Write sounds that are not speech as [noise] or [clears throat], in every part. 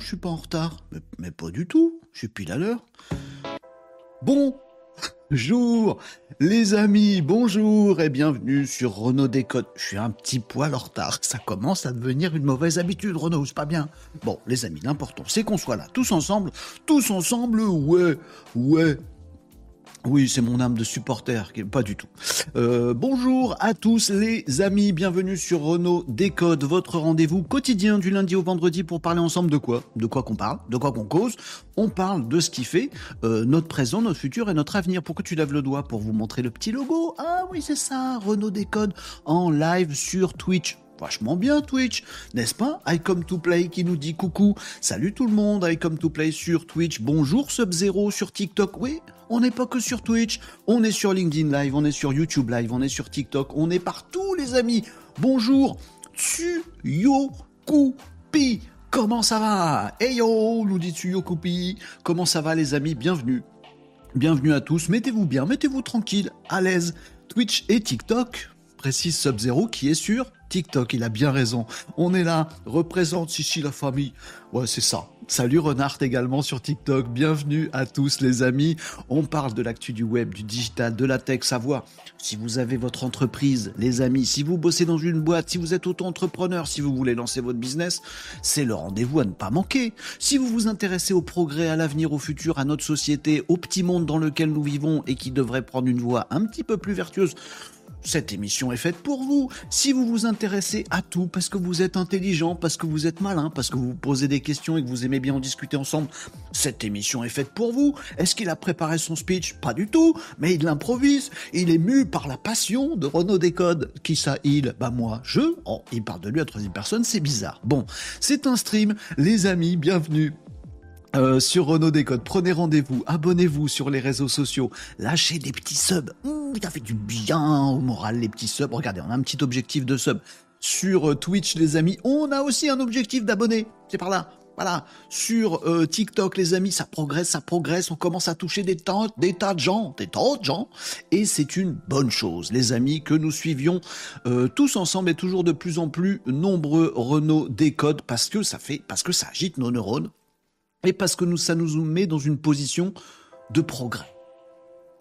Je suis pas en retard. Mais, pas du tout. Je suis pile à l'heure. Bon, [laughs] Bonjour les amis, bonjour et bienvenue sur Renault Décode. Je suis un petit poil en retard, ça commence à devenir une mauvaise habitude Renault, c'est pas bien. Bon les amis, l'important c'est qu'on soit là, tous ensemble, tous ensemble, ouais, ouais, oui, c'est mon âme de supporter, pas du tout. Euh, bonjour à tous les amis, bienvenue sur Renault Décode, votre rendez-vous quotidien du lundi au vendredi pour parler ensemble de quoi? De quoi qu'on parle, de quoi qu'on cause. On parle de ce qui fait euh, notre présent, notre futur et notre avenir. Pourquoi tu lèves le doigt Pour vous montrer le petit logo. Ah oui, c'est ça, Renault Décode en live sur Twitch vachement bien Twitch, n'est-ce pas? I Come to Play qui nous dit coucou, salut tout le monde, I Come to Play sur Twitch, bonjour Sub-Zero sur TikTok, oui, on n'est pas que sur Twitch, on est sur LinkedIn Live, on est sur YouTube Live, on est sur TikTok, on est partout les amis, bonjour Tsuyokupi, comment ça va? Hey yo, nous dit Tsuyokupi, comment ça va les amis, bienvenue. Bienvenue à tous, mettez-vous bien, mettez-vous tranquille, à l'aise. Twitch et TikTok, précise Sub-Zero, qui est sur TikTok. Il a bien raison. On est là, représente ici la famille. Ouais, c'est ça. Salut Renard également sur TikTok. Bienvenue à tous les amis. On parle de l'actu du web, du digital, de la tech, savoir si vous avez votre entreprise, les amis, si vous bossez dans une boîte, si vous êtes auto-entrepreneur, si vous voulez lancer votre business, c'est le rendez-vous à ne pas manquer. Si vous vous intéressez au progrès, à l'avenir, au futur, à notre société, au petit monde dans lequel nous vivons et qui devrait prendre une voie un petit peu plus vertueuse, cette émission est faite pour vous. Si vous vous intéressez à tout parce que vous êtes intelligent, parce que vous êtes malin, parce que vous posez des questions et que vous aimez bien en discuter ensemble, cette émission est faite pour vous. Est-ce qu'il a préparé son speech? Pas du tout, mais il l'improvise. Il est mu par la passion de Renaud Décode. Qui ça, il? Bah moi, je. Oh, il parle de lui à troisième personne, c'est bizarre. Bon, c'est un stream. Les amis, bienvenue euh, sur Renault Décode. Prenez rendez-vous, abonnez-vous sur les réseaux sociaux, lâchez des petits subs. Mmh, ça fait du bien au moral, les petits subs. Regardez, on a un petit objectif de subs. Sur euh, Twitch, les amis, on a aussi un objectif d'abonnés. C'est par là. Voilà. Sur euh, TikTok, les amis, ça progresse, ça progresse. On commence à toucher des tas, des tas de gens, des tas de gens. Et c'est une bonne chose, les amis, que nous suivions tous ensemble et toujours de plus en plus nombreux Renault Décode parce que ça fait, parce que ça agite nos neurones et parce que nous, ça nous met dans une position de progrès.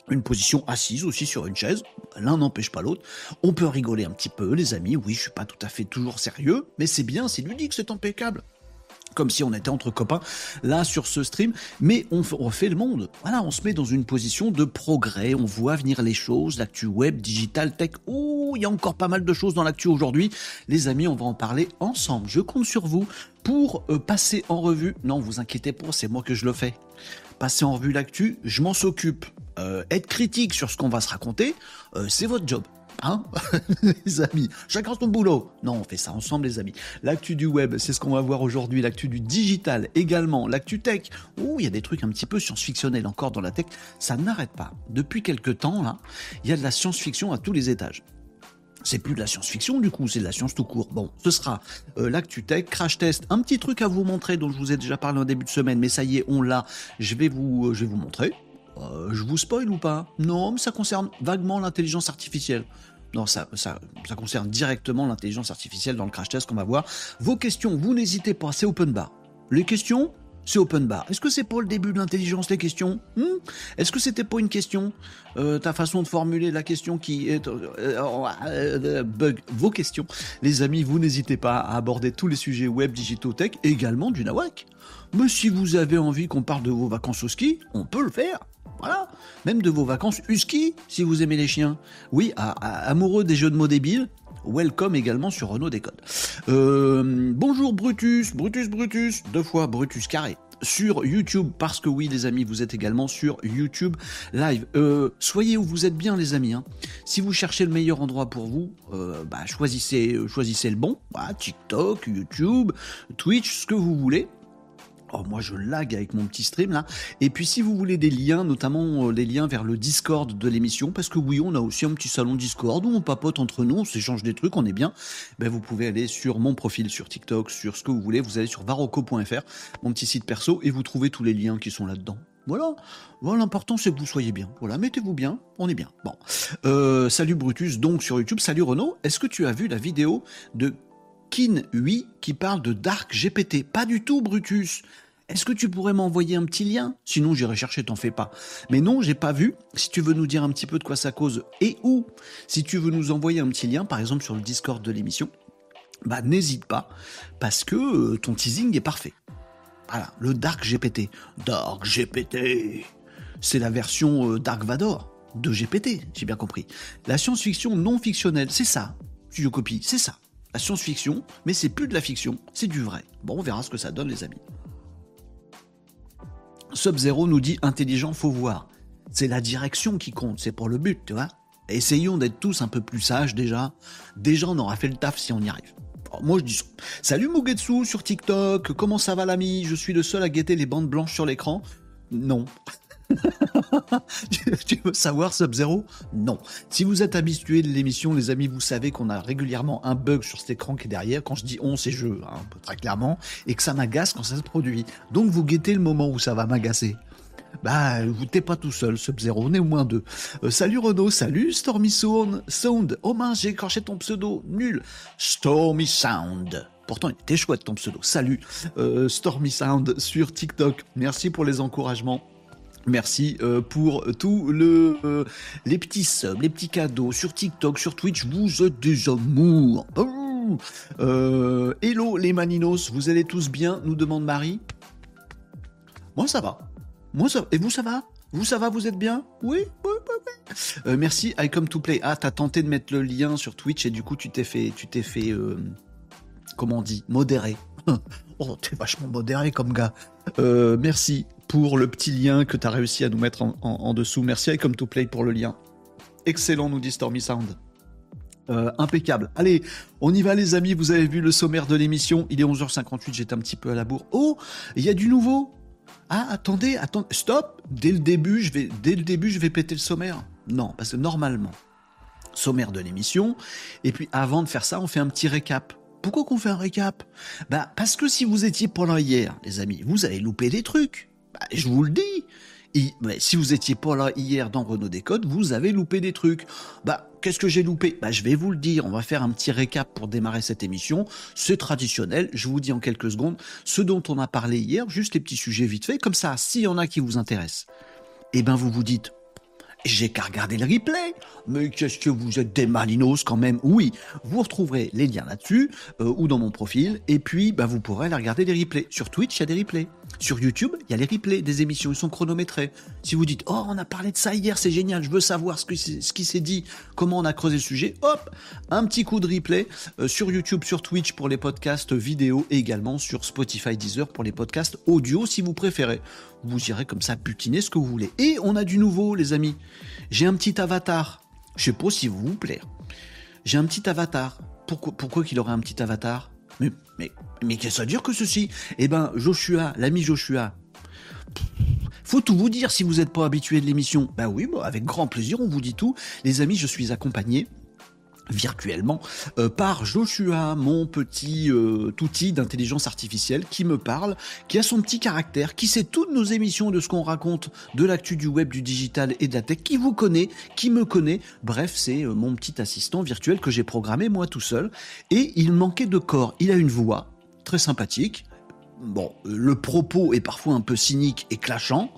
Une position assise aussi sur une chaise, l'un n'empêche pas l'autre. On peut rigoler un petit peu, les amis, oui, je suis pas tout à fait toujours sérieux, mais c'est bien, c'est ludique, c'est impeccable comme si on était entre copains là sur ce stream, mais on refait le monde. Voilà, on se met dans une position de progrès, on voit venir les choses, l'actu web, digital, tech. Oh, il y a encore pas mal de choses dans l'actu aujourd'hui. Les amis, on va en parler ensemble. Je compte sur vous pour euh, passer en revue. Non, vous inquiétez pas, c'est moi que je le fais. Passer en revue l'actu, je m'en s'occupe. Euh, être critique sur ce qu'on va se raconter, euh, c'est votre job. Hein [laughs] les amis, chacun son boulot. Non, on fait ça ensemble les amis. L'actu du web, c'est ce qu'on va voir aujourd'hui. L'actu du digital également. L'actu tech. Ouh, il y a des trucs un petit peu science-fictionnels encore dans la tech. Ça n'arrête pas. Depuis quelques temps, là, il y a de la science-fiction à tous les étages. C'est plus de la science-fiction du coup, c'est de la science tout court. Bon, ce sera euh, l'actu tech, crash test, un petit truc à vous montrer dont je vous ai déjà parlé en début de semaine, mais ça y est, on l'a. Je vais vous, euh, je vais vous montrer. Euh, je vous spoil ou pas? Non, mais ça concerne vaguement l'intelligence artificielle. Non, ça, ça, concerne directement l'intelligence artificielle dans le crash test qu'on va voir. Vos questions, vous n'hésitez pas, c'est open bar. Les questions, c'est open bar. Est-ce que c'est pas le début de l'intelligence, les questions? Hmm? Est-ce que c'était pas une question euh, Ta façon de formuler la question qui est... Euh, euh, bug vos questions? Les amis, vous n'hésitez pas à aborder tous les sujets web, digitaux, tech, également du nawak. Mais si vous avez envie qu'on parle de vos vacances au ski, on peut le faire. Voilà. Même de vos vacances husky, si vous aimez les chiens. Oui, amoureux des jeux de mots débiles, welcome également sur Renault Décode. Euh, bonjour Brutus, Brutus, Brutus, deux fois Brutus carré sur YouTube parce que oui les amis vous êtes également sur YouTube live euh, soyez où vous êtes bien les amis hein. si vous cherchez le meilleur endroit pour vous euh, bah, choisissez choisissez le bon bah, TikTok YouTube Twitch ce que vous voulez Oh, moi je lag avec mon petit stream là. Et puis si vous voulez des liens, notamment les euh, liens vers le Discord de l'émission, parce que oui, on a aussi un petit salon Discord où on papote entre nous, on s'échange des trucs, on est bien. Ben, vous pouvez aller sur mon profil sur TikTok, sur ce que vous voulez. Vous allez sur varocco.fr, mon petit site perso, et vous trouvez tous les liens qui sont là-dedans. Voilà. voilà l'important c'est que vous soyez bien. Voilà, mettez-vous bien, on est bien. Bon. Euh, salut Brutus, donc sur YouTube. Salut Renaud. Est-ce que tu as vu la vidéo de Kin 8 qui parle de Dark GPT. Pas du tout, Brutus. Est-ce que tu pourrais m'envoyer un petit lien? Sinon, j'irai chercher, t'en fais pas. Mais non, j'ai pas vu. Si tu veux nous dire un petit peu de quoi ça cause et où, si tu veux nous envoyer un petit lien, par exemple sur le Discord de l'émission, bah n'hésite pas, parce que euh, ton teasing est parfait. Voilà, le Dark GPT. Dark GPT C'est la version euh, Dark Vador de GPT, j'ai bien compris. La science-fiction non fictionnelle, c'est ça. Studio Copie, c'est ça. La science-fiction, mais c'est plus de la fiction, c'est du vrai. Bon, on verra ce que ça donne, les amis. Sub-Zero nous dit intelligent, faut voir. C'est la direction qui compte, c'est pour le but, tu vois. Essayons d'être tous un peu plus sages déjà. Déjà, on aura fait le taf si on y arrive. moi, je dis Salut Mugetsu sur TikTok, comment ça va l'ami? Je suis le seul à guetter les bandes blanches sur l'écran. Non. [laughs] tu veux savoir Sub-Zero? Non. Si vous êtes habitué de l'émission, les amis, vous savez qu'on a régulièrement un bug sur cet écran qui est derrière. Quand je dis on, c'est jeu, hein, très clairement, et que ça m'agace quand ça se produit. Donc vous guettez le moment où ça va m'agacer. Bah, vous n'êtes pas tout seul, Sub-Zero, on est au moins deux. Euh, salut Renaud, salut Stormy Sound. Sound. Oh mince, j'ai écorché ton pseudo. Nul. Stormy Sound. Pourtant, il était chouette ton pseudo. Salut euh, Stormy Sound sur TikTok. Merci pour les encouragements. Merci euh, pour tous le, euh, les petits subs, les petits cadeaux sur TikTok, sur Twitch. Vous êtes des amours. Euh, hello les maninos, vous allez tous bien nous demande Marie. Moi ça va. Moi ça Et vous ça va? Vous ça va Vous êtes bien? Oui, oui, oui, merci, I come to play. Ah, t'as tenté de mettre le lien sur Twitch et du coup tu t'es fait, tu t'es fait, comment on dit, modéré. [laughs] oh, t'es vachement modéré comme gars. merci pour le petit lien que tu as réussi à nous mettre en, dessous. Merci à Come to Play pour le lien. Excellent, nous dit Stormy Sound. Euh, impeccable. Allez, on y va les amis, vous avez vu le sommaire de l'émission, il est 11h58, j'étais un petit peu à la bourre. Oh, il y a du nouveau Ah, attendez, attendez, stop Dès le début, je vais, péter le sommaire. Non, parce que normalement, sommaire de l'émission, et puis avant de faire ça, on fait un petit récap. Pourquoi qu'on fait un récap? Bah parce que si vous étiez là hier, les amis, vous avez loupé des trucs. Bah, je vous le dis. si vous étiez pas là hier dans Renault Décode, vous avez loupé des trucs. Bah, qu'est-ce que j'ai loupé? Bah, je vais vous le dire. On va faire un petit récap pour démarrer cette émission. C'est traditionnel. Je vous dis en quelques secondes ce dont on a parlé hier, juste les petits sujets vite fait. Comme ça, s'il y en a qui vous intéressent, eh ben, vous vous dites, j'ai qu'à regarder le replay. Mais qu'est-ce que vous êtes des malinos quand même? Oui, vous retrouverez les liens là-dessus euh, ou dans mon profil. Et puis, bah, vous pourrez aller regarder les replays. Sur Twitch, il y a des replays. Sur YouTube, il y a les replays des émissions, ils sont chronométrés. Si vous dites, oh, on a parlé de ça hier, c'est génial, je veux savoir ce, qui s'est dit, comment on a creusé le sujet, hop, un petit coup de replay euh, sur YouTube, sur Twitch pour les podcasts vidéo et également sur Spotify Deezer pour les podcasts audio si vous préférez. Vous irez comme ça butiner ce que vous voulez. Et on a du nouveau, les amis. J'ai un petit avatar. Je sais pas si vous vous plaît. J'ai un petit avatar. Pourquoi, pourquoi qu'il aurait un petit avatar? Mais, mais, mais qu'est-ce que ça dure que ceci? Eh ben, Joshua, l'ami Joshua, faut tout vous dire si vous n'êtes pas habitué de l'émission. Bah oui, avec grand plaisir, on vous dit tout. Les amis, je suis accompagné virtuellement euh, par Joshua, mon petit euh, outil d'intelligence artificielle qui me parle, qui a son petit caractère, qui sait toutes nos émissions de ce qu'on raconte de l'actu du web, du digital et de la tech, qui vous connaît, qui me connaît. Bref, c'est euh, mon petit assistant virtuel que j'ai programmé moi tout seul. Et il manquait de corps. Il a une voix très sympathique. Bon, le propos est parfois un peu cynique et clashant.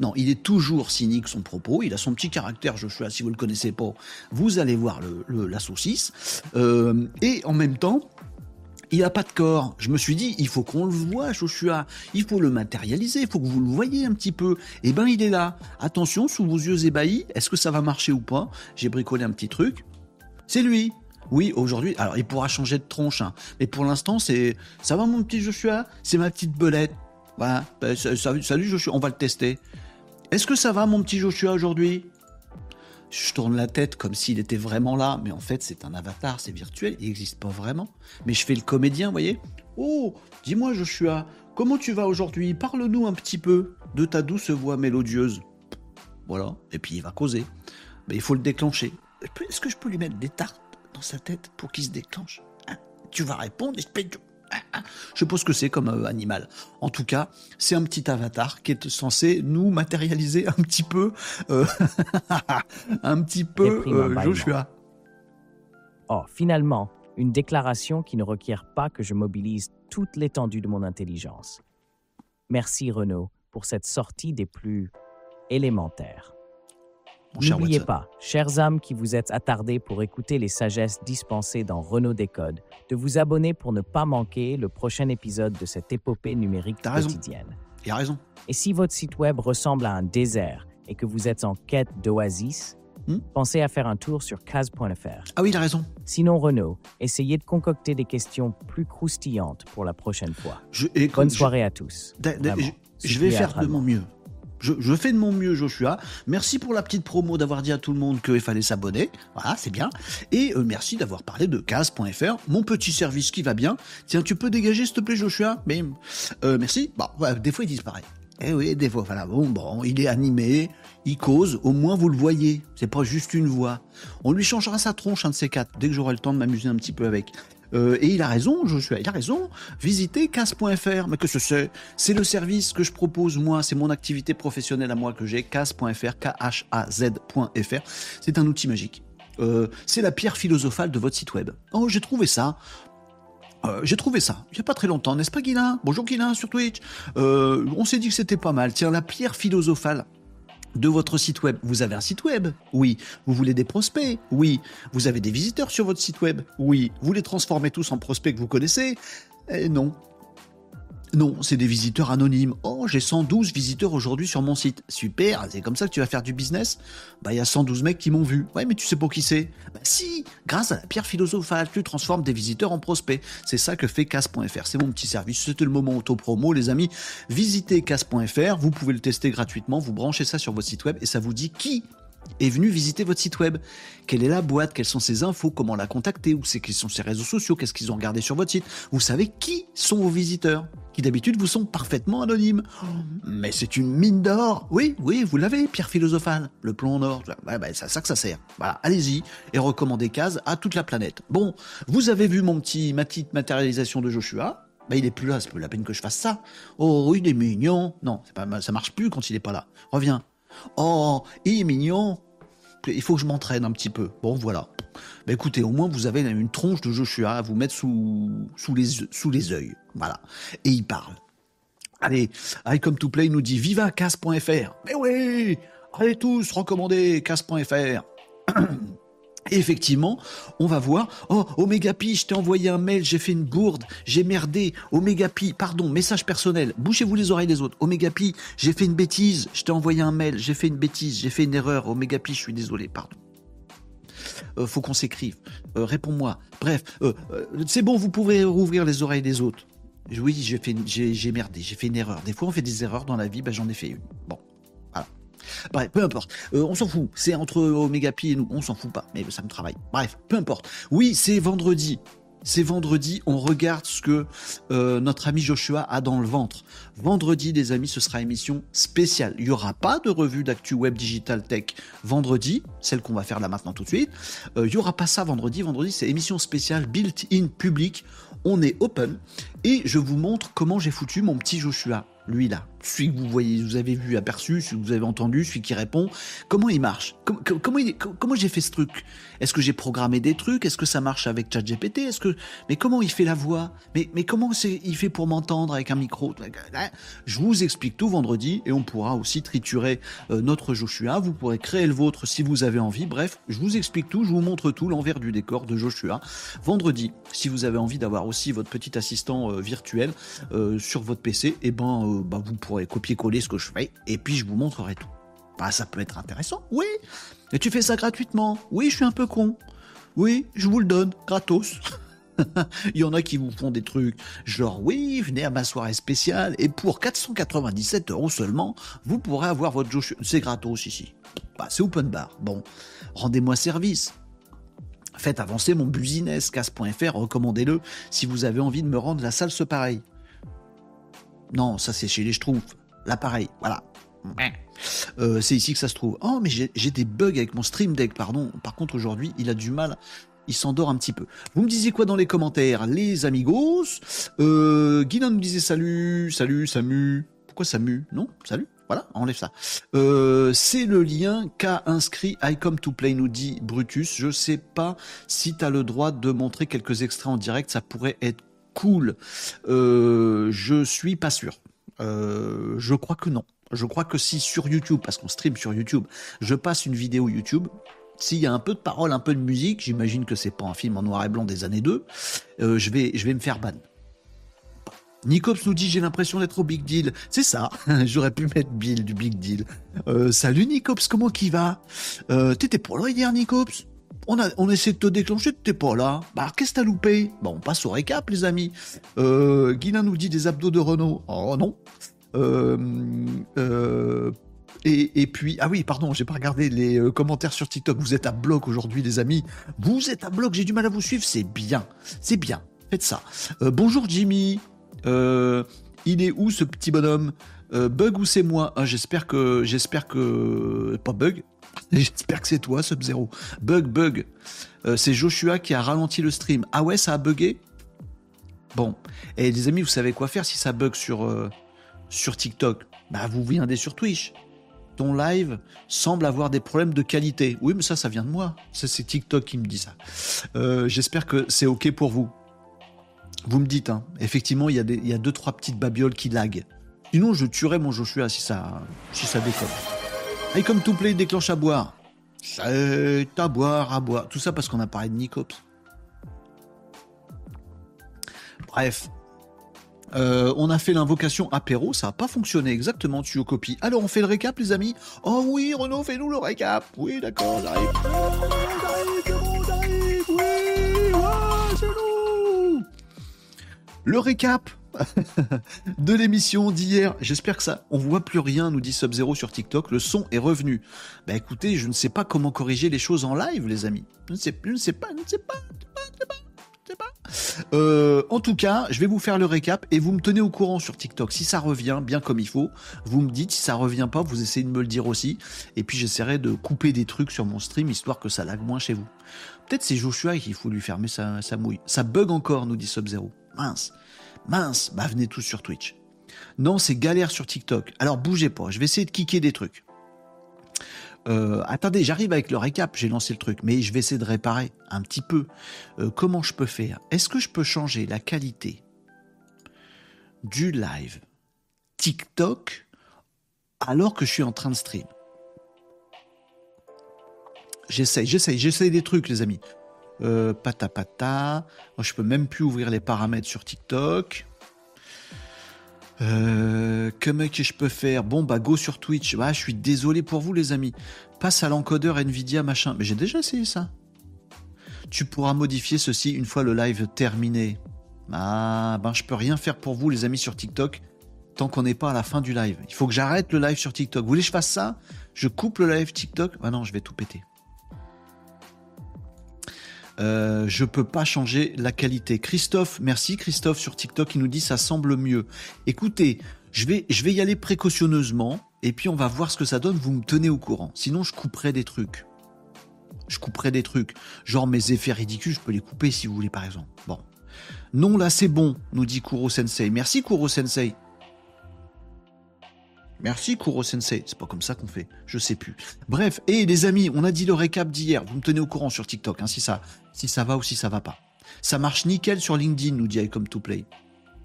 Non, il est toujours cynique son propos. Il a son petit caractère, Joshua. Si vous le connaissez pas, vous allez voir la saucisse. Euh, et en même temps, il n'a pas de corps. Je me suis dit, il faut qu'on le voit, Joshua. Il faut le matérialiser. Il faut que vous le voyez un petit peu. Eh ben, il est là. Attention, sous vos yeux ébahis, est-ce que ça va marcher ou pas? J'ai bricolé un petit truc. C'est lui. Oui, aujourd'hui, alors il pourra changer de tronche, hein. mais pour l'instant, c'est ça va mon petit Joshua, c'est ma petite belette. Voilà, ben, salut Joshua, on va le tester. Est-ce que ça va, mon petit Joshua, aujourd'hui? Je tourne la tête comme s'il était vraiment là, mais en fait, c'est un avatar, c'est virtuel, il n'existe pas vraiment. Mais je fais le comédien, voyez? Oh, dis-moi, Joshua, comment tu vas aujourd'hui? Parle-nous un petit peu de ta douce voix mélodieuse. Voilà, et puis il va causer. Mais il faut le déclencher. Est-ce que je peux lui mettre des tartes dans sa tête pour qu'il se déclenche? Hein? Tu vas répondre, espèce de je sais pas ce que c'est comme euh, animal. En tout cas, c'est un petit avatar qui est censé nous matérialiser un petit peu, euh, [laughs] un petit peu euh, Joshua. Oh, finalement, Une déclaration qui ne requiert pas que je mobilise toute l'étendue de mon intelligence. Merci Renaud pour cette sortie des plus élémentaires. N'oubliez pas, chers âmes qui vous êtes attardés pour écouter les sagesses dispensées dans Renault Décode, de vous abonner pour ne pas manquer le prochain épisode de cette épopée numérique quotidienne. Il a raison. Et si votre site web ressemble à un désert et que vous êtes en quête d'oasis, hmm? pensez à faire un tour sur case.fr. Ah oui, il a raison. Sinon, Renault, essayez de concocter des questions plus croustillantes pour la prochaine fois. Bonne soirée à tous. je vais faire de mon mieux. Je, fais de mon mieux, Joshua. Merci pour la petite promo d'avoir dit à tout le monde qu'il fallait s'abonner. Voilà, c'est bien. Et euh, merci d'avoir parlé de case.fr, mon petit service qui va bien. Tiens, tu peux dégager, s'il te plaît, Joshua? Mais, euh, Merci. Bon, des fois, il disparaît. Eh oui, des fois, voilà. Bon, bon, il est animé, il cause, au moins vous le voyez. C'est pas juste une voix. On lui changera sa tronche, un de ces quatre, dès que j'aurai le temps de m'amuser un petit peu avec. Euh, et il a raison, Joshua, il a raison. Visitez casse.fr. Mais que ce c'est C'est le service que je propose, moi. C'est mon activité professionnelle à moi que j'ai. Casse.fr, K-H-A-Z.fr. C'est un outil magique. Euh, c'est la pierre philosophale de votre site web. Oh, j'ai trouvé ça. Euh, j'ai trouvé ça il n'y a pas très longtemps, n'est-ce pas Guilin? Bonjour Guilin sur Twitch. on s'est dit que c'était pas mal. Tiens, la pierre philosophale de votre site web. Vous avez un site web Oui. Vous voulez des prospects Oui. Vous avez des visiteurs sur votre site web Oui. Vous les transformez tous en prospects que vous connaissez eh Non. Non, c'est des visiteurs anonymes. Oh, j'ai 112 visiteurs aujourd'hui sur mon site. Super, c'est comme ça que tu vas faire du business? Bah, il y a 112 mecs qui m'ont vu. Ouais, mais tu sais pas qui c'est? Bah, si, grâce à la pierre philosophale, tu transformes des visiteurs en prospects. C'est ça que fait casse.fr. C'est mon petit service. C'était le moment auto-promo, les amis. Visitez casse.fr, vous pouvez le tester gratuitement, vous branchez ça sur votre site web et ça vous dit qui est venu visiter votre site web. Quelle est la boîte? Quelles sont ses infos? Comment la contacter? Où c'est quels sont ses réseaux sociaux? Qu'est-ce qu'ils ont regardé sur votre site? Vous savez qui sont vos visiteurs qui d'habitude vous sont parfaitement anonymes. Mais c'est une mine d'or. Oui, oui, vous l'avez, pierre philosophale, le plomb en or. Ouais, bah, c'est ça que ça sert. Voilà, allez-y et recommandez case à toute la planète. Bon, vous avez vu mon petit, ma petite matérialisation de Joshua? Bah, il est plus là, c'est pas la peine que je fasse ça. Oh, il est mignon. Non, pas, ça marche plus quand il est pas là. Reviens. Oh, il est mignon. Il faut que je m'entraîne un petit peu. Bon, voilà. Bah, écoutez, au moins vous avez une tronche de Joshua à vous mettre sous, sous les, sous les yeux. Voilà. Et il parle. Allez, I Come to Play nous dit viva casse.fr. Mais oui, allez tous recommander casse.fr. [clears throat] Effectivement, on va voir, oh, Omegapi, je t'ai envoyé un mail, j'ai fait une bourde, j'ai merdé, Omegapi, pardon, message personnel, bouchez-vous les oreilles des autres, Omegapi, j'ai fait une bêtise, je t'ai envoyé un mail, j'ai fait une bêtise, j'ai fait une erreur, Omegapi, je suis désolé, pardon. Euh, faut qu'on s'écrive, euh, réponds-moi, bref, euh, c'est bon, vous pouvez rouvrir les oreilles des autres. Oui, j'ai fait, j'ai merdé, j'ai fait une erreur. Des fois, on fait des erreurs dans la vie, ben, j'en ai fait une. Bon. Bref, peu importe. Euh, on s'en fout. C'est entre Omega Pi et nous. On s'en fout pas. Mais ça me travaille. Bref, peu importe. Oui, c'est vendredi. C'est vendredi, on regarde ce que euh, notre ami Joshua a dans le ventre. Vendredi, les amis, ce sera émission spéciale. Il n'y aura pas de revue d'actu web digital tech vendredi, celle qu'on va faire là maintenant tout de suite. Euh, il n'y aura pas ça vendredi. Vendredi, c'est émission spéciale built-in public. On est open et je vous montre comment j'ai foutu mon petit Joshua lui là, celui que vous voyez, vous avez vu aperçu, celui que vous avez entendu, celui qui répond, comment il marche? Comment, j'ai fait ce truc? Est-ce que j'ai programmé des trucs? Est-ce que ça marche avec ChatGPT? Est-ce que mais comment il fait la voix? Mais comment il fait pour m'entendre avec un micro? Je vous explique tout vendredi et on pourra aussi triturer euh, notre Joshua. Vous pourrez créer le vôtre si vous avez envie. Bref, je vous explique tout, je vous montre tout l'envers du décor de Joshua. Vendredi, si vous avez envie d'avoir aussi votre petit assistant euh, virtuel euh, sur votre PC, eh ben bah, vous pourrez copier-coller ce que je fais et puis je vous montrerai tout. Bah, ça peut être intéressant, oui. Et tu fais ça gratuitement. Oui, je suis un peu con. Oui, je vous le donne, gratos. [laughs] Il y en a qui vous font des trucs genre oui, venez à ma soirée spéciale et pour 497 euros seulement, vous pourrez avoir votre jeu. C'est gratos ici. Bah, c'est open bar. Bon, rendez-moi service. Faites avancer mon business, casse.fr, recommandez-le si vous avez envie de me rendre la salle ce pareil. Non, ça c'est chez les Schtroumpfs. L'appareil, voilà. Euh, c'est ici que ça se trouve. Oh, mais j'ai des bugs avec mon Stream Deck, pardon. Par contre, aujourd'hui, il a du mal. Il s'endort un petit peu. Vous me disiez quoi dans les commentaires, les amigos? Euh, Guinan nous disait salut, salut, Samu. Pourquoi Samu? Non Salut Voilà, enlève ça. c'est le lien qu'a inscrit I Come to Play, nous dit Brutus. Je sais pas si tu as le droit de montrer quelques extraits en direct, ça pourrait être cool. je suis pas sûr. je crois que non. Je crois que si sur YouTube, parce qu'on stream sur YouTube, je passe une vidéo YouTube, s'il y a un peu de parole, un peu de musique, j'imagine que c'est pas un film en noir et blanc des années 2, euh, je, vais, je vais me faire ban. Nicops nous dit j'ai l'impression d'être au Big Deal. C'est ça, [laughs] j'aurais pu mettre Bill du Big Deal. Euh, salut Nicops, comment qui va? Euh, T'étais pas là hier Nicops on, essaie de te déclencher, t'es pas là. Bah, qu'est-ce que t'as loupé? Bon, on passe au récap, les amis. Euh, Guilin nous dit des abdos de Renault. Oh non. Euh, euh, et, puis, ah oui, pardon, j'ai pas regardé les euh, commentaires sur TikTok. Vous êtes à bloc aujourd'hui, les amis. Vous êtes à bloc, j'ai du mal à vous suivre. C'est bien, c'est bien. Faites ça. bonjour Jimmy. il est où ce petit bonhomme? Bug ou c'est moi? Ah, J'espère que, j'espère que pas Bug. J'espère que c'est toi, Sub Zero. Bug, bug. c'est Joshua qui a ralenti le stream. Ah ouais, ça a bugué? Bon. Et les amis, vous savez quoi faire si ça bug sur sur TikTok? Bah, vous viendez sur Twitch. Ton live semble avoir des problèmes de qualité. Oui, mais ça, ça vient de moi. c'est TikTok qui me dit ça. Euh, j'espère que c'est OK pour vous. Vous me dites, hein. effectivement, il y, a des, il y a deux, trois petites babioles qui laguent. Sinon, je tuerais mon Joshua si ça, si ça déconne. Et comme tout play déclenche à boire. C'est à boire, à boire. Tout ça parce qu'on a parlé de Nicops. Bref, euh, on a fait l'invocation apéro, ça n'a pas fonctionné exactement, tu copie. Alors on fait le récap les amis? Oh oui Renaud, fais-nous le récap Oui d'accord, j'arrive. Oui, Le récap [laughs] de l'émission d'hier. J'espère que ça. On voit plus rien, nous dit Sub-Zero sur TikTok. Le son est revenu. Bah écoutez, je ne sais pas comment corriger les choses en live, les amis. Je ne sais, pas, je ne sais pas, je ne sais pas. Euh, en tout cas, je vais vous faire le récap et vous me tenez au courant sur TikTok. Si ça revient bien comme il faut, vous me dites. Si ça revient pas, vous essayez de me le dire aussi. Et puis j'essaierai de couper des trucs sur mon stream histoire que ça lag moins chez vous. Peut-être c'est Joshua qu'il faut lui fermer sa, mouille. Ça bug encore, nous dit Sub-Zero. Mince. Mince. Bah venez tous sur Twitch. Non, c'est galère sur TikTok. Alors bougez pas. Je vais essayer de kicker des trucs. Euh, attendez, j'arrive avec le récap, j'ai lancé le truc, mais je vais essayer de réparer un petit peu. Euh, comment je peux faire? Est-ce que je peux changer la qualité du live TikTok alors que je suis en train de stream? J'essaye, j'essaye, j'essaye des trucs, les amis. Euh, pata pata. Moi, je peux même plus ouvrir les paramètres sur TikTok. Euh, comment que je peux faire? Bon, bah, go sur Twitch. Ah, je suis désolé pour vous, les amis. Passe à l'encodeur Nvidia, machin. Mais j'ai déjà essayé ça. Tu pourras modifier ceci une fois le live terminé. Ah, ben, je peux rien faire pour vous, les amis, sur TikTok, tant qu'on n'est pas à la fin du live. Il faut que j'arrête le live sur TikTok. Vous voulez que je fasse ça? Je coupe le live TikTok? Ah non, je vais tout péter. Euh, je peux pas changer la qualité. Christophe, merci Christophe sur TikTok, il nous dit ça semble mieux. Écoutez, je vais, je vais y aller précautionneusement et puis on va voir ce que ça donne. Vous me tenez au courant. Sinon, je couperai des trucs. Je couperai des trucs. Genre mes effets ridicules, je peux les couper si vous voulez par exemple. Bon. Non, là c'est bon, nous dit Kuro Sensei. Merci Kuro Sensei. Merci Kuro Sensei. C'est pas comme ça qu'on fait. Je sais plus. Bref, et les amis, on a dit le récap d'hier. Vous me tenez au courant sur TikTok, hein, si ça, si ça va ou si ça va pas. Ça marche nickel sur LinkedIn, nous dit Icom to Play.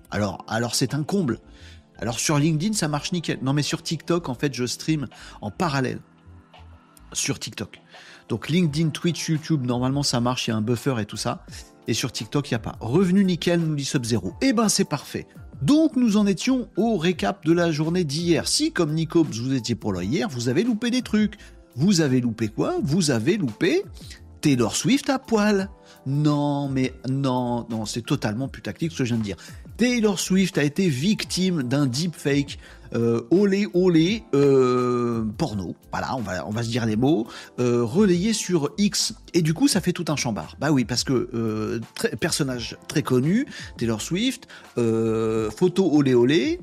Alors, alors c'est un comble. Alors sur LinkedIn, ça marche nickel. Non, mais sur TikTok, en fait, je stream en parallèle sur TikTok. Donc LinkedIn, Twitch, YouTube, normalement ça marche, il y a un buffer et tout ça. Et sur TikTok, il n'y a pas. Revenu nickel, nous dit Sub-Zero. Eh ben c'est parfait. Donc nous en étions au récap de la journée d'hier. Si comme Nico, vous étiez pour là hier, vous avez loupé des trucs. Vous avez loupé quoi? Vous avez loupé Taylor Swift à poil. Non, mais non, non, c'est totalement putaclic ce que je viens de dire. Taylor Swift a été victime d'un deepfake euh, olé olé euh, porno, voilà, on va, on va se dire les mots, euh, relayé sur X. Et du coup, ça fait tout un chambard. Bah oui, parce que euh, personnage très connu, Taylor Swift, photo olé olé,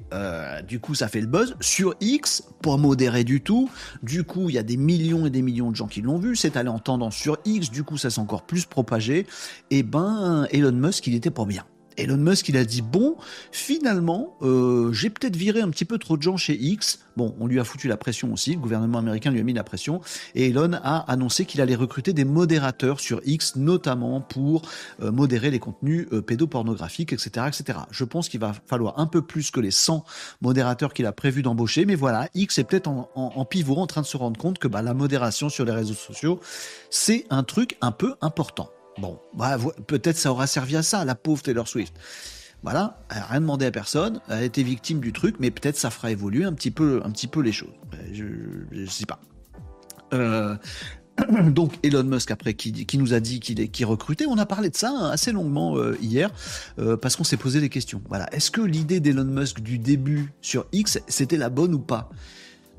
du coup, ça fait le buzz. Sur X, pas modéré du tout. Du coup, il y a des millions et des millions de gens qui l'ont vu. C'est allé en tendance sur X. Du coup, ça s'est encore plus propagé. Et ben, Elon Musk, il était pas bien. Elon Musk, il a dit bon, finalement, euh, j'ai peut-être viré un petit peu trop de gens chez X. Bon, on lui a foutu la pression aussi, le gouvernement américain lui a mis la pression, et Elon a annoncé qu'il allait recruter des modérateurs sur X, notamment pour euh, modérer les contenus euh, pédopornographiques, etc., etc. Je pense qu'il va falloir un peu plus que les 100 modérateurs qu'il a prévu d'embaucher, mais voilà, X est peut-être en, pivot, en train de se rendre compte que bah, la modération sur les réseaux sociaux, c'est un truc un peu important. Bon, bah, peut-être ça aura servi à ça, la pauvre Taylor Swift. Voilà, elle n'a rien demandé à personne, elle a été victime du truc, mais peut-être ça fera évoluer un petit peu, un petit peu les choses. Je ne sais pas. Euh, [clears throat] donc Elon Musk après qui, qui nous a dit qu'il recrutait, on a parlé de ça hein, assez longuement euh, hier euh, parce qu'on s'est posé des questions. Voilà, est-ce que l'idée d'Elon Musk du début sur X c'était la bonne ou pas?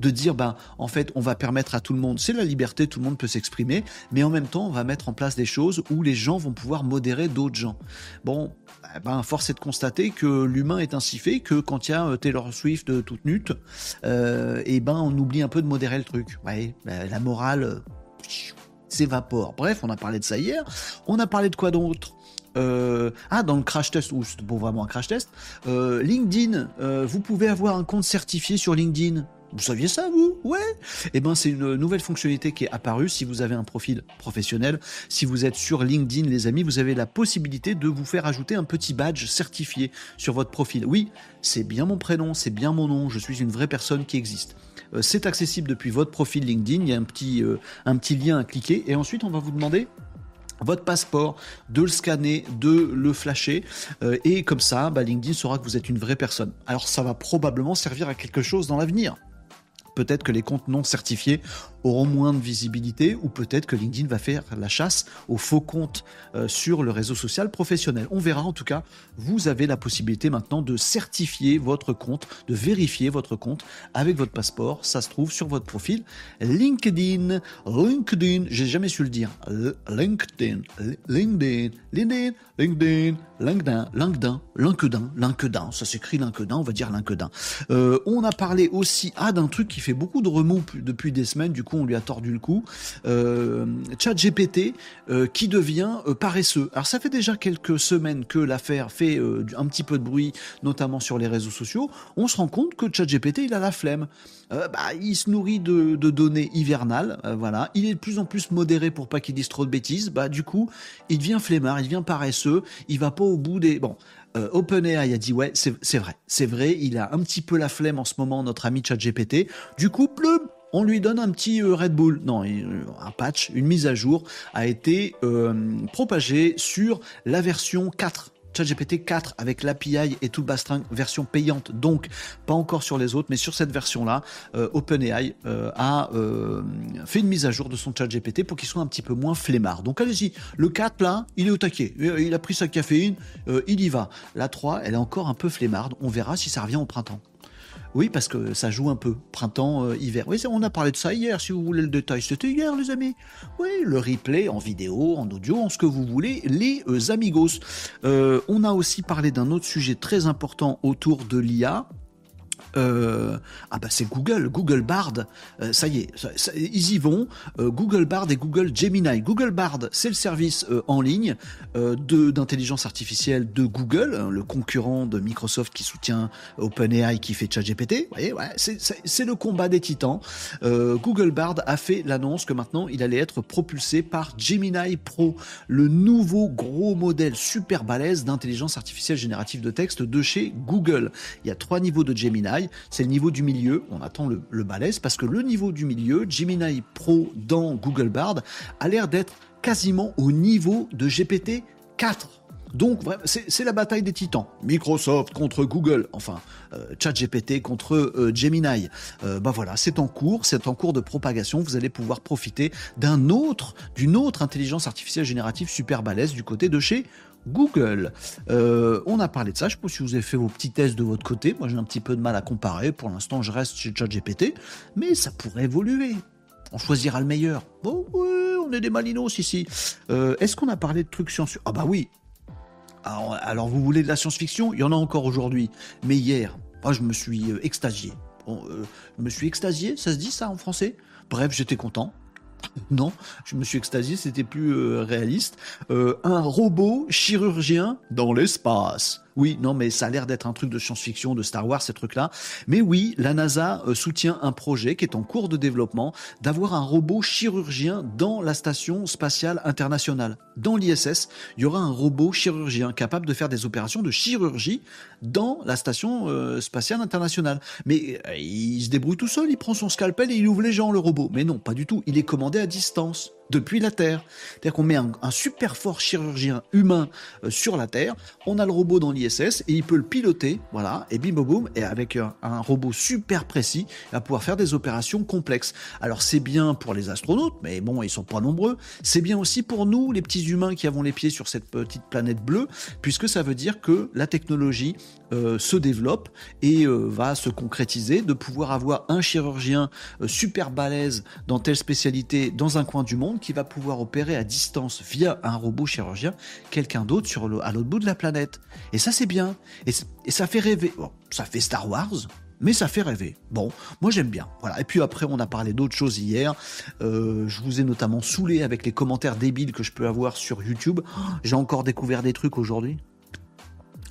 De dire, ben, en fait, on va permettre à tout le monde, c'est la liberté, tout le monde peut s'exprimer, mais en même temps, on va mettre en place des choses où les gens vont pouvoir modérer d'autres gens. Bon, eh ben, force est de constater que l'humain est ainsi fait que quand il y a euh, Taylor Swift euh, toute nute, euh, et eh ben, on oublie un peu de modérer le truc. Ouais, la morale s'évapore. Bref, on a parlé de ça hier. On a parlé de quoi d'autre? Ah, dans le crash test, ou c'est pas vraiment un crash test, LinkedIn, vous pouvez avoir un compte certifié sur LinkedIn. Vous saviez ça, vous? Ouais Eh ben, c'est une nouvelle fonctionnalité qui est apparue. Si vous avez un profil professionnel, si vous êtes sur LinkedIn, les amis, vous avez la possibilité de vous faire ajouter un petit badge certifié sur votre profil. Oui, c'est bien mon prénom, c'est bien mon nom, je suis une vraie personne qui existe. Euh, c'est accessible depuis votre profil LinkedIn. Il y a un petit, euh, un petit lien à cliquer. Et ensuite, on va vous demander votre passeport, de le scanner, de le flasher, euh, et comme ça, bah, LinkedIn saura que vous êtes une vraie personne. Alors ça va probablement servir à quelque chose dans l'avenir peut-être que les comptes non certifiés auront moins de visibilité ou peut-être que LinkedIn va faire la chasse aux faux comptes euh, sur le réseau social professionnel. On verra en tout cas, vous avez la possibilité maintenant de certifier votre compte, de vérifier votre compte avec votre passeport. Ça se trouve sur votre profil LinkedIn. LinkedIn, j'ai jamais su le dire. LinkedIn, LinkedIn, LinkedIn, LinkedIn, LinkedIn, LinkedIn, LinkedIn, LinkedIn. Ça s'écrit LinkedIn, on va dire LinkedIn. Euh, on a parlé aussi ah, d'un truc qui fait beaucoup de remous depuis des semaines. Du on lui a tordu le cou. Euh, ChatGPT euh, qui devient euh, paresseux. Alors ça fait déjà quelques semaines que l'affaire fait euh, un petit peu de bruit, notamment sur les réseaux sociaux. On se rend compte que ChatGPT il a la flemme. bah, il se nourrit de, données hivernales, voilà. Il est de plus en plus modéré pour pas qu'il dise trop de bêtises. Bah du coup, il devient flemmard, il devient paresseux. Il va pas au bout des bon. OpenAI a dit ouais, c'est vrai, c'est vrai, il a un petit peu la flemme en ce moment, notre ami ChatGPT. Du coup, on lui donne un petit euh, Red Bull. Non, euh, un patch, une mise à jour a été euh, propagée sur la version 4 ChatGPT 4 avec l'API et tout le bastring version payante, donc pas encore sur les autres, mais sur cette version-là, OpenAI a fait une mise à jour de son ChatGPT pour qu'il soit un petit peu moins flemmard. Donc allez-y, le 4 là, il est au taquet, il a pris sa caféine, il y va. La 3, elle est encore un peu flemmarde, on verra si ça revient au printemps. Oui, parce que ça joue un peu. Printemps, euh, hiver. Oui, on a parlé de ça hier, si vous voulez le détail. C'était hier, les amis. Oui, le replay en vidéo, en audio, en ce que vous voulez, les euh, amigos. Euh, on a aussi parlé d'un autre sujet très important autour de l'IA. Euh, ah bah c'est Google, Google Bard, euh, ça y est, ils y vont. Euh, Google Bard et Google Gemini. Google Bard, c'est le service en ligne d'intelligence artificielle de Google, hein, le concurrent de Microsoft qui soutient OpenAI qui fait ChatGPT. Voyez, ouais, c'est le combat des titans. Google Bard a fait l'annonce que maintenant il allait être propulsé par Gemini Pro, le nouveau gros modèle super balèze d'intelligence artificielle générative de texte de chez Google. Il y a trois niveaux de Gemini c'est le niveau du milieu. On attend le, le parce que le niveau du milieu, Gemini Pro dans Google Bard, a l'air d'être quasiment au niveau de GPT 4. Donc c'est la bataille des titans. Microsoft contre Google, enfin euh, ChatGPT contre euh, Gemini. Euh, bah voilà, c'est en cours, c'est en cours de propagation. Vous allez pouvoir profiter d'un autre, d'une autre intelligence artificielle générative super balèze du côté de chez Google. Euh, on a parlé de ça. Je ne sais pas si vous avez fait vos petits tests de votre côté. Moi, j'ai un petit peu de mal à comparer. Pour l'instant, je reste chez ChatGPT, mais ça pourrait évoluer. On choisira le meilleur. On est des malinos ici. Euh, est-ce qu'on a parlé de trucs scientifiques? Ah bah oui. Alors, vous voulez de la science-fiction? Il y en a encore aujourd'hui. Mais hier, moi, je me suis euh, extasié. je me suis extasié, ça se dit ça en français? Bref, j'étais content. Non, je me suis extasié, c'était plus euh, réaliste. Euh, un robot chirurgien dans l'espace. Oui, non, mais ça a l'air d'être un truc de science-fiction, de Star Wars, ces trucs-là. Mais oui, la NASA euh, soutient un projet qui est en cours de développement d'avoir un robot chirurgien dans la station spatiale internationale. Dans l'ISS, il y aura un robot chirurgien capable de faire des opérations de chirurgie dans la station euh, spatiale internationale. Mais euh, il se débrouille tout seul, il prend son scalpel et il ouvre les gens, le robot. Mais non, pas du tout. Il est commandé à distance depuis la Terre. C'est-à-dire qu'on met un, super fort chirurgien humain euh, sur la Terre, on a le robot dans l'ISS et il peut le piloter, voilà, et bim boum, et avec un, robot super précis, il va pouvoir faire des opérations complexes. Alors c'est bien pour les astronautes, mais bon, ils sont pas nombreux. C'est bien aussi pour nous, les petits humains qui avons les pieds sur cette petite planète bleue, puisque ça veut dire que la technologie euh, se développe et euh, va se concrétiser, de pouvoir avoir un chirurgien super balèze dans telle spécialité dans un coin du monde qui va pouvoir opérer à distance via un robot chirurgien quelqu'un d'autre sur le, à l'autre bout de la planète. Et ça, c'est bien. Et, ça fait rêver. ça fait Star Wars, mais ça fait rêver. Bon, moi j'aime bien. Voilà. Et puis après, on a parlé d'autres choses hier. Euh, je vous ai notamment saoulé avec les commentaires débiles que je peux avoir sur YouTube. J'ai encore découvert des trucs aujourd'hui.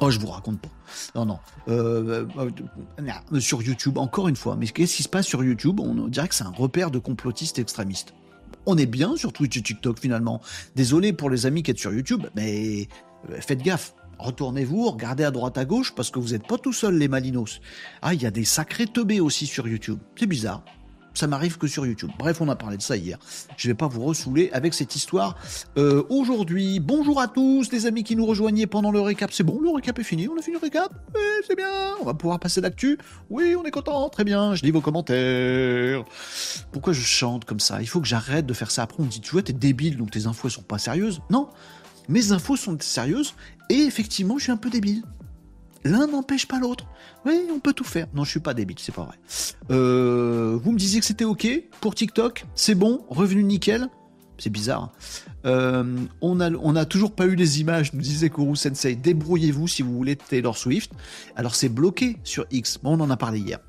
Oh, je vous raconte pas. Non, non. Euh, euh, sur YouTube, encore une fois. Mais qu'est-ce qui se passe sur YouTube? On dirait que c'est un repère de complotistes extrémistes on est bien sur Twitch et TikTok finalement. Désolé pour les amis qui êtes sur YouTube, mais euh, faites gaffe. Retournez-vous, regardez à droite à gauche parce que vous n'êtes pas tout seul les malinos. Ah, il y a des sacrés teubés aussi sur YouTube. C'est bizarre ça m'arrive que sur YouTube. Bref, on a parlé de ça hier. Je ne vais pas vous ressouler avec cette histoire. Euh, aujourd'hui, bonjour à tous, les amis qui nous rejoignaient pendant le récap. C'est bon, le récap est fini. On a fini le récap? C'est bien. On va pouvoir passer d'actu. Oui, on est content. Très bien. Je lis vos commentaires. Pourquoi je chante comme ça? Il faut que j'arrête de faire ça. Après, on me dit, tu vois, t'es débile, donc tes infos sont pas sérieuses. Non, mes infos sont sérieuses et effectivement, je suis un peu débile. L'un n'empêche pas l'autre. Oui, on peut tout faire. Non, je suis pas débile, c'est pas vrai. Euh, vous me disiez que c'était ok pour TikTok, c'est bon, revenu nickel. C'est bizarre. Hein. Euh, on a, on a toujours pas eu les images, nous disait Kuru Sensei. Débrouillez-vous si vous voulez Taylor Swift. Alors c'est bloqué sur X. Bon, on en a parlé hier.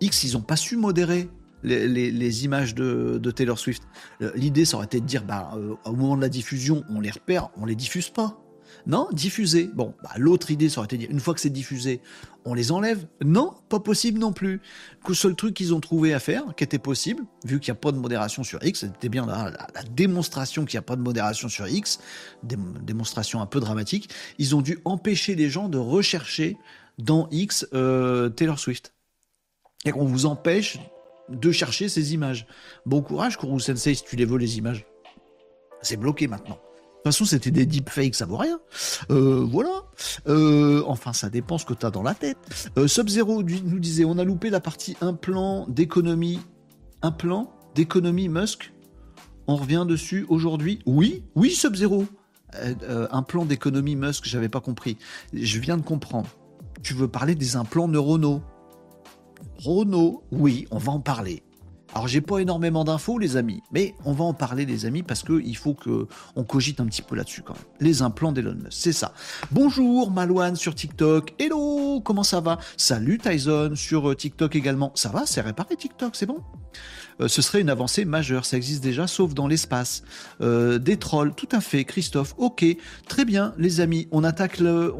X, ils ont pas su modérer les, images de, Taylor Swift. Euh, l'idée, ça aurait été de dire, bah, au moment de la diffusion, on les repère, on les diffuse pas. Non, diffuser. Bon, bah, l'autre idée, ça aurait été dire, une fois que c'est diffusé, on les enlève. Non, pas possible non plus. Le seul truc qu'ils ont trouvé à faire, qui était possible, vu qu'il n'y a pas de modération sur X, c'était bien la, démonstration qu'il n'y a pas de modération sur X, démonstration un peu dramatique, ils ont dû empêcher les gens de rechercher dans X euh, Taylor Swift. Et qu'on vous empêche de chercher ces images. Bon courage, Kuru Sensei, si tu les veux, les images. C'est bloqué maintenant. De toute façon, c'était des deepfakes, ça vaut rien. Euh, voilà. Euh, enfin, ça dépend ce que tu as dans la tête. Euh, Sub-Zero nous disait on a loupé la partie implant d'économie. Implant d'économie Musk? On revient dessus aujourd'hui? Oui, oui, Sub-Zero. un plan d'économie Musk, j'avais pas compris. Je viens de comprendre. Tu veux parler des implants neuronaux? Neuronaux, oui, on va en parler. Alors j'ai pas énormément d'infos les amis, mais on va en parler les amis parce qu'il faut que on cogite un petit peu là-dessus quand même. Les implants d'Elon Musk, c'est ça. Bonjour Malouane sur TikTok. Hello, comment ça va? Salut Tyson sur euh, TikTok également. Ça va, c'est réparé TikTok, c'est bon? Euh, ce serait une avancée majeure, ça existe déjà, sauf dans l'espace. Euh, des trolls, tout à fait, Christophe. Ok, très bien, les amis, on attaque le,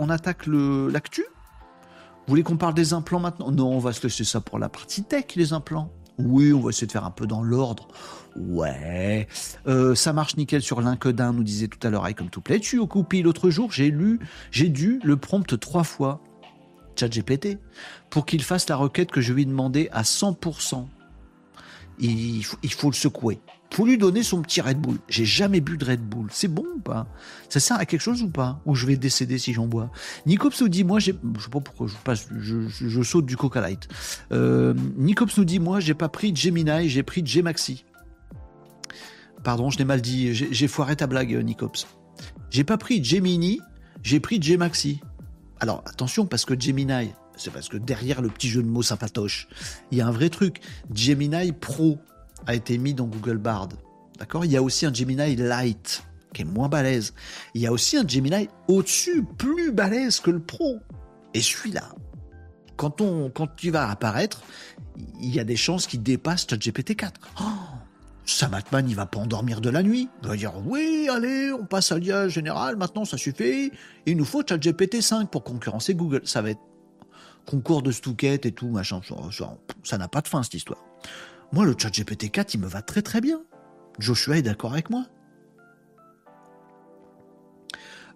le l'actu? Vous voulez qu'on parle des implants maintenant? Non, on va se laisser ça pour la partie tech, les implants. Oui, on va essayer de faire un peu dans l'ordre. Ouais. Euh, ça marche nickel sur l'incodin, nous disait tout à l'heure comme tout plaît. Tu occupes l'autre jour, j'ai lu, j'ai dû le prompt trois fois, GPT, pour qu'il fasse la requête que je lui ai demandé à 100%. Il, il faut le secouer. Faut lui donner son petit Red Bull. J'ai jamais bu de Red Bull. C'est bon ou pas? Ça sert à quelque chose ou pas? Ou je vais décéder si j'en bois? Nicops nous dit, moi, j'ai, je sais pas pourquoi je passe, je, saute du Coca Light. Euh, Nicops nous dit, moi, j'ai pas pris Gemini, j'ai pris de Gemaxi. Pardon, je l'ai mal dit. J'ai foiré ta blague, Nicops. J'ai pas pris Gemini, j'ai pris de Gemaxi. Alors attention, parce que Gemini, c'est parce que derrière le petit jeu de mots sympatoche, il y a un vrai truc. Gemini Pro, a été mis dans Google Bard. D'accord? Il y a aussi un Gemini Lite qui est moins balèze. Il y a aussi un Gemini au-dessus, plus balèze que le Pro. Et celui-là, quand, on, quand il va apparaître, il y a des chances qu'il dépasse ChatGPT 4. Oh Sam Altman, il va pas endormir de la nuit. Il va dire oui, allez, on passe à l'IA général, maintenant ça suffit. il nous faut ChatGPT 5 pour concurrencer Google. Ça va être concours de Stouquette et tout, machin. Ça n'a pas de fin cette histoire. Moi, le ChatGPT 4, il me va très très bien. Joshua est d'accord avec moi.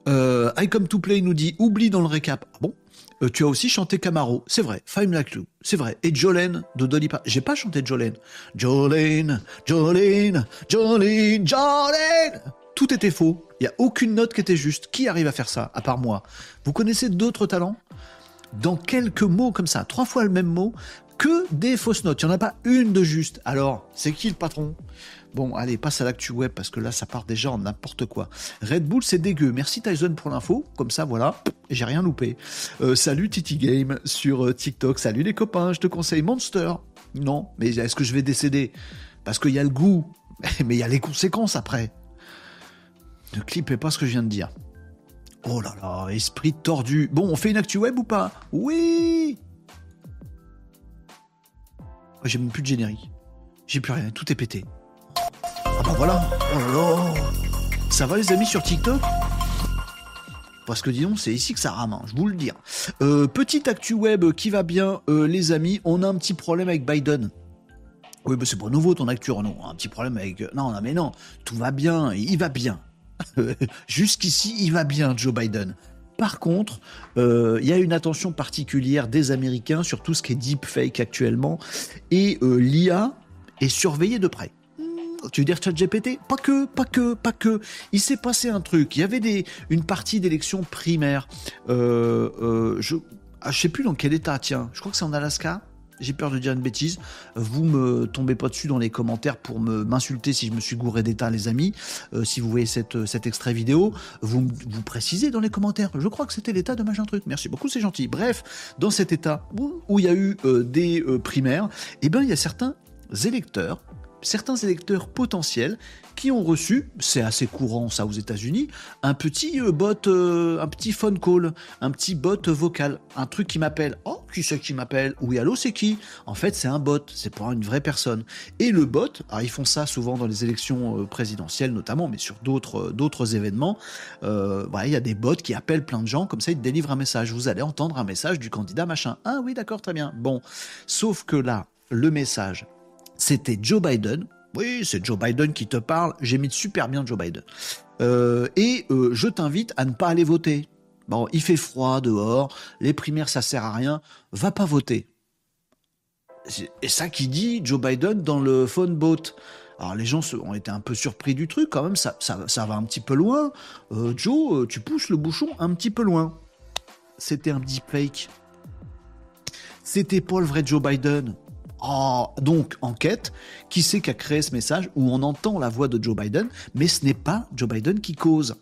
Euh, I Come to Play nous dit oublie dans le récap. Ah bon euh, Tu as aussi chanté Camaro, c'est vrai. Fime Like You, c'est vrai. Et Jolene de Dolly Parton. J'ai pas chanté Jolene. Jolene, Jolene, Jolene, Jolene. Tout était faux. Il y a aucune note qui était juste. Qui arrive à faire ça à part moi? Vous connaissez d'autres talents? Dans quelques mots comme ça, trois fois le même mot, que des fausses notes. Il n'y en a pas une de juste. Alors, c'est qui le patron? Bon, allez, passe à l'actu web parce que là, ça part déjà en n'importe quoi. Red Bull, c'est dégueu. Merci Tyson pour l'info. Comme ça, voilà, j'ai rien loupé. Euh, salut Titi Game sur euh, TikTok. Salut les copains, je te conseille Monster. Non, mais est-ce que je vais décéder? Parce qu'il y a le goût, [laughs] mais il y a les conséquences après. Ne clipez pas ce que je viens de dire. Oh là là, esprit tordu. Bon, on fait une actu web ou pas? Oui J'ai même plus de générique. J'ai plus rien, tout est pété. Ah bah voilà. Oh là là. Ça va les amis sur TikTok? Parce que disons, c'est ici que ça rame, hein, je vous le dis. Euh, petite actu web qui va bien, euh, les amis. On a un petit problème avec Biden. Oui, mais c'est pas nouveau ton actu, non Un petit problème avec. Euh, non, non, mais non, tout va bien, il va bien. [laughs] Jusqu'ici, il va bien, Joe Biden. Par contre, il y a une attention particulière des Américains sur tout ce qui est deepfake actuellement, et l'IA est surveillée de près tu veux dire ChatGPT? Pas que, pas que, pas que. Il s'est passé un truc. Il y avait des, une partie d'élections primaires. Euh, euh, je, ah, je sais plus dans quel état. Tiens, je crois que c'est en Alaska. J'ai peur de dire une bêtise. Vous me tombez pas dessus dans les commentaires pour m'insulter si je me suis gouré d'état, les amis. Euh, si vous voyez cette, cet extrait vidéo, vous vous précisez dans les commentaires. Je crois que c'était l'état de machin truc. Merci beaucoup, c'est gentil. Bref, dans cet état où, il y a eu euh, des euh, primaires, eh ben il y a certains électeurs certains électeurs potentiels qui ont reçu, c'est assez courant ça aux États-Unis, un petit euh, bot, euh, un petit phone call, un petit bot vocal, un truc qui m'appelle. Oh, qui c'est qui m'appelle? Oui, allô, c'est qui? En fait, c'est un bot, c'est pour une vraie personne. Et le bot, alors ils font ça souvent dans les élections euh, présidentielles notamment, mais sur d'autres d'autres événements. il y a des bots qui appellent plein de gens, comme ça ils délivrent un message. Vous allez entendre un message du candidat machin. Ah oui, d'accord, très bien. Bon, sauf que là, le message c'était Joe Biden. Oui, c'est Joe Biden qui te parle. J'imite super bien Joe Biden. Euh, et euh, je t'invite à ne pas aller voter. Bon, il fait froid dehors, les primaires ça sert à rien, va pas voter. Et ça qui dit Joe Biden dans le phone boat. Alors les gens ont été un peu surpris du truc, quand même, ça, ça, va un petit peu loin. Euh, Joe, tu pousses le bouchon un petit peu loin. C'était un deep fake. C'était pas le vrai Joe Biden. Oh, donc, enquête, qui c'est qui a créé ce message où on entend la voix de Joe Biden, mais ce n'est pas Joe Biden qui cause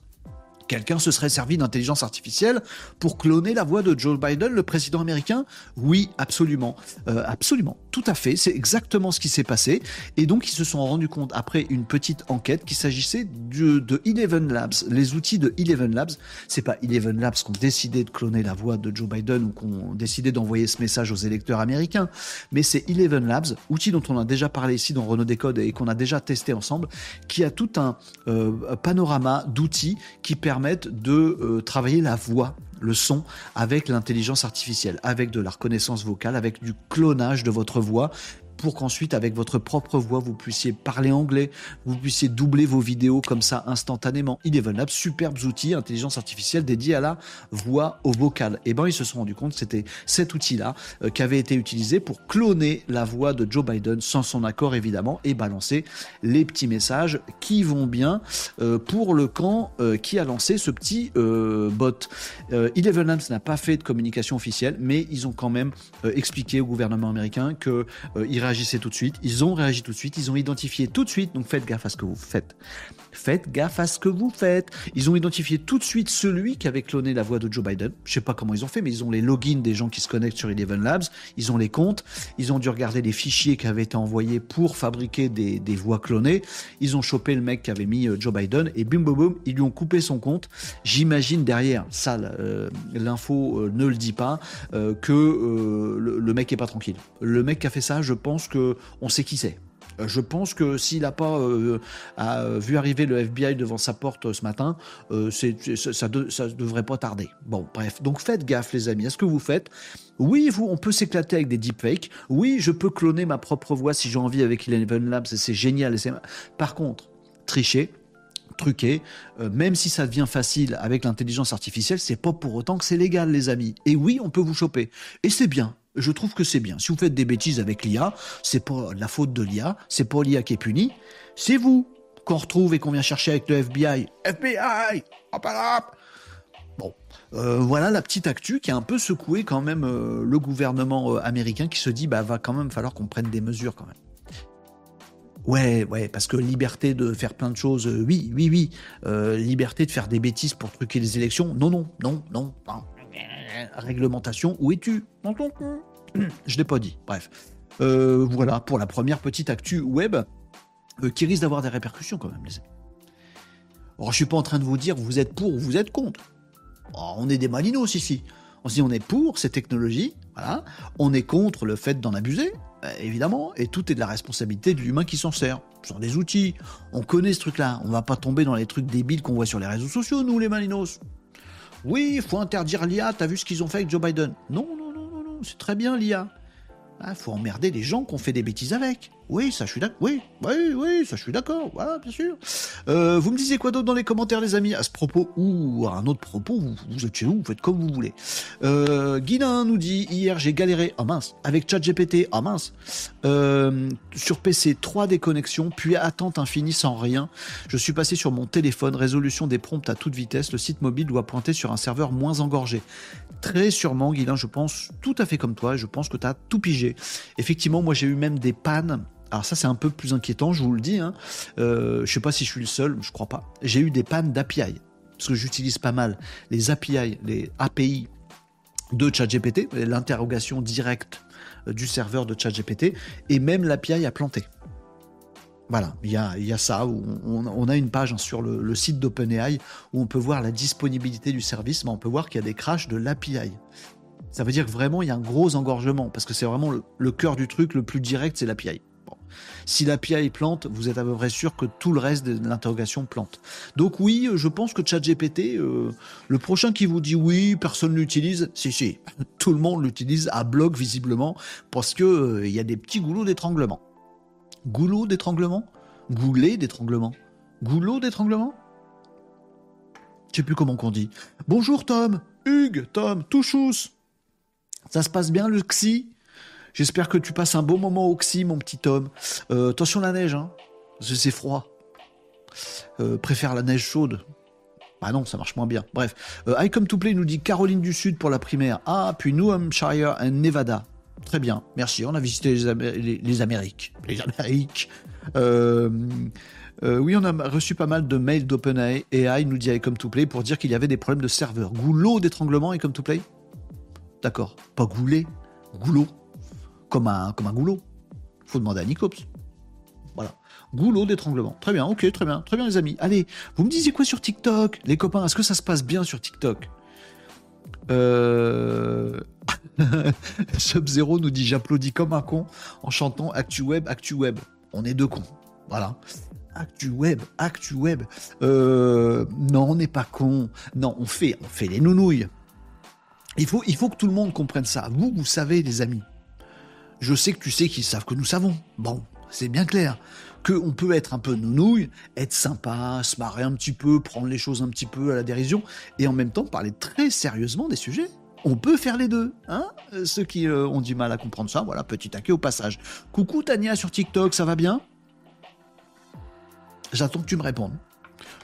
quelqu'un se serait servi d'intelligence artificielle pour cloner la voix de Joe Biden, le président américain? Oui, absolument. Euh, absolument. Tout à fait. C'est exactement ce qui s'est passé. Et donc, ils se sont rendus compte, après une petite enquête, qu'il s'agissait de, de, Eleven Labs. Les outils de Eleven Labs, c'est pas Eleven Labs qui ont décidé de cloner la voix de Joe Biden ou qui ont décidé d'envoyer ce message aux électeurs américains, mais c'est Eleven Labs, outil dont on a déjà parlé ici dans Renault Décode et qu'on a déjà testé ensemble, qui a tout un euh, panorama d'outils qui permettent de euh, travailler la voix le son avec l'intelligence artificielle, avec de la reconnaissance vocale, avec du clonage de votre voix pour qu'ensuite, avec votre propre voix, vous puissiez parler anglais, vous puissiez doubler vos vidéos comme ça instantanément. Eleven Labs, superbes outils, intelligence artificielle dédiée à la voix au vocal. Et eh ben, ils se sont rendus compte que c'était cet outil-là euh, qui avait été utilisé pour cloner la voix de Joe Biden sans son accord évidemment et balancer les petits messages qui vont bien euh, pour le camp euh, qui a lancé ce petit bot. Eleven Labs n'a pas fait de communication officielle, mais ils ont quand même expliqué au gouvernement américain que réagissaient tout de suite, ils ont réagi tout de suite, ils ont identifié tout de suite, donc faites gaffe à ce que vous faites. Faites gaffe à ce que vous faites. Ils ont identifié tout de suite celui qui avait cloné la voix de Joe Biden. Je sais pas comment ils ont fait, mais ils ont les logins des gens qui se connectent sur Eleven Labs, ils ont les comptes, ils ont dû regarder les fichiers qui avaient été envoyés pour fabriquer des, voix clonées. Ils ont chopé le mec qui avait mis euh, Joe Biden et bim boum boum, ils lui ont coupé son compte. J'imagine derrière, ça, euh, l'info euh, ne le dit pas, que le, le mec est pas tranquille. Le mec qui a fait ça, je pense que on sait qui c'est. Euh, je pense que s'il n'a pas euh, vu arriver le FBI devant sa porte ce matin, ça ne devrait pas tarder. Bon, bref. Donc faites gaffe, les amis. Est-ce que vous faites? Oui, vous, on peut s'éclater avec des deepfakes. Oui, je peux cloner ma propre voix si j'ai envie avec Eleven Labs. C'est génial. Par contre, tricher, truquer, même si ça devient facile avec l'intelligence artificielle, c'est pas pour autant que c'est légal, les amis. Et oui, on peut vous choper. Et c'est bien je trouve que c'est bien. Si vous faites des bêtises avec l'IA, c'est pas la faute de l'IA, c'est pas l'IA qui est punie, c'est vous qu'on retrouve et qu'on vient chercher avec le FBI. FBI Hop hop Bon, euh, voilà la petite actu qui a un peu secoué quand même euh, le gouvernement euh, américain qui se dit bah va quand même falloir qu'on prenne des mesures quand même. Ouais, ouais, parce que liberté de faire plein de choses, oui, oui, oui. liberté de faire des bêtises pour truquer les élections, non, non, non, non. non réglementation, où es-tu? [clears throat] Je l'ai pas dit, bref. Euh, voilà pour la première petite actu web euh, qui risque d'avoir des répercussions quand même, les amis. Alors, je suis pas en train de vous dire vous êtes pour ou vous êtes contre. Oh, on est des malinos ici. On se dit on est pour ces technologies, voilà. On est contre le fait d'en abuser, euh, évidemment, et tout est de la responsabilité de l'humain qui s'en sert. Ce sont des outils. On connaît ce truc-là. On va pas tomber dans les trucs débiles qu'on voit sur les réseaux sociaux, nous les malinos. Oui, il faut interdire l'IA, t'as vu ce qu'ils ont fait avec Joe Biden? Non, non, non, non, non, c'est très bien l'IA. Il ah, faut emmerder les gens qui ont fait des bêtises avec. Oui, ça je suis d'accord. Oui, oui, oui, ça je suis d'accord. Voilà, bien sûr. Euh, vous me disiez quoi d'autre dans les commentaires, les amis, à ce propos ou à un autre propos Vous, êtes chez vous, vous faites comme vous voulez. Euh, nous dit hier j'ai galéré. Oh mince, avec ChatGPT. Oh mince. Euh, sur PC, 3 déconnexions, puis attente infinie sans rien. Je suis passé sur mon téléphone, résolution des prompts à toute vitesse. Le site mobile doit pointer sur un serveur moins engorgé. Très sûrement, Guilin, je pense tout à fait comme toi. Je pense que tu as tout pigé. Effectivement, moi j'ai eu même des pannes alors ça c'est un peu plus inquiétant, je vous le dis. Hein. Euh, je sais pas si je suis le seul, je crois pas. J'ai eu des pannes d'API parce que j'utilise pas mal les API, les API de ChatGPT, l'interrogation directe euh, du serveur de ChatGPT, et même l'API a planté. Voilà, il y a, ça, on, a une page hein, sur le, site d'OpenAI où on peut voir la disponibilité du service, mais on peut voir qu'il y a des crashs de l'API. Ça veut dire que vraiment il y a un gros engorgement, parce que c'est vraiment le, cœur du truc, le plus direct, c'est l'API. Si l'API plante, vous êtes à peu près sûr que tout le reste de l'interrogation plante. Donc oui, je pense que ChatGPT, euh, le prochain qui vous dit oui, personne l'utilise, si si, [laughs] tout le monde l'utilise à bloc visiblement, parce que euh, il y a des petits goulots d'étranglement. Goulot d'étranglement? Goulet d'étranglement Goulot d'étranglement? Je sais plus comment qu'on dit. Bonjour Tom, Hugues, Tom, Touchous. Ça se passe bien le XI? J'espère que tu passes un beau moment au Xi, mon petit homme. Euh, attention la neige, hein. C'est froid. Euh, préfère la neige chaude. Ah non, ça marche moins bien. Bref. Euh, I Come to Play nous dit Caroline du Sud pour la primaire. Ah, puis New Hampshire et Nevada. Très bien, merci. On a visité les, Amériques. Les Amériques. oui, on a reçu pas mal de mails d'OpenAI et AI nous dit I Come to Play pour dire qu'il y avait des problèmes de serveur. Goulot d'étranglement I Come to Play? D'accord. Pas goulet, goulot comme un, comme un goulot. Faut demander à Nicops. Voilà. Goulot d'étranglement. Très bien, ok, très bien, très bien les amis. Allez, vous me disiez quoi sur TikTok, les copains? Est-ce que ça se passe bien sur TikTok? Euh... [laughs] Sub-Zero nous dit j'applaudis comme un con en chantant Actu Web, Actu Web. On est deux cons. Voilà. Actu Web, Actu Web. Euh... Non, on n'est pas con. Non, on fait, on fait les nounouilles. Il faut, il faut que tout le monde comprenne ça. Vous, vous savez, les amis je sais que tu sais qu'ils savent que nous savons. Bon, c'est bien clair. Qu'on peut être un peu nounouille, être sympa, se marrer un petit peu, prendre les choses un petit peu à la dérision, et en même temps parler très sérieusement des sujets. On peut faire les deux, hein Ceux qui euh, ont du mal à comprendre ça, voilà, petit taquet au passage. Coucou Tania sur TikTok, ça va bien? J'attends que tu me répondes.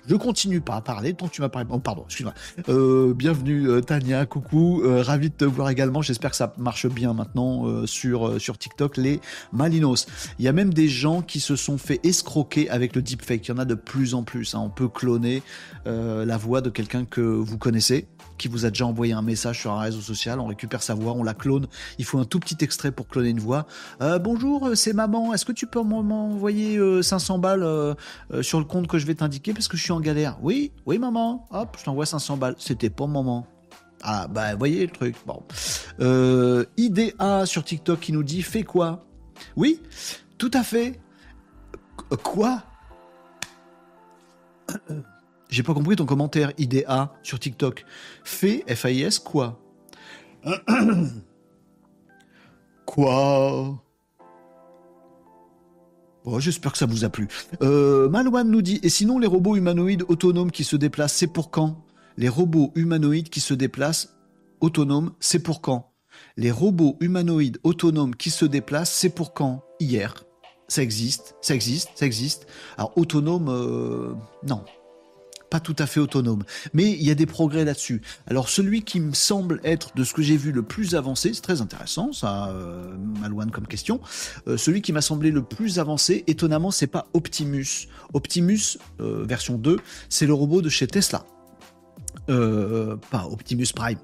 Je continue pas à parler tant que tu m'as parlé. Oh, pardon, excuse-moi. Euh, bienvenue euh, Tania, coucou, euh, ravi de te voir également. J'espère que ça marche bien maintenant sur, sur TikTok, les Malinos. Il y a même des gens qui se sont fait escroquer avec le deepfake. Il y en a de plus en plus. Hein. On peut cloner la voix de quelqu'un que vous connaissez qui vous a déjà envoyé un message sur un réseau social, on récupère sa voix, on la clone. Il faut un tout petit extrait pour cloner une voix. Euh, bonjour, euh, c'est maman. Est-ce que tu peux m'envoyer 500 euh, balles sur le compte que je vais t'indiquer parce que je suis en galère? Oui, oui maman. Hop, je t'envoie 500 balles. C'était pas maman. Ah bah voyez le truc. Bon. IDA sur TikTok qui nous dit fais quoi? Oui, tout à fait. Quoi? [clears throat] J'ai pas compris ton commentaire IDA sur TikTok. Fait FAIS quoi? [coughs] Quoi? Bon, j'espère que ça vous a plu. Euh, Malouane nous dit, et sinon les robots humanoïdes autonomes qui se déplacent, c'est pour quand? Les robots humanoïdes qui se déplacent autonomes, c'est pour quand? Les robots humanoïdes autonomes qui se déplacent, c'est pour quand? Hier. Ça existe, ça existe, ça existe. Alors autonome, euh, non, pas tout à fait autonome. Mais il y a des progrès là-dessus. Alors celui qui me semble être, de ce que j'ai vu, le plus avancé, c'est très intéressant, ça, euh, comme question, euh, celui qui m'a semblé le plus avancé, étonnamment, c'est pas Optimus. Optimus, euh, version 2, c'est le robot de chez Tesla. Euh, pas Optimus Prime.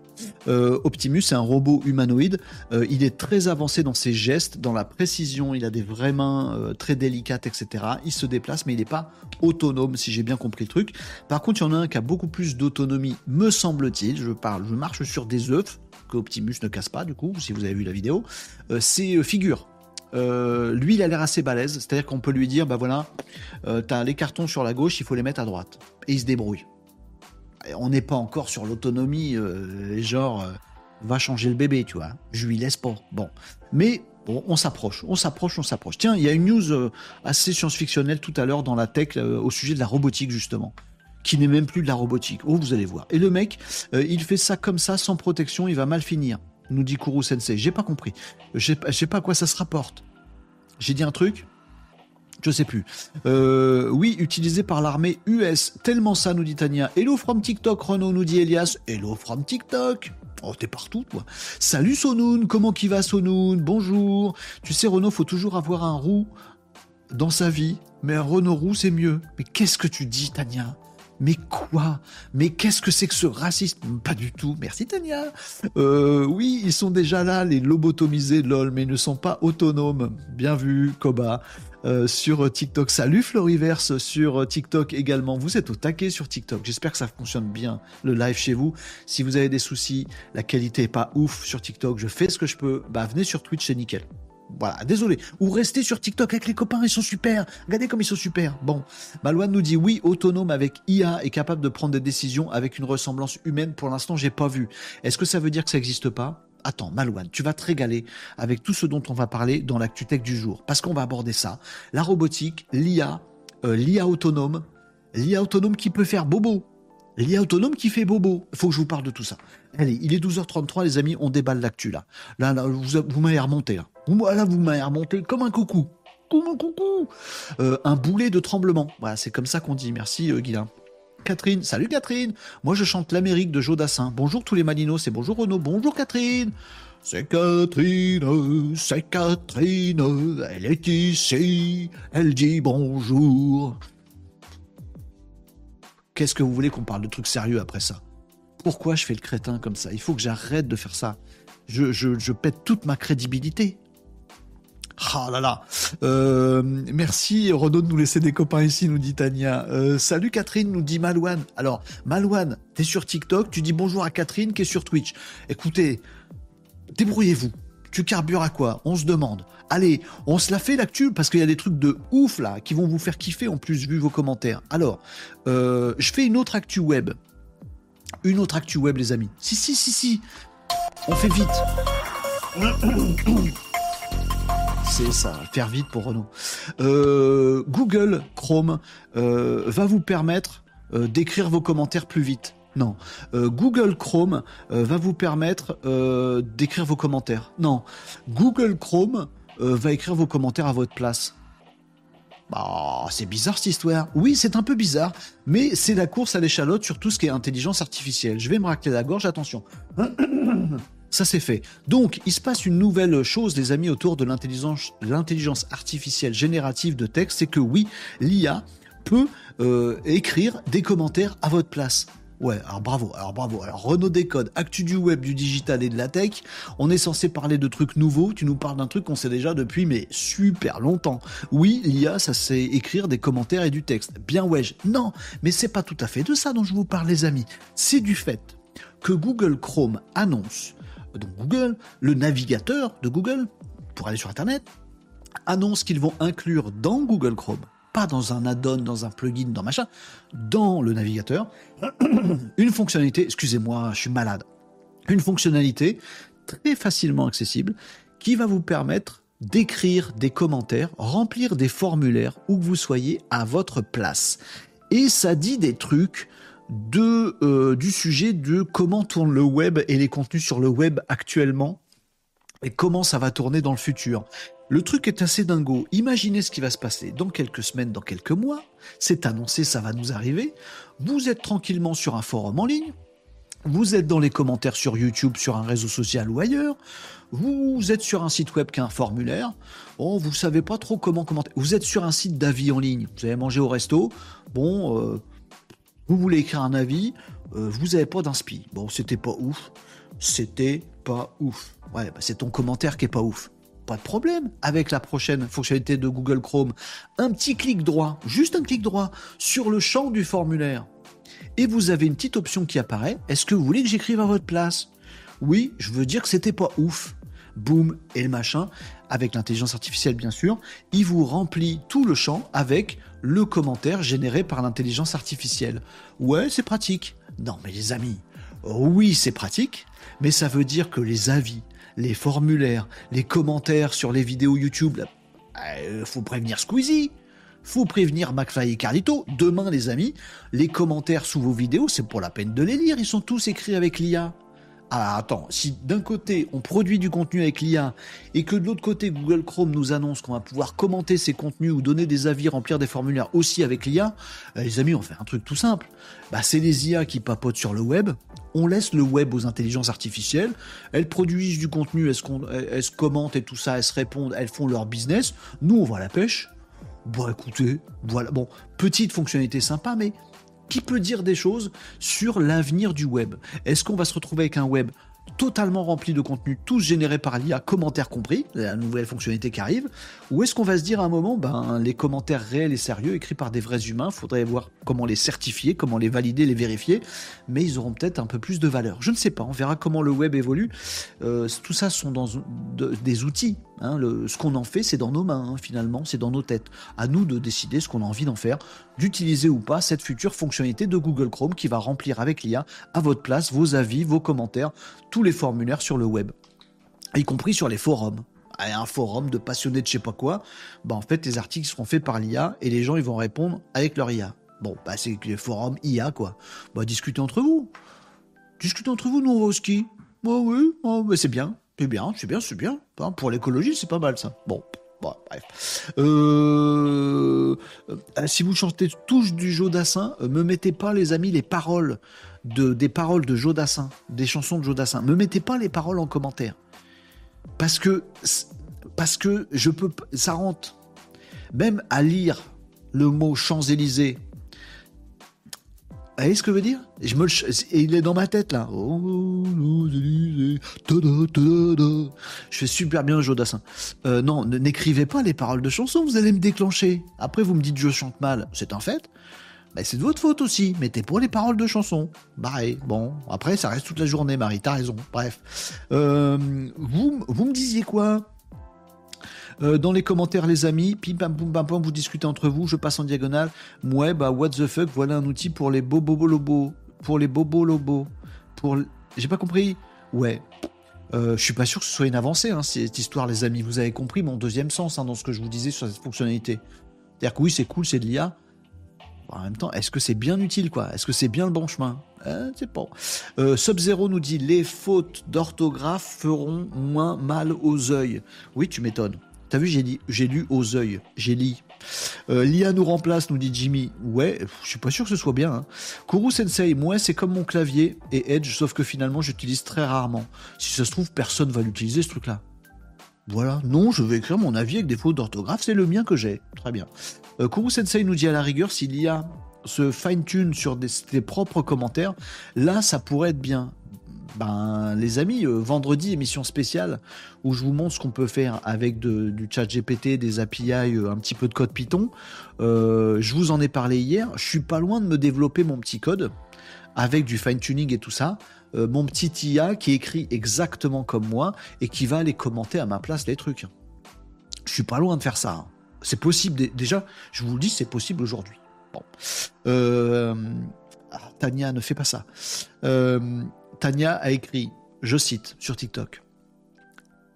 Euh, Optimus, c'est un robot humanoïde. Euh, il est très avancé dans ses gestes, dans la précision. Il a des vraies mains très délicates, etc. Il se déplace, mais il n'est pas autonome, si j'ai bien compris le truc. Par contre, il y en a un qui a beaucoup plus d'autonomie, me semble-t-il. Je parle, je marche sur des œufs que Optimus ne casse pas, du coup, si vous avez vu la vidéo. c'est Figure. lui, il a l'air assez balèze, c'est-à-dire qu'on peut lui dire, bah voilà, t'as les cartons sur la gauche, il faut les mettre à droite, et il se débrouille on n'est pas encore sur l'autonomie, euh, genre, euh, va changer le bébé, tu vois. Je lui laisse pas. Bon. Mais bon, on s'approche, on s'approche, on s'approche. Tiens, il y a une news euh, assez science-fictionnelle tout à l'heure dans la tech au sujet de la robotique, justement. Qui n'est même plus de la robotique. Oh, vous allez voir. Et le mec, il fait ça comme ça, sans protection, il va mal finir. Nous dit Kuru Sensei. J'ai pas compris. Je sais pas à quoi ça se rapporte. J'ai dit un truc je sais plus. Euh, oui, utilisé par l'armée US. Tellement ça, nous dit Tania. Hello from TikTok, Renault, nous dit Elias. Hello from TikTok. Oh, t'es partout, toi. Salut Sonoun, comment qui va Sonoun? Bonjour. Tu sais, Renault, faut toujours avoir un roux dans sa vie, mais un Renault roux, c'est mieux. Mais qu'est-ce que tu dis, Tania? Mais quoi? Mais qu'est-ce que c'est que ce racisme? Pas du tout. Merci Tania. Euh, oui, ils sont déjà là, les lobotomisés, lol, mais ils ne sont pas autonomes. Bien vu, Koba. Euh, sur TikTok. Salut Floriverse sur TikTok également. Vous êtes au taquet sur TikTok. J'espère que ça fonctionne bien le live chez vous. Si vous avez des soucis, la qualité est pas ouf sur TikTok, je fais ce que je peux. Bah venez sur Twitch, c'est nickel. Voilà, désolé. Ou restez sur TikTok avec les copains, ils sont super. Regardez comme ils sont super. Bon, Malouane nous dit oui, autonome avec IA est capable de prendre des décisions avec une ressemblance humaine. Pour l'instant, j'ai pas vu. Est-ce que ça veut dire que ça n'existe pas? Attends, Malouane, tu vas te régaler avec tout ce dont on va parler dans l'actu tech du jour. Parce qu'on va aborder ça. La robotique, l'IA, euh, l'IA autonome, l'IA autonome qui peut faire bobo. L'IA autonome qui fait bobo. Il faut que je vous parle de tout ça. Allez, il est 12h33, les amis, on déballe l'actu là. Là, vous, m'avez remonté. Là. là, vous m'avez remonté comme un coucou. Comme un coucou. Euh, un boulet de tremblement. Voilà, c'est comme ça qu'on dit. Merci, euh, Catherine, salut Catherine. Moi je chante l'Amérique de Jodassin. Bonjour tous les Malinos et bonjour Renaud. Bonjour Catherine. C'est Catherine, c'est Catherine, elle est ici, elle dit bonjour. Qu'est-ce que vous voulez qu'on parle de trucs sérieux après ça? Pourquoi je fais le crétin comme ça? Il faut que j'arrête de faire ça. Je, je, je pète toute ma crédibilité. Ah là là. Euh, merci Renaud de nous laisser des copains ici, nous dit Tania. Euh, salut Catherine, nous dit Malouane. Alors, Malouane, t'es sur TikTok, tu dis bonjour à Catherine qui est sur Twitch. Écoutez, débrouillez-vous. Tu carbures à quoi? On se demande. Allez, on se la fait l'actu parce qu'il y a des trucs de ouf là qui vont vous faire kiffer en plus vu vos commentaires. Alors, euh, je fais une autre actu web. Une autre actu web les amis. Si, si, si, si. On fait vite. [coughs] [coughs] [coughs] C'est ça, faire vite pour Renault. Euh, Google Chrome euh, va vous permettre euh, d'écrire vos commentaires plus vite. Non. Google Chrome va vous permettre d'écrire vos commentaires. Non. Google Chrome va écrire vos commentaires à votre place. Bah, c'est bizarre cette histoire. Oui, c'est un peu bizarre, mais c'est la course à l'échalote sur tout ce qui est intelligence artificielle. Je vais me racler la gorge, attention. [clears throat] Ça c'est fait. Donc, il se passe une nouvelle chose, les amis, autour de l'intelligence artificielle générative de texte, c'est que oui, l'IA peut euh, écrire des commentaires à votre place. Ouais, alors bravo, alors bravo. Alors Renault Décode, actu du web, du digital et de la tech. On est censé parler de trucs nouveaux. Tu nous parles d'un truc qu'on sait déjà depuis, mais super longtemps. Oui, l'IA, ça sait écrire des commentaires et du texte. Bien ouais. Non, mais c'est pas tout à fait de ça dont je vous parle, les amis. C'est du fait que Google Chrome annonce donc Google, le navigateur de Google, pour aller sur Internet, annonce qu'ils vont inclure dans Google Chrome, pas dans un add-on, dans un plugin, dans machin, dans le navigateur, [clears throat] une fonctionnalité, excusez-moi, je suis malade, une fonctionnalité très facilement accessible qui va vous permettre d'écrire des commentaires, remplir des formulaires où que vous soyez à votre place. Et ça dit des trucs euh, du sujet de comment tourne le web et les contenus sur le web actuellement et comment ça va tourner dans le futur. Le truc est assez dingo. Imaginez ce qui va se passer dans quelques semaines, dans quelques mois. C'est annoncé, ça va nous arriver. Vous êtes tranquillement sur un forum en ligne. Vous êtes dans les commentaires sur YouTube, sur un réseau social ou ailleurs. Vous êtes sur un site web qui a un formulaire. Bon, vous savez pas trop comment commenter. Vous êtes sur un site d'avis en ligne. Vous avez mangé au resto. Bon, euh, vous voulez écrire un avis. Euh, vous n'avez pas d'inspi. Bon, c'était pas ouf. C'était pas ouf. Ouais, bah, c'est ton commentaire qui est pas ouf. Pas de problème. Avec la prochaine fonctionnalité de Google Chrome, un petit clic droit, juste un clic droit sur le champ du formulaire. Et vous avez une petite option qui apparaît. Est-ce que vous voulez que j'écrive à votre place? Oui, je veux dire que c'était pas ouf. Boum et le machin, avec l'intelligence artificielle bien sûr, il vous remplit tout le champ avec le commentaire généré par l'intelligence artificielle. Ouais, c'est pratique. Non mais les amis, oui c'est pratique, mais ça veut dire que les avis, les formulaires, les commentaires sur les vidéos YouTube, euh, faut prévenir Squeezie, faut prévenir McFly et Carlito. Demain, les amis, les commentaires sous vos vidéos, c'est pour la peine de les lire. Ils sont tous écrits avec l'IA. Ah, attends, si d'un côté on produit du contenu avec l'IA et que de l'autre côté Google Chrome nous annonce qu'on va pouvoir commenter ces contenus ou donner des avis, remplir des formulaires aussi avec l'IA, euh, les amis, on fait un truc tout simple. Bah, c'est les IA qui papotent sur le web. On laisse le web aux intelligences artificielles. Elles produisent du contenu, elles se, commentent et tout ça, elles se répondent, elles font leur business. Nous, on va la pêche. Bon, écoutez, voilà. Bon, petite fonctionnalité sympa, mais qui peut dire des choses sur l'avenir du web Est-ce qu'on va se retrouver avec un web totalement rempli de contenu, tous générés par l'IA, commentaires compris, la nouvelle fonctionnalité qui arrive, ou est-ce qu'on va se dire à un moment, ben, les commentaires réels et sérieux, écrits par des vrais humains, faudrait voir comment les certifier, comment les valider, les vérifier, mais ils auront peut-être un peu plus de valeur. Je ne sais pas, on verra comment le web évolue. Euh, tout ça sont dans des outils. Hein. ce qu'on en fait, c'est dans nos mains, hein, finalement, c'est dans nos têtes. À nous de décider ce qu'on a envie d'en faire, d'utiliser ou pas cette future fonctionnalité de Google Chrome qui va remplir avec l'IA à votre place vos avis, vos commentaires, tous les formulaires sur le web, y compris sur les forums. Un forum de passionnés de je sais pas quoi, bah en fait les articles seront faits par l'IA et les gens ils vont répondre avec leur IA. Bon, bah c'est les forums IA quoi. Bah discutez entre vous. Discutez entre vous, nous on va au ski. Bah oui, oh, c'est bien, c'est bien, c'est bien, c'est bien. pour l'écologie c'est pas mal ça. Bon, bref. Euh, euh, si vous chantez touche du Jodassin, euh, me mettez pas, les amis, les paroles de, des paroles de Jodassin, des chansons de Jodassin. Me mettez pas les paroles en commentaire. Parce que, parce que je peux, ça rentre. Même à lire le mot Champs-Élysées vous voyez ce que je veux dire? Je me Il est dans ma tête là. Je fais super bien Jodassin. Euh, non, n'écrivez pas les paroles de chansons, vous allez me déclencher. Après, vous me dites je chante mal, c'est un fait. Mais c'est de votre faute aussi. Mettez pas les paroles de chansons. Pareil. Bon, après, ça reste toute la journée, Marie. T'as raison. Bref. Euh, vous, vous me disiez quoi? Euh, dans les commentaires, les amis, pim pam pam pam, vous discutez entre vous, je passe en diagonale. Ouais, bah what the fuck, voilà un outil pour les bobo Pour les bobo Pour. J'ai pas compris. Ouais. Euh, je suis pas sûr que ce soit une avancée, hein, cette histoire, les amis. Vous avez compris mon deuxième sens hein, dans ce que je vous disais sur cette fonctionnalité. C'est-à-dire que oui, c'est cool, c'est de l'IA. En même temps, est-ce que c'est bien utile, quoi? Est-ce que c'est bien le bon chemin? Euh, C'est pas. Euh, Sub-Zero nous dit les fautes d'orthographe feront moins mal aux yeux. Oui, tu m'étonnes. T'as vu, j'ai lu aux yeux, j'ai lu. Euh, L'IA nous remplace, nous dit Jimmy. Ouais, je suis pas sûr que ce soit bien. Hein. Kuru Sensei, moi c'est comme mon clavier et Edge, sauf que finalement j'utilise très rarement. Si ça se trouve, personne va l'utiliser ce truc-là. Voilà, non, je vais écrire mon avis avec des fautes d'orthographe, c'est le mien que j'ai. Très bien. Euh, Kuru Sensei nous dit à la rigueur, s'il y a ce fine-tune sur des, des propres commentaires, là ça pourrait être bien ben, les amis, euh, vendredi, émission spéciale où je vous montre ce qu'on peut faire avec du chat GPT, des API, euh, un petit peu de code Python. Euh, je vous en ai parlé hier. Je suis pas loin de me développer mon petit code avec du fine-tuning et tout ça. mon petit IA qui écrit exactement comme moi et qui va aller commenter à ma place les trucs. Je suis pas loin de faire ça. C'est possible. Déjà, je vous le dis, c'est possible aujourd'hui. Bon. Ah, Tania ne fait pas ça. Tania a écrit, je cite sur TikTok,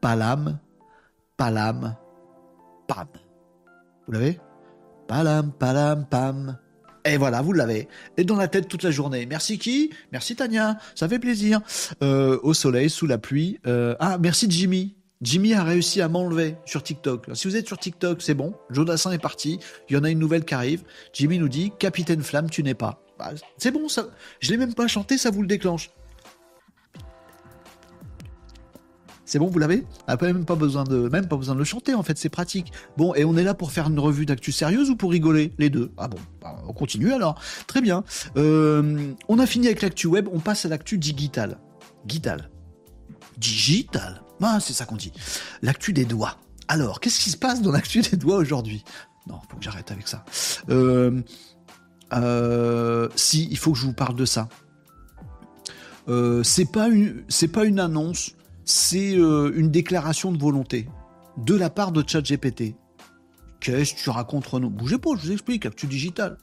Palam, Palam, Pam. Vous l'avez? Palam, Palam, Pam. Et voilà, vous l'avez. Et dans la tête toute la journée. Merci qui? Merci Tania, ça fait plaisir. Euh, au soleil, sous la pluie. ah, merci Jimmy. Jimmy a réussi à m'enlever sur TikTok. Si vous êtes sur TikTok, c'est bon. Jodassin est parti. Il y en a une nouvelle qui arrive. Jimmy nous dit Capitaine Flamme, tu n'es pas. Bah, c'est bon, ça. Je l'ai même pas chanté, ça vous le déclenche. C'est bon, vous l'avez ah, même pas besoin de même pas besoin de le chanter en fait, c'est pratique. Bon, et on est là pour faire une revue d'actu sérieuse ou pour rigoler Les deux? Ah bon, bah, on continue alors. Très bien. Euh, on a fini avec l'actu web, on passe à l'actu digital. Digital. Digital. Ah, c'est ça qu'on dit. L'actu des doigts. Alors, qu'est-ce qui se passe dans l'actu des doigts aujourd'hui? Non, faut que j'arrête avec ça. Euh, euh, si, il faut que je vous parle de ça. C'est c'est pas une annonce, c'est une déclaration de volonté de la part de ChatGPT. Qu'est-ce que tu racontes, Renaud? Bougez pas, je vous explique. Actu digital.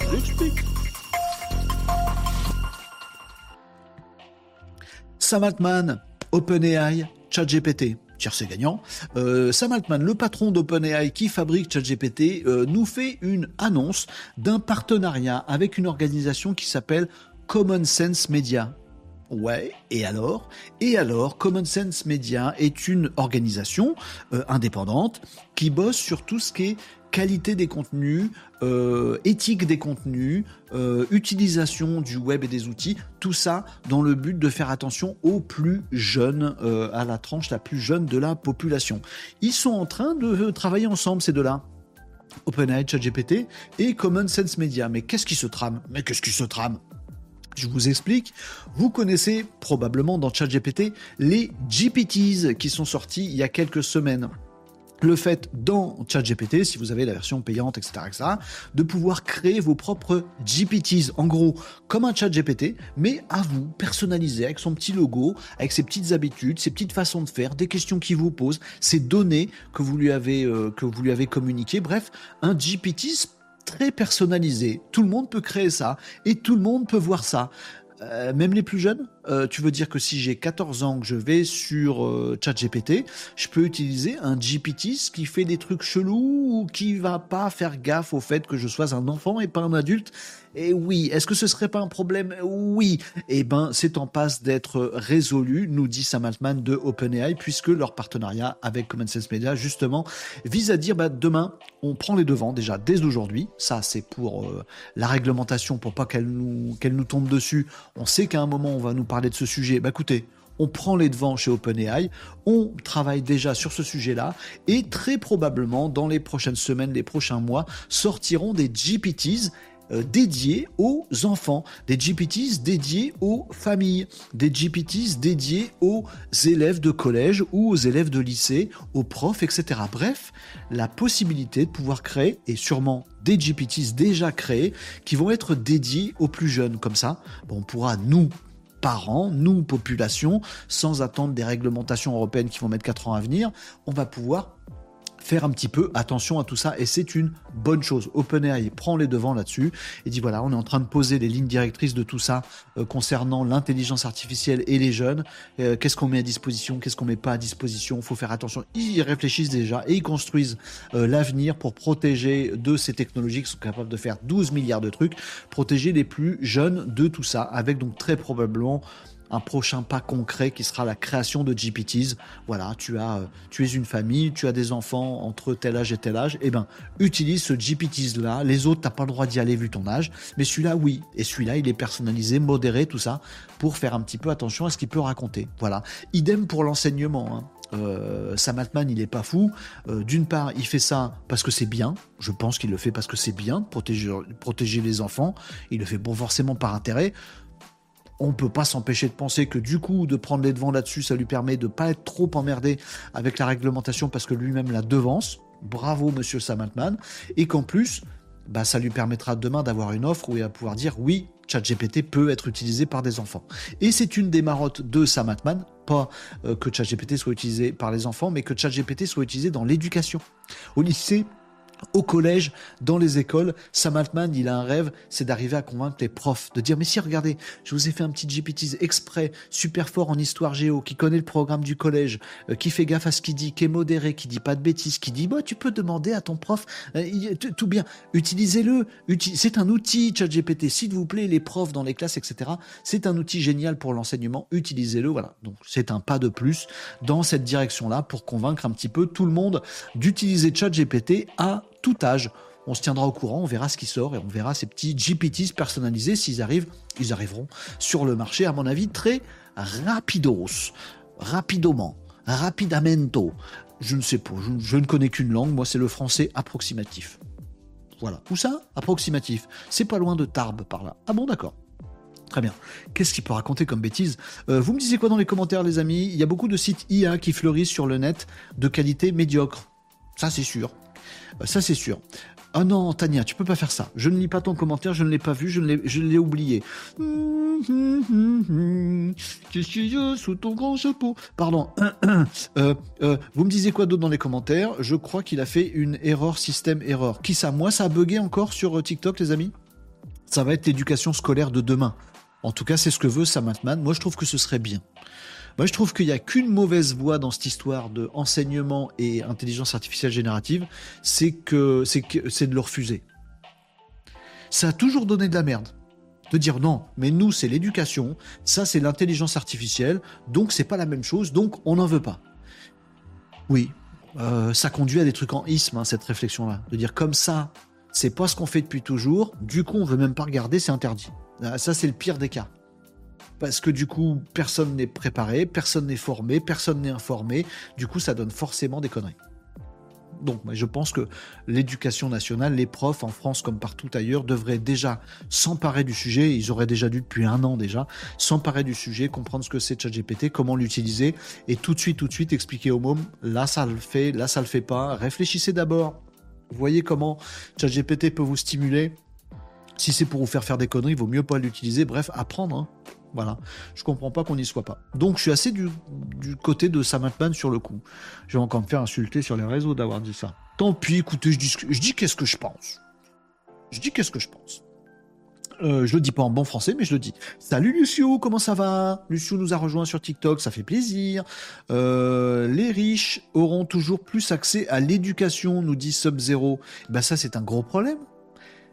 je vous explique. Sam Altman, OpenAI, ChatGPT. Tiercé gagnant. Euh, Sam Altman, le patron d'OpenAI qui fabrique ChatGPT, euh, nous fait une annonce d'un partenariat avec une organisation qui s'appelle Common Sense Media. Ouais, et alors? Et alors, Common Sense Media est une organisation euh, indépendante qui bosse sur tout ce qui est qualité des contenus, euh, éthique des contenus, euh, utilisation du web et des outils, tout ça dans le but de faire attention aux plus jeunes, à la tranche la plus jeune de la population. Ils sont en train de travailler ensemble, ces deux-là. OpenAI, ChatGPT et Common Sense Media. Mais qu'est-ce qui se trame? Mais qu'est-ce qui se trame? Je vous explique. Vous connaissez probablement dans ChatGPT les GPTs qui sont sortis il y a quelques semaines le fait dans ChatGPT, si vous avez la version payante, etc., etc., de pouvoir créer vos propres GPTs, en gros, comme un ChatGPT, mais à vous, personnalisé, avec son petit logo, avec ses petites habitudes, ses petites façons de faire, des questions qu'il vous pose, ses données que vous lui avez, euh, que vous lui avez communiquées. Bref, un GPT très personnalisé. Tout le monde peut créer ça et tout le monde peut voir ça. Euh, même les plus jeunes, euh, tu veux dire que si j'ai 14 ans, que je vais sur euh, ChatGPT, je peux utiliser un GPT qui fait des trucs chelous ou qui va pas faire gaffe au fait que je sois un enfant et pas un adulte? Et oui, est-ce que ce serait pas un problème? Oui. Eh ben, c'est en passe d'être résolu, nous dit Sam Altman de OpenAI, puisque leur partenariat avec Common Sense Media, justement, vise à dire, bah, demain, on prend les devants déjà dès aujourd'hui. Ça, c'est pour euh, la réglementation, pour pas qu'elle nous, qu'elle nous tombe dessus. On sait qu'à un moment, on va nous parler de ce sujet. Bah, écoutez, on prend les devants chez OpenAI, on travaille déjà sur ce sujet-là, et très probablement, dans les prochaines semaines, les prochains mois, sortiront des GPTs euh, dédiés aux enfants, des GPTs dédiés aux familles, des GPTs dédiés aux élèves de collège ou aux élèves de lycée, aux profs, etc. Bref, la possibilité de pouvoir créer, et sûrement des GPTs déjà créés, qui vont être dédiés aux plus jeunes. Comme ça, on pourra, nous, parents, nous, population, sans attendre des réglementations européennes qui vont mettre 4 ans à venir, on va pouvoir faire un petit peu attention à tout ça et c'est une bonne chose. OpenAI prend les devants là-dessus et dit voilà, on est en train de poser les lignes directrices de tout ça euh, concernant l'intelligence artificielle et les jeunes. Euh, qu'est-ce qu'on met à disposition, qu'est-ce qu'on met pas à disposition, faut faire attention. Ils réfléchissent déjà et ils construisent euh, l'avenir pour protéger de ces technologies qui sont capables de faire 12 milliards de trucs, protéger les plus jeunes de tout ça avec donc très probablement un prochain pas concret qui sera la création de GPTs. Voilà, tu as, euh, tu es une famille, tu as des enfants entre tel âge et tel âge, eh ben utilise ce GPTs là. Les autres, t'as pas le droit d'y aller vu ton âge, mais celui-là, oui. Et celui-là, il est personnalisé, modéré, tout ça, pour faire un petit peu attention à ce qu'il peut raconter. Voilà. Idem pour l'enseignement. Hein. Euh, il est pas fou. Euh, d'une part, il fait ça parce que c'est bien. Je pense qu'il le fait parce que c'est bien, protéger, protéger les enfants. Il le fait bon forcément par intérêt on peut pas s'empêcher de penser que du coup, de prendre les devants là-dessus, ça lui permet de pas être trop emmerdé avec la réglementation parce que lui-même la devance. Bravo, monsieur Sam Altman. Et qu'en plus, bah, ça lui permettra demain d'avoir une offre où il va pouvoir dire oui, ChatGPT peut être utilisé par des enfants. Et c'est une des marottes de Sam Altman, pas euh, que ChatGPT soit utilisé par les enfants, mais que ChatGPT soit utilisé dans l'éducation. Au lycée, au collège, dans les écoles, Sam Altman, il a un rêve, c'est d'arriver à convaincre les profs, de dire mais si regardez, je vous ai fait un petit GPT exprès, super fort en histoire géo, qui connaît le programme du collège, euh, qui fait gaffe à ce qu'il dit, qui est modéré, qui dit pas de bêtises, qui dit bah tu peux demander à ton prof, euh, tout bien, utilisez-le, c'est un outil ChatGPT, s'il vous plaît, les profs dans les classes, etc. C'est un outil génial pour l'enseignement, utilisez-le, voilà. Donc c'est un pas de plus dans cette direction-là pour convaincre un petit peu tout le monde d'utiliser ChatGPT à tout âge. On se tiendra au courant, on verra ce qui sort et on verra ces petits GPTs personnalisés s'ils arrivent. Ils arriveront sur le marché, à mon avis, très rapidos, rapidement, rapidamento. Je ne sais pas, je, ne connais qu'une langue, moi c'est le français approximatif. Voilà. Où ça? Approximatif. C'est pas loin de Tarbes par là. Ah bon, d'accord. Très bien. Qu'est-ce qu'il peut raconter comme bêtise? Euh, Vous me disiez quoi dans les commentaires, les amis? Il y a beaucoup de sites IA qui fleurissent sur le net de qualité médiocre. Ça, c'est sûr. Euh, ça, c'est sûr. Ah non, Tania, tu peux pas faire ça. Je ne lis pas ton commentaire, je ne l'ai pas vu, je l'ai oublié. Je suis sous ton grand chapeau? Pardon. [clears throat] Euh, euh, vous me disiez quoi d'autre dans les commentaires? Je crois qu'il a fait une erreur système erreur. Qui ça? Moi, ça a bugué encore sur TikTok, les amis? Ça va être l'éducation scolaire de demain. En tout cas, c'est ce que veut Sam Altman. Moi, je trouve que ce serait bien. Moi, je trouve qu'il n'y a qu'une mauvaise voie dans cette histoire de enseignement et intelligence artificielle générative, c'est que c'est de le refuser. Ça a toujours donné de la merde. De dire non, mais nous, c'est l'éducation, ça, c'est l'intelligence artificielle, donc c'est pas la même chose, donc on n'en veut pas. Oui, euh, ça conduit à des trucs en isme, hein, cette réflexion-là. De dire comme ça, c'est pas ce qu'on fait depuis toujours, du coup, on veut même pas regarder, c'est interdit. Ah, ça, c'est le pire des cas parce que du coup, personne n'est préparé, personne n'est formé, personne n'est informé. Du coup, ça donne forcément des conneries. Donc, je pense que l'éducation nationale, les profs en France comme partout ailleurs, devraient déjà s'emparer du sujet. Ils auraient déjà dû depuis un an déjà s'emparer du sujet, comprendre ce que c'est ChatGPT, comment l'utiliser, et tout de suite, tout de suite expliquer aux mômes là ça le fait, là ça le fait pas. Réfléchissez d'abord. Voyez comment ChatGPT peut vous stimuler. Si c'est pour vous faire faire des conneries, vaut mieux pas l'utiliser. Bref, apprendre. Hein. Voilà. Je comprends pas qu'on n'y soit pas. Donc je suis assez du, côté de Sam Altman sur le coup. Je vais encore me faire insulter sur les réseaux d'avoir dit ça. Tant pis, écoutez, je dis, qu'est-ce que je pense. Je dis qu'est-ce que je pense. Euh, je le dis pas en bon français, mais je le dis. Salut Lucio, comment ça va? Lucio nous a rejoint sur TikTok, ça fait plaisir. Euh, les riches auront toujours plus accès à l'éducation, nous dit Sub-Zero. Ben ça, c'est un gros problème.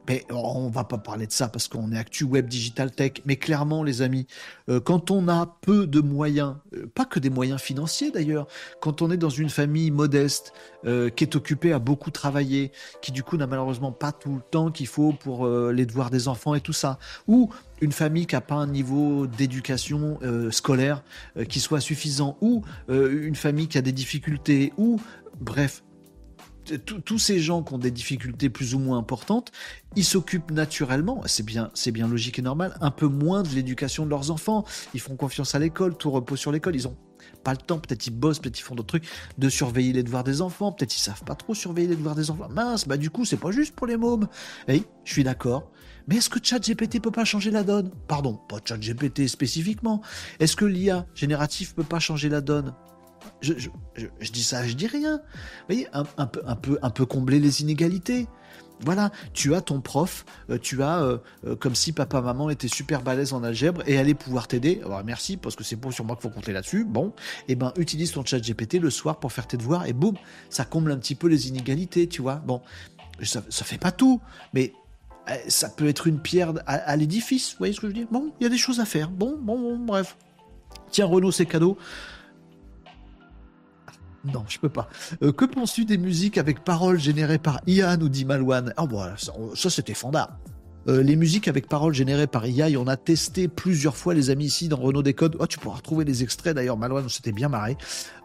Mais on va pas parler de ça parce qu'on est actu web digital tech. Mais clairement, les amis, euh, quand on a peu de moyens, euh, pas que des moyens financiers d'ailleurs, quand on est dans une famille modeste euh, qui est occupée à beaucoup travailler, qui du coup n'a malheureusement pas tout le temps qu'il faut pour les devoirs des enfants et tout ça, ou une famille qui n'a pas un niveau d'éducation scolaire qui soit suffisant, ou une famille qui a des difficultés, ou bref, tous ces gens qui ont des difficultés plus ou moins importantes, ils s'occupent naturellement, c'est bien, c'est bien logique et normal, un peu moins de l'éducation de leurs enfants. Ils font confiance à l'école, tout repose sur l'école. Ils ont pas le temps, peut-être ils bossent, peut-être ils font d'autres trucs, de surveiller les devoirs des enfants, peut-être ils savent pas trop surveiller les devoirs des enfants. Mince, bah du coup c'est pas juste pour les mômes. Eh, je suis d'accord. Mais est-ce que ChatGPT peut pas changer la donne? Pardon, pas ChatGPT spécifiquement. Est-ce que l'IA génératif peut pas changer la donne? Je, dis ça, je dis rien. Vous voyez, un, peu, un, peu, un peu combler les inégalités. Voilà, tu as ton prof, euh, tu as euh, euh, comme si papa maman était super balèze en algèbre et allait pouvoir t'aider. Alors merci parce que c'est pas sur moi qu'il faut compter là-dessus. Bon, et eh ben utilise ton chat GPT le soir pour faire tes devoirs et boum, ça comble un petit peu les inégalités, tu vois. Bon, ça, ça fait pas tout, mais ça peut être une pierre à, l'édifice. Vous voyez ce que je veux dire? Bon, il y a des choses à faire. Bon, bon, bon, bref. Tiens Renault, c'est cadeau. Non, je peux pas. Euh, que penses-tu des musiques avec paroles générées par IA, nous dit Malouane Ah, voilà, ça, c'était fandard. Euh, les musiques avec paroles générées par IA, on a testé plusieurs fois, les amis, ici dans Renault Décode. Oh, tu pourras retrouver les extraits d'ailleurs, Malouane, on s'était bien marré.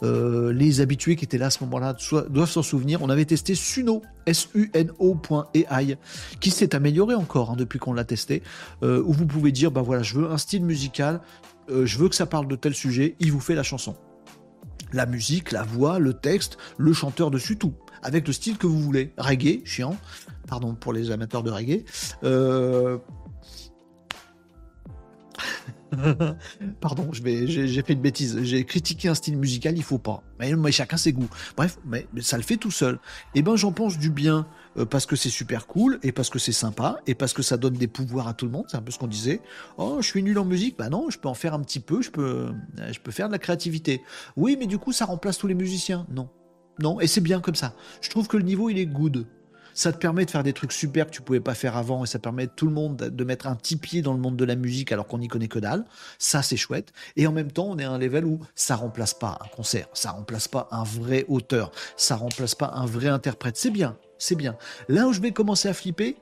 Euh, les habitués qui étaient là à ce moment-là doivent s'en souvenir. On avait testé Suno, S-U-N-O.ai, qui s'est amélioré encore hein, depuis qu'on l'a testé, où vous pouvez dire, bah voilà, je veux un style musical, je veux que ça parle de tel sujet, il vous fait la chanson La musique, la voix, le texte, le chanteur dessus, tout. Avec le style que vous voulez. Reggae, chiant. Pardon pour les amateurs de reggae. Euh, [laughs] Pardon, j'ai fait une bêtise. J'ai critiqué un style musical, il faut pas. Mais, chacun ses goûts. Bref, mais, ça le fait tout seul. Eh ben, j'en pense du bien parce que c'est super cool et parce que c'est sympa et parce que ça donne des pouvoirs à tout le monde. C'est un peu ce qu'on disait. Oh, je suis nul en musique. Bah non, je peux en faire un petit peu. Je peux, je peux faire de la créativité. Oui, mais du coup, ça remplace tous les musiciens. Non, non. Et c'est bien comme ça. Je trouve que le niveau, il est good ça te permet de faire des trucs super que tu pouvais pas faire avant et ça permet tout le monde de mettre un petit pied dans le monde de la musique alors qu'on n'y connaît que dalle. Ça, c'est chouette. Et en même temps, on est à un level où ça remplace pas un concert, ça remplace pas un vrai auteur, ça remplace pas un vrai interprète. C'est bien, c'est bien. Là où je vais commencer à flipper,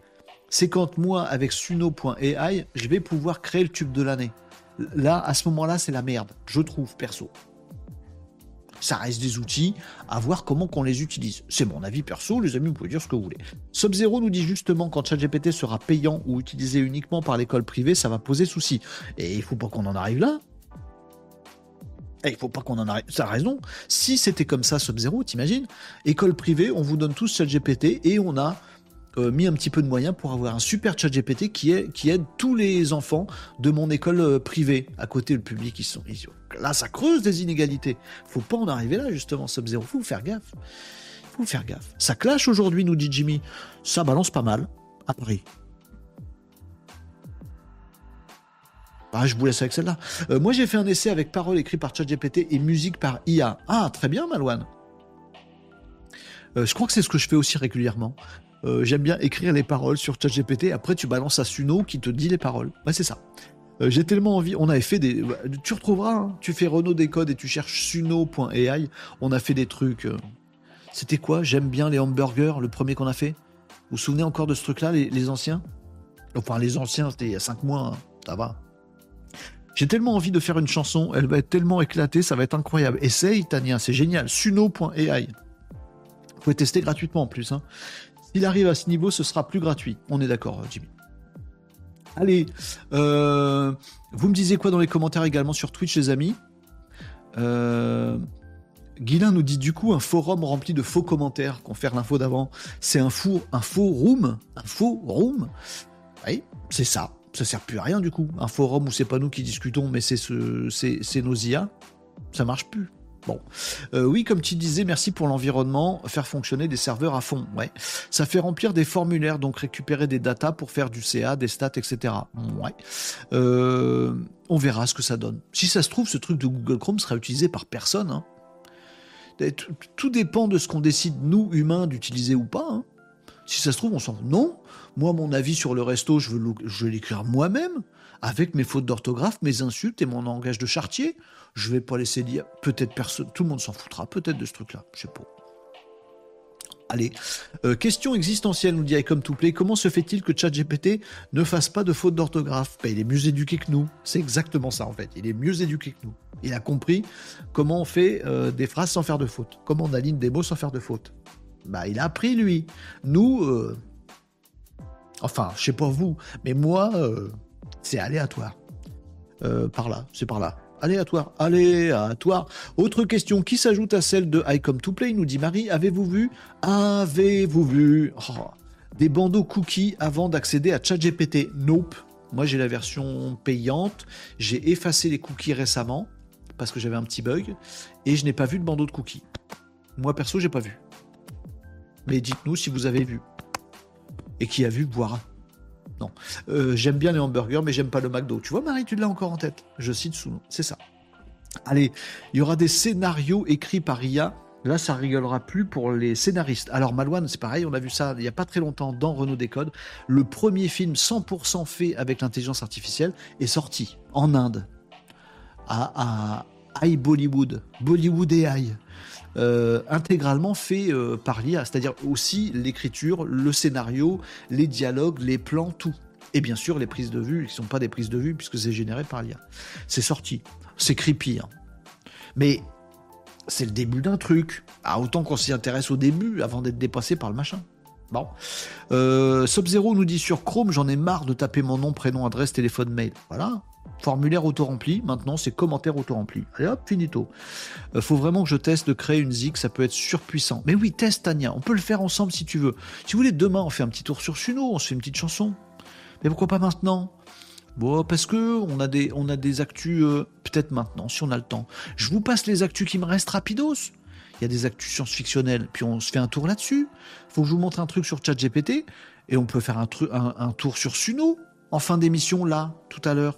c'est quand moi, avec Suno.ai, je vais pouvoir créer le tube de l'année. Là, à ce moment-là, c'est la merde, je trouve, perso. Ça reste des outils, à voir comment qu'on les utilise. C'est mon avis perso, les amis, vous pouvez dire ce que vous voulez. Sub-Zero nous dit justement quand ChatGPT sera payant ou utilisé uniquement par l'école privée, ça va poser souci. Et il faut pas qu'on en arrive là. Et il faut pas qu'on en arrive. Ça a raison. Si c'était comme ça, Sub-Zero, t'imagines? École privée, on vous donne tous ChatGPT et on a euh, mis un petit peu de moyens pour avoir un super chat GPT qui, qui aide tous les enfants de mon école euh, privée. À côté, le public, ils sont. là, ça creuse des inégalités. Faut pas en arriver là, justement, Sub-Zero. Faut faire gaffe. Faut faire gaffe. Ça clash aujourd'hui, nous dit Jimmy. Ça balance pas mal à Paris. Ah, je vous laisse avec celle-là. Euh, moi, j'ai fait un essai avec paroles écrites par ChatGPT et musique par IA. Ah, très bien, Malouane. je crois que c'est ce que je fais aussi régulièrement. Euh, j'aime bien écrire les paroles sur ChatGPT. Après, tu balances à Suno qui te dit les paroles. Ouais, c'est ça. Euh, j'ai tellement envie. On avait fait des. Tu retrouveras. Hein. tu fais Renault Décode et tu cherches suno.ai. On a fait des trucs. Euh, c'était quoi? J'aime bien les hamburgers, le premier qu'on a fait. Vous vous souvenez encore de ce truc-là, les, anciens? Enfin, les anciens, c'était il y a 5 mois. Hein. Ça va. J'ai tellement envie de faire une chanson. Elle va être tellement éclatée. Ça va être incroyable. Essaye, Tania. C'est génial. Suno.ai. Vous pouvez tester gratuitement en plus. Hein. S'il arrive à ce niveau, ce sera plus gratuit. On est d'accord, Jimmy. Allez, euh, vous me disiez quoi dans les commentaires également sur Twitch, les amis? Euh, Guilin nous dit du coup un forum rempli de faux commentaires, confère l'info d'avant. C'est un faux, un faux room, un faux room. Oui, c'est ça. Ça sert plus à rien du coup. Un forum où c'est pas nous qui discutons, mais c'est ce, nos IA. Ça marche plus. Bon, euh, oui, comme tu disais, merci pour l'environnement, faire fonctionner des serveurs à fond. Ouais, ça fait remplir des formulaires, donc récupérer des datas pour faire du CA, des stats, etc. Ouais, euh, on verra ce que ça donne. Si ça se trouve, ce truc de Google Chrome sera utilisé par personne. Hein. Tout dépend de ce qu'on décide nous humains d'utiliser ou pas. Hein. Si ça se trouve, on s'en non. Moi, mon avis sur le resto, je veux l'écrire moi-même avec mes fautes d'orthographe, mes insultes et mon langage de chartier. Je vais pas laisser dire. Peut-être personne, tout le monde s'en foutra peut-être de ce truc-là. Je sais pas. Allez, euh, question existentielle, nous dit Icom to Play. Comment se fait-il que ChatGPT ne fasse pas de fautes d'orthographe? Ben, Il est mieux éduqué que nous. C'est exactement ça en fait. Il est mieux éduqué que nous. Il a compris comment on fait euh, des phrases sans faire de fautes. Comment on aligne des mots sans faire de fautes. Bah, il a appris lui. Nous, euh, enfin, je sais pas vous, mais moi, c'est aléatoire. par là, c'est par là. Aléatoire, aléatoire. Autre question qui s'ajoute à celle de I Come to Play, nous dit Marie. Avez-vous vu? Avez-vous vu? Oh, des bandeaux cookies avant d'accéder à ChatGPT? Nope. Moi j'ai la version payante. J'ai effacé les cookies récemment parce que j'avais un petit bug et je n'ai pas vu de bandeau de cookies. Moi perso, j'ai pas vu. Mais dites-nous si vous avez vu. Et qui a vu boire non. Euh, j'aime bien les hamburgers, mais j'aime pas le McDo. Tu vois, Marie, tu l'as encore en tête. Je cite sous C'est ça. Allez, il y aura des scénarios écrits par IA. Là, ça rigolera plus pour les scénaristes. Alors, Malouane, c'est pareil, on a vu ça il n'y a pas très longtemps dans Renault Décode. Le premier film 100% fait avec l'intelligence artificielle est sorti en Inde, à, à Bollywood, Bollywood AI. Euh, intégralement fait euh, par l'IA, c'est-à-dire aussi l'écriture, le scénario, les dialogues, les plans, tout. Et bien sûr, les prises de vue, qui ne sont pas des prises de vue puisque c'est généré par l'IA. C'est sorti. C'est creepy. Hein. Mais c'est le début d'un truc. Ah, autant qu'on s'y intéresse au début avant d'être dépassé par le machin. Bon. Euh, Sub-Zero nous dit sur Chrome, j'en ai marre de taper mon nom, prénom, adresse, téléphone, mail. Voilà. Formulaire auto-rempli, maintenant c'est commentaire auto-rempli. Allez hop, finito. Euh, faut vraiment que je teste de créer une zig, ça peut être surpuissant. Mais oui, teste Tania, on peut le faire ensemble si tu veux. Si vous voulez, demain on fait un petit tour sur Suno, on se fait une petite chanson. Mais pourquoi pas maintenant? Bon, parce que on a des, on actus, euh, peut-être maintenant, si on a le temps. Je vous passe les actus qui me restent rapidos. Il y a des actus science-fictionnelles, puis on se fait un tour là-dessus. Faut que je vous montre un truc sur ChatGPT, et on peut faire un, un tour sur Suno, en fin d'émission, là, tout à l'heure.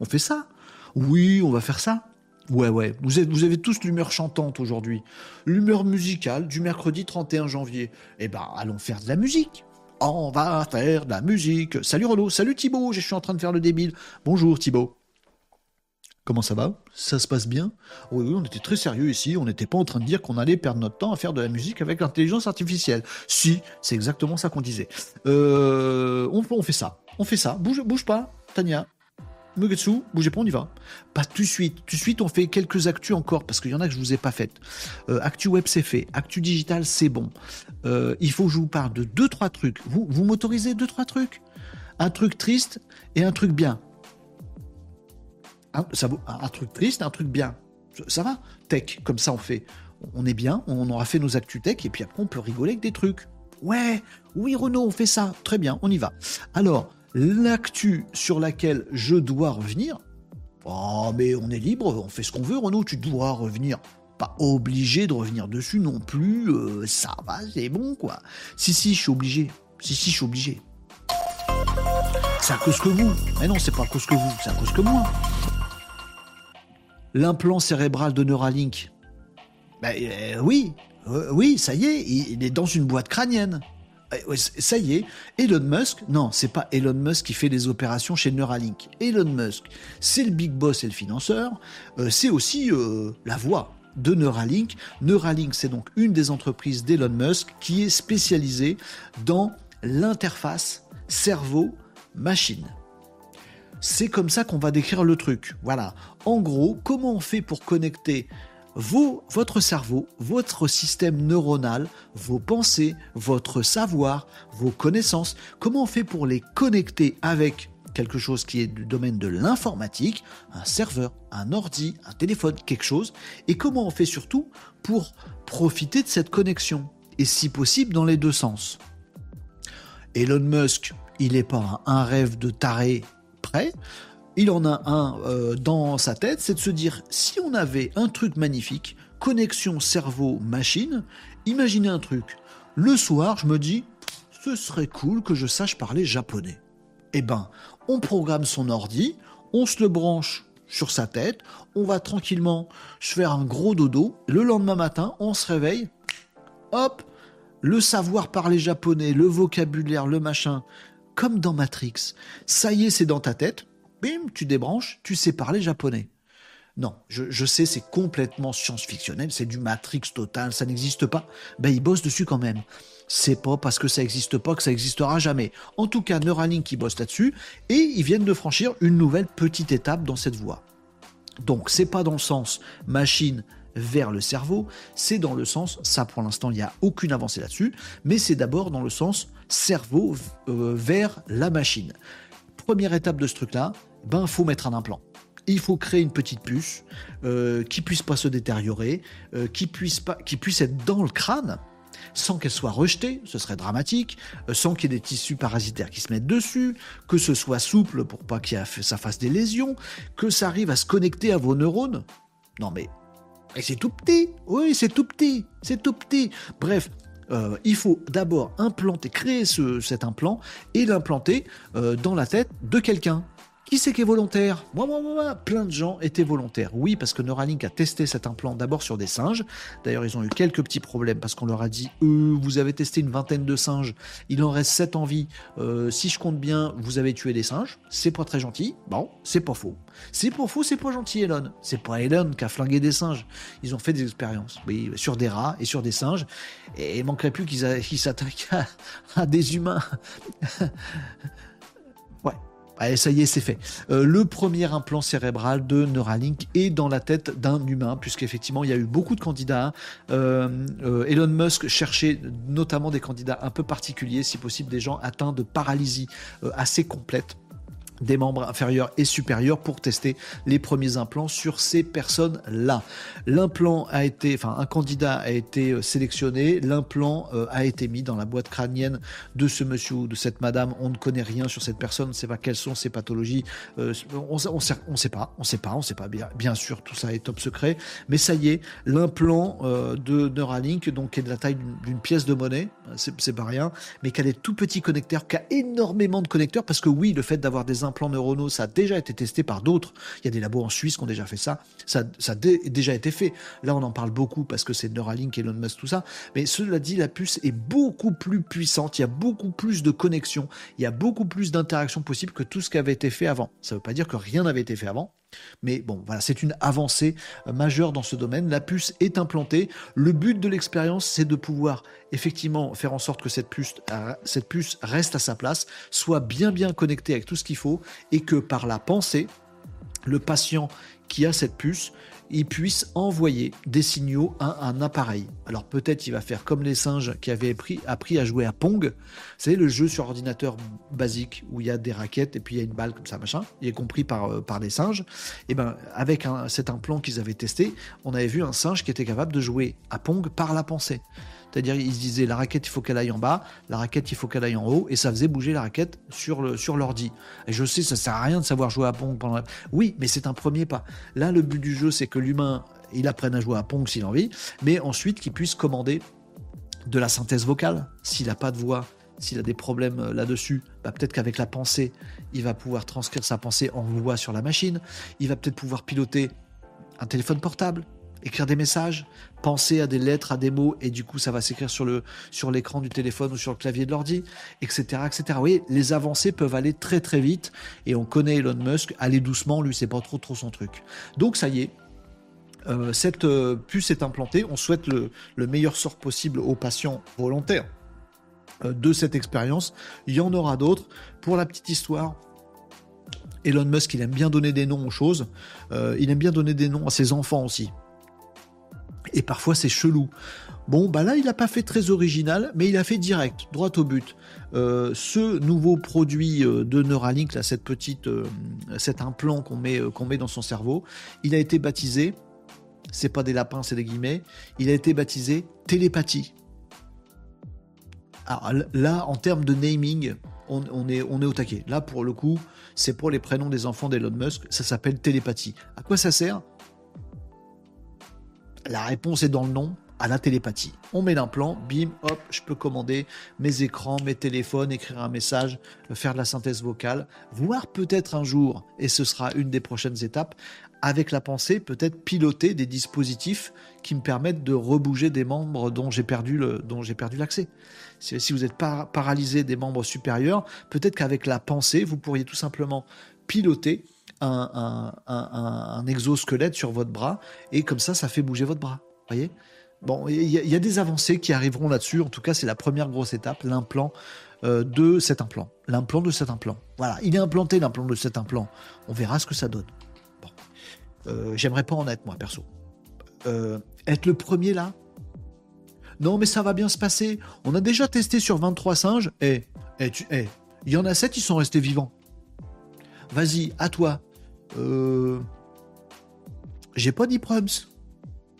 On fait ça Oui, on va faire ça. Ouais, ouais. Vous, avez tous l'humeur chantante aujourd'hui. L'humeur musicale du mercredi 31 janvier. Eh ben, allons faire de la musique on va faire de la musique. Salut Renaud, salut Thibaut, je suis en train de faire le débile. Bonjour Thibaut. Comment ça va? Ça se passe bien? Oui, oui, on était très sérieux ici, on n'était pas en train de dire qu'on allait perdre notre temps à faire de la musique avec l'intelligence artificielle. Si, c'est exactement ça qu'on disait. Euh, on, fait ça, on fait ça. Bouge pas, Tania. Mugetsu, bougez pas, on y va. Pas tout de suite. Tout de suite, on fait quelques actus encore, parce qu'il y en a que je vous ai pas faites. Euh, actu web, c'est fait. Actu digital, c'est bon. Euh, il faut que je vous parle de deux, trois trucs. Vous, vous m'autorisez deux, trois trucs? Un truc triste et un truc bien. Un, ça, truc triste, un truc bien. Ça va Tech, comme ça on fait. On est bien, on aura fait nos actus tech, et puis après on peut rigoler avec des trucs. Ouais, oui Renaud, on fait ça. Très bien, on y va. Alors, l'actu sur laquelle je dois revenir. Oh, mais on est libre, on fait ce qu'on veut, Renaud, tu dois revenir. Pas obligé de revenir dessus non plus, euh, ça va, c'est bon quoi. Si, si, je suis obligé. Si, si, je suis obligé. C'est à cause que vous. Mais non, c'est pas à cause que vous, c'est à cause que moi. L'implant cérébral de Neuralink. Ben euh, oui, euh, oui, ça y est, il est dans une boîte crânienne. Eh, ça y est, Elon Musk, non, c'est pas Elon Musk qui fait des opérations chez Neuralink. Elon Musk, c'est le big boss et le financeur, euh, c'est aussi euh, la voix de Neuralink. Neuralink, c'est donc une des entreprises d'Elon Musk qui est spécialisée dans l'interface cerveau-machine. C'est comme ça qu'on va décrire le truc. Voilà. En gros, comment on fait pour connecter votre cerveau, votre système neuronal, vos pensées, votre savoir, vos connaissances, comment on fait pour les connecter avec quelque chose qui est du domaine de l'informatique, un serveur, un ordi, un téléphone, quelque chose, et comment on fait surtout pour profiter de cette connexion, et si possible dans les deux sens? Elon Musk, il n'est pas un rêve de taré prêt, il en a un euh, dans sa tête, c'est de se dire si on avait un truc magnifique, connexion cerveau-machine, imaginez un truc. Le soir, je me dis, ce serait cool que je sache parler japonais. Eh ben, on programme son ordi, on se le branche sur sa tête, on va tranquillement se faire un gros dodo. Le lendemain matin, on se réveille, hop, le savoir parler japonais, le vocabulaire, le machin, comme dans Matrix. Ça y est, c'est dans ta tête bim, tu débranches, tu sais parler japonais. Non, je, sais, c'est complètement science-fictionnel, c'est du Matrix total, ça n'existe pas. Ben, ils bossent dessus quand même. C'est pas parce que ça n'existe pas que ça n'existera jamais. En tout cas, Neuralink qui bosse là-dessus, et ils viennent de franchir une nouvelle petite étape dans cette voie. Donc, c'est pas dans le sens machine vers le cerveau, c'est dans le sens, ça pour l'instant il n'y a aucune avancée là-dessus, mais c'est d'abord dans le sens cerveau euh, vers la machine. Première étape de ce truc-là, ben faut mettre un implant. Il faut créer une petite puce euh, qui puisse pas se détériorer, euh, qui puisse pas, qui puisse être dans le crâne sans qu'elle soit rejetée, ce serait dramatique, euh, sans qu'il y ait des tissus parasitaires qui se mettent dessus, que ce soit souple pour pas que ça fasse des lésions, que ça arrive à se connecter à vos neurones. Non mais, c'est tout petit, oui c'est tout petit, c'est tout petit. Bref, il faut d'abord implanter, créer cet implant et l'implanter dans la tête de quelqu'un. Qui c'est qui est volontaire? Moi, moi, moi, plein de gens étaient volontaires. Oui, parce que Neuralink a testé cet implant d'abord sur des singes. D'ailleurs, ils ont eu quelques petits problèmes parce qu'on leur a dit euh, vous avez testé une vingtaine de singes, il en reste 7 en vie. Euh, si je compte bien, vous avez tué des singes. C'est pas très gentil. Bon, c'est pas faux. C'est pas faux, c'est pas gentil, Elon. C'est pas Elon qui a flingué des singes. Ils ont fait des expériences, oui, sur des rats et sur des singes. Et il manquerait plus qu'ils s'attaquent à des humains. [laughs] Allez, ça y est, c'est fait. Euh, le premier implant cérébral de Neuralink est dans la tête d'un humain, puisqu'effectivement, il y a eu beaucoup de candidats. Euh, euh, Elon Musk cherchait notamment des candidats un peu particuliers, si possible des gens atteints de paralysie assez complète des membres inférieurs et supérieurs pour tester les premiers implants sur ces personnes-là. L'implant a été, enfin un candidat a été euh, sélectionné, l'implant euh, a été mis dans la boîte crânienne de ce monsieur ou de cette madame. On ne connaît rien sur cette personne, on ne sait pas quelles sont ses pathologies, euh, on ne sait, pas, on sait pas, on sait pas bien, bien sûr, tout ça est top secret, mais ça y est, l'implant de Neuralink, donc qui est de la taille d'une pièce de monnaie, c'est pas rien, mais qui a des tout petits connecteurs, qui a énormément de connecteurs, parce que oui, le fait d'avoir des implants neuronaux, ça a déjà été testé par d'autres. Il y a des labos en Suisse qui ont déjà fait ça. Ça, a déjà été fait. Là, on en parle beaucoup parce que c'est Neuralink, Elon Musk, tout ça. Mais cela dit, la puce est beaucoup plus puissante. Il y a beaucoup plus de connexions. Il y a beaucoup plus d'interactions possibles que tout ce qui avait été fait avant. Ça ne veut pas dire que rien n'avait été fait avant. Mais bon, voilà, c'est une avancée majeure dans ce domaine. La puce est implantée. Le but de l'expérience, c'est de pouvoir effectivement faire en sorte que cette puce, cette puce reste à sa place, soit bien bien connectée avec tout ce qu'il faut, et que par la pensée, le patient qui a cette puce il puisse envoyer des signaux à un appareil. Alors peut-être il va faire comme les singes qui avaient appris, à jouer à Pong. Savez, le jeu sur ordinateur basique où il y a des raquettes et puis il y a une balle comme ça, machin. Est compris par, euh, par les singes. Et ben avec cet implant qu'ils avaient testé, on avait vu un singe qui était capable de jouer à Pong par la pensée. C'est-à-dire, il se disait la raquette, il faut qu'elle aille en bas, la raquette, il faut qu'elle aille en haut, et ça faisait bouger la raquette sur l'ordi. Et je sais, ça sert à rien de savoir jouer à Pong pendant. La... Oui, mais c'est un premier pas. Là, le but du jeu, c'est que l'humain, il apprenne à jouer à Pong s'il a envie, mais ensuite qu'il puisse commander de la synthèse vocale. S'il n'a pas de voix, s'il a des problèmes euh, là-dessus, bah peut-être qu'avec la pensée, il va pouvoir transcrire sa pensée en voix sur la machine. Il va peut-être pouvoir piloter un téléphone portable, écrire des messages, penser à des lettres, à des mots, et du coup ça va s'écrire sur l'écran du téléphone ou sur le clavier de l'ordi, etc., etc. Vous voyez, les avancées peuvent aller très très vite, et on connaît Elon Musk, aller doucement, lui c'est pas trop trop son truc. Donc ça y est. Euh, cette euh, puce est implantée. On souhaite le, meilleur sort possible aux patients volontaires euh, de cette expérience. Il y en aura d'autres. Pour la petite histoire, Elon Musk, il aime bien donner des noms aux choses. il aime bien donner des noms à ses enfants aussi. Et parfois c'est chelou. Bon, bah là, il n'a pas fait très original, mais il a fait direct, droit au but. Euh, ce nouveau produit euh, de Neuralink, là, cette petite, euh, cet implant qu'on met, met dans son cerveau, il a été baptisé, c'est pas des lapins, c'est des guillemets, il a été baptisé télépathie. Alors là, en termes de naming, on, on, est, on est au taquet. Là, pour le coup, c'est pour les prénoms des enfants d'Elon Musk, ça s'appelle télépathie. À quoi ça sert? La réponse est dans le nom, à la télépathie. On met l'implant, bim, hop, je peux commander mes écrans, mes téléphones, écrire un message, faire de la synthèse vocale, voire peut-être un jour, et ce sera une des prochaines étapes, avec la pensée, peut-être piloter des dispositifs qui me permettent de rebouger des membres dont j'ai perdu l'accès. Si, vous êtes paralysé des membres supérieurs, peut-être qu'avec la pensée, vous pourriez tout simplement piloter un, exosquelette sur votre bras et comme ça, ça fait bouger votre bras. Voyez? Bon, il y, a des avancées qui arriveront là-dessus. En tout cas, c'est la première grosse étape, l'implant euh, de cet implant. L'implant de cet implant. Voilà, il est implanté l'implant de cet implant. On verra ce que ça donne. Bon. Euh, j'aimerais pas en être moi, perso. Euh, être le premier là? Non, mais ça va bien se passer. On a déjà testé sur 23 singes. Eh, eh, eh, il y en a 7 qui sont restés vivants. Vas-y, à toi. Euh, j'ai pas dit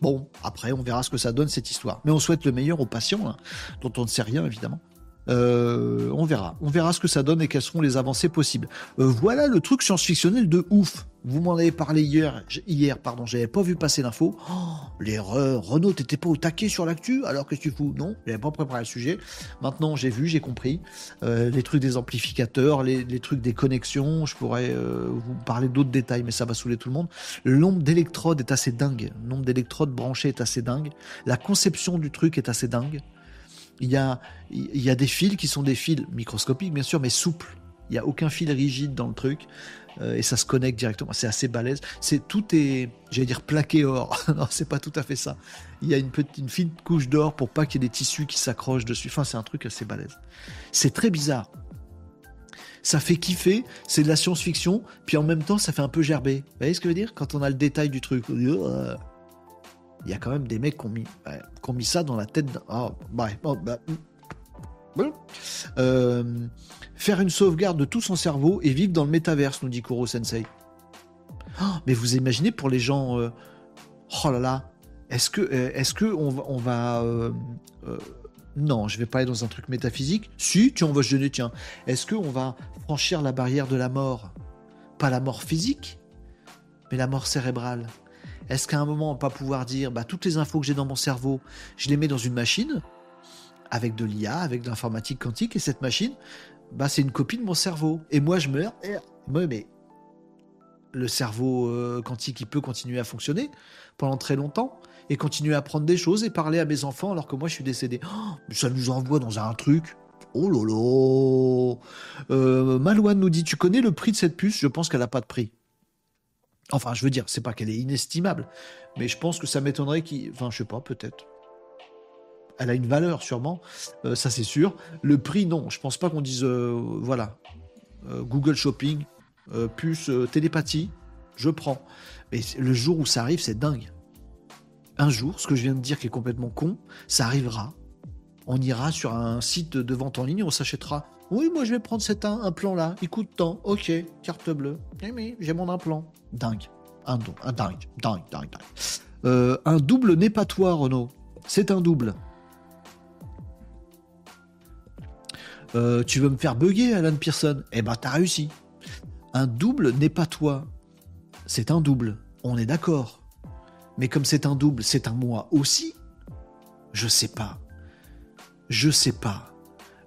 Bon, après, on verra ce que ça donne cette histoire. Mais on souhaite le meilleur aux patients, hein, dont on ne sait rien évidemment. Euh, on verra. On verra ce que ça donne et quelles seront les avancées possibles. Euh, voilà le truc science-fictionnel de ouf. Vous m'en avez parlé hier, hier pardon, j'avais pas vu passer l'info. Oh, l'erreur, Renault, t'étais pas au taquet sur l'actu? Alors que tu fous? Non, j'avais pas préparé le sujet. Maintenant, j'ai vu, j'ai compris. Euh, les trucs des amplificateurs, les, trucs des connexions, je pourrais vous parler d'autres détails, mais ça va saouler tout le monde. Le nombre d'électrodes est assez dingue. Le nombre d'électrodes branchées est assez dingue. La conception du truc est assez dingue. Il y a, il y a des fils qui sont des fils microscopiques, bien sûr, mais souples. Il n'y a aucun fil rigide dans le truc. Euh, et ça se connecte directement. C'est assez balèze. C'est tout est, j'allais dire plaqué or. [laughs] non, c'est pas tout à fait ça. Il y a une petite, une fine couche d'or pour pas qu'il y ait des tissus qui s'accrochent dessus. Enfin, c'est un truc assez balèze. C'est très bizarre. ça fait kiffer, c'est de la science-fiction, puis en même temps, ça fait un peu gerber. Vous voyez ce que je veux dire? Quand on a le détail du truc. Oh, il y a quand même des mecs qui ont mis, mis ça dans la tête. Oh, bah, euh, faire une sauvegarde de tout son cerveau et vivre dans le métaverse, nous dit Kuro Sensei. Oh, mais vous imaginez pour les gens. Euh, oh là là. Est-ce que, euh, est-ce que on va, on va non, je vais pas aller dans un truc métaphysique. Si, tu on va se gêner, tiens. Est-ce qu'on va franchir la barrière de la mort? Pas la mort physique, mais la mort cérébrale. Est-ce qu'à un moment, on va pas pouvoir dire, bah, toutes les infos que j'ai dans mon cerveau, je les mets dans une machine, avec de l'IA, avec de l'informatique quantique, et cette machine, bah, c'est une copie de mon cerveau. Et moi, je meurs. Mais le cerveau euh, quantique, il peut continuer à fonctionner pendant très longtemps et continuer à apprendre des choses et parler à mes enfants alors que moi je suis décédé. Oh, ça nous envoie dans un truc. Oh lolo. Euh, Malouane nous dit Tu connais le prix de cette puce? Je pense qu'elle n'a pas de prix. Enfin, je veux dire, c'est pas qu'elle est inestimable, mais je pense que ça m'étonnerait qu'il. Enfin, je sais pas, peut-être. Elle a une valeur, sûrement, euh, ça c'est sûr. Le prix, non, je pense pas qu'on dise, euh, voilà, Google Shopping, puce télépathie, je prends. Mais le jour où ça arrive, c'est dingue un jour, ce que je viens de dire qui est complètement con, ça arrivera. On ira sur un site de vente en ligne, on s'achètera. Oui, moi je vais prendre cet implant-là. Il coûte tant. Ok, carte bleue. Eh j'ai mon implant. Dingue. Un, un dingue, dingue, dingue, dingue. Euh, un double n'est pas toi, Renaud. C'est un double. Euh, tu veux me faire bugger, Alan Pearson? Eh ben, t'as réussi. Un double n'est pas toi. C'est un double. On est d'accord. Mais comme c'est un double, c'est un moi aussi? Je sais pas. Je sais pas.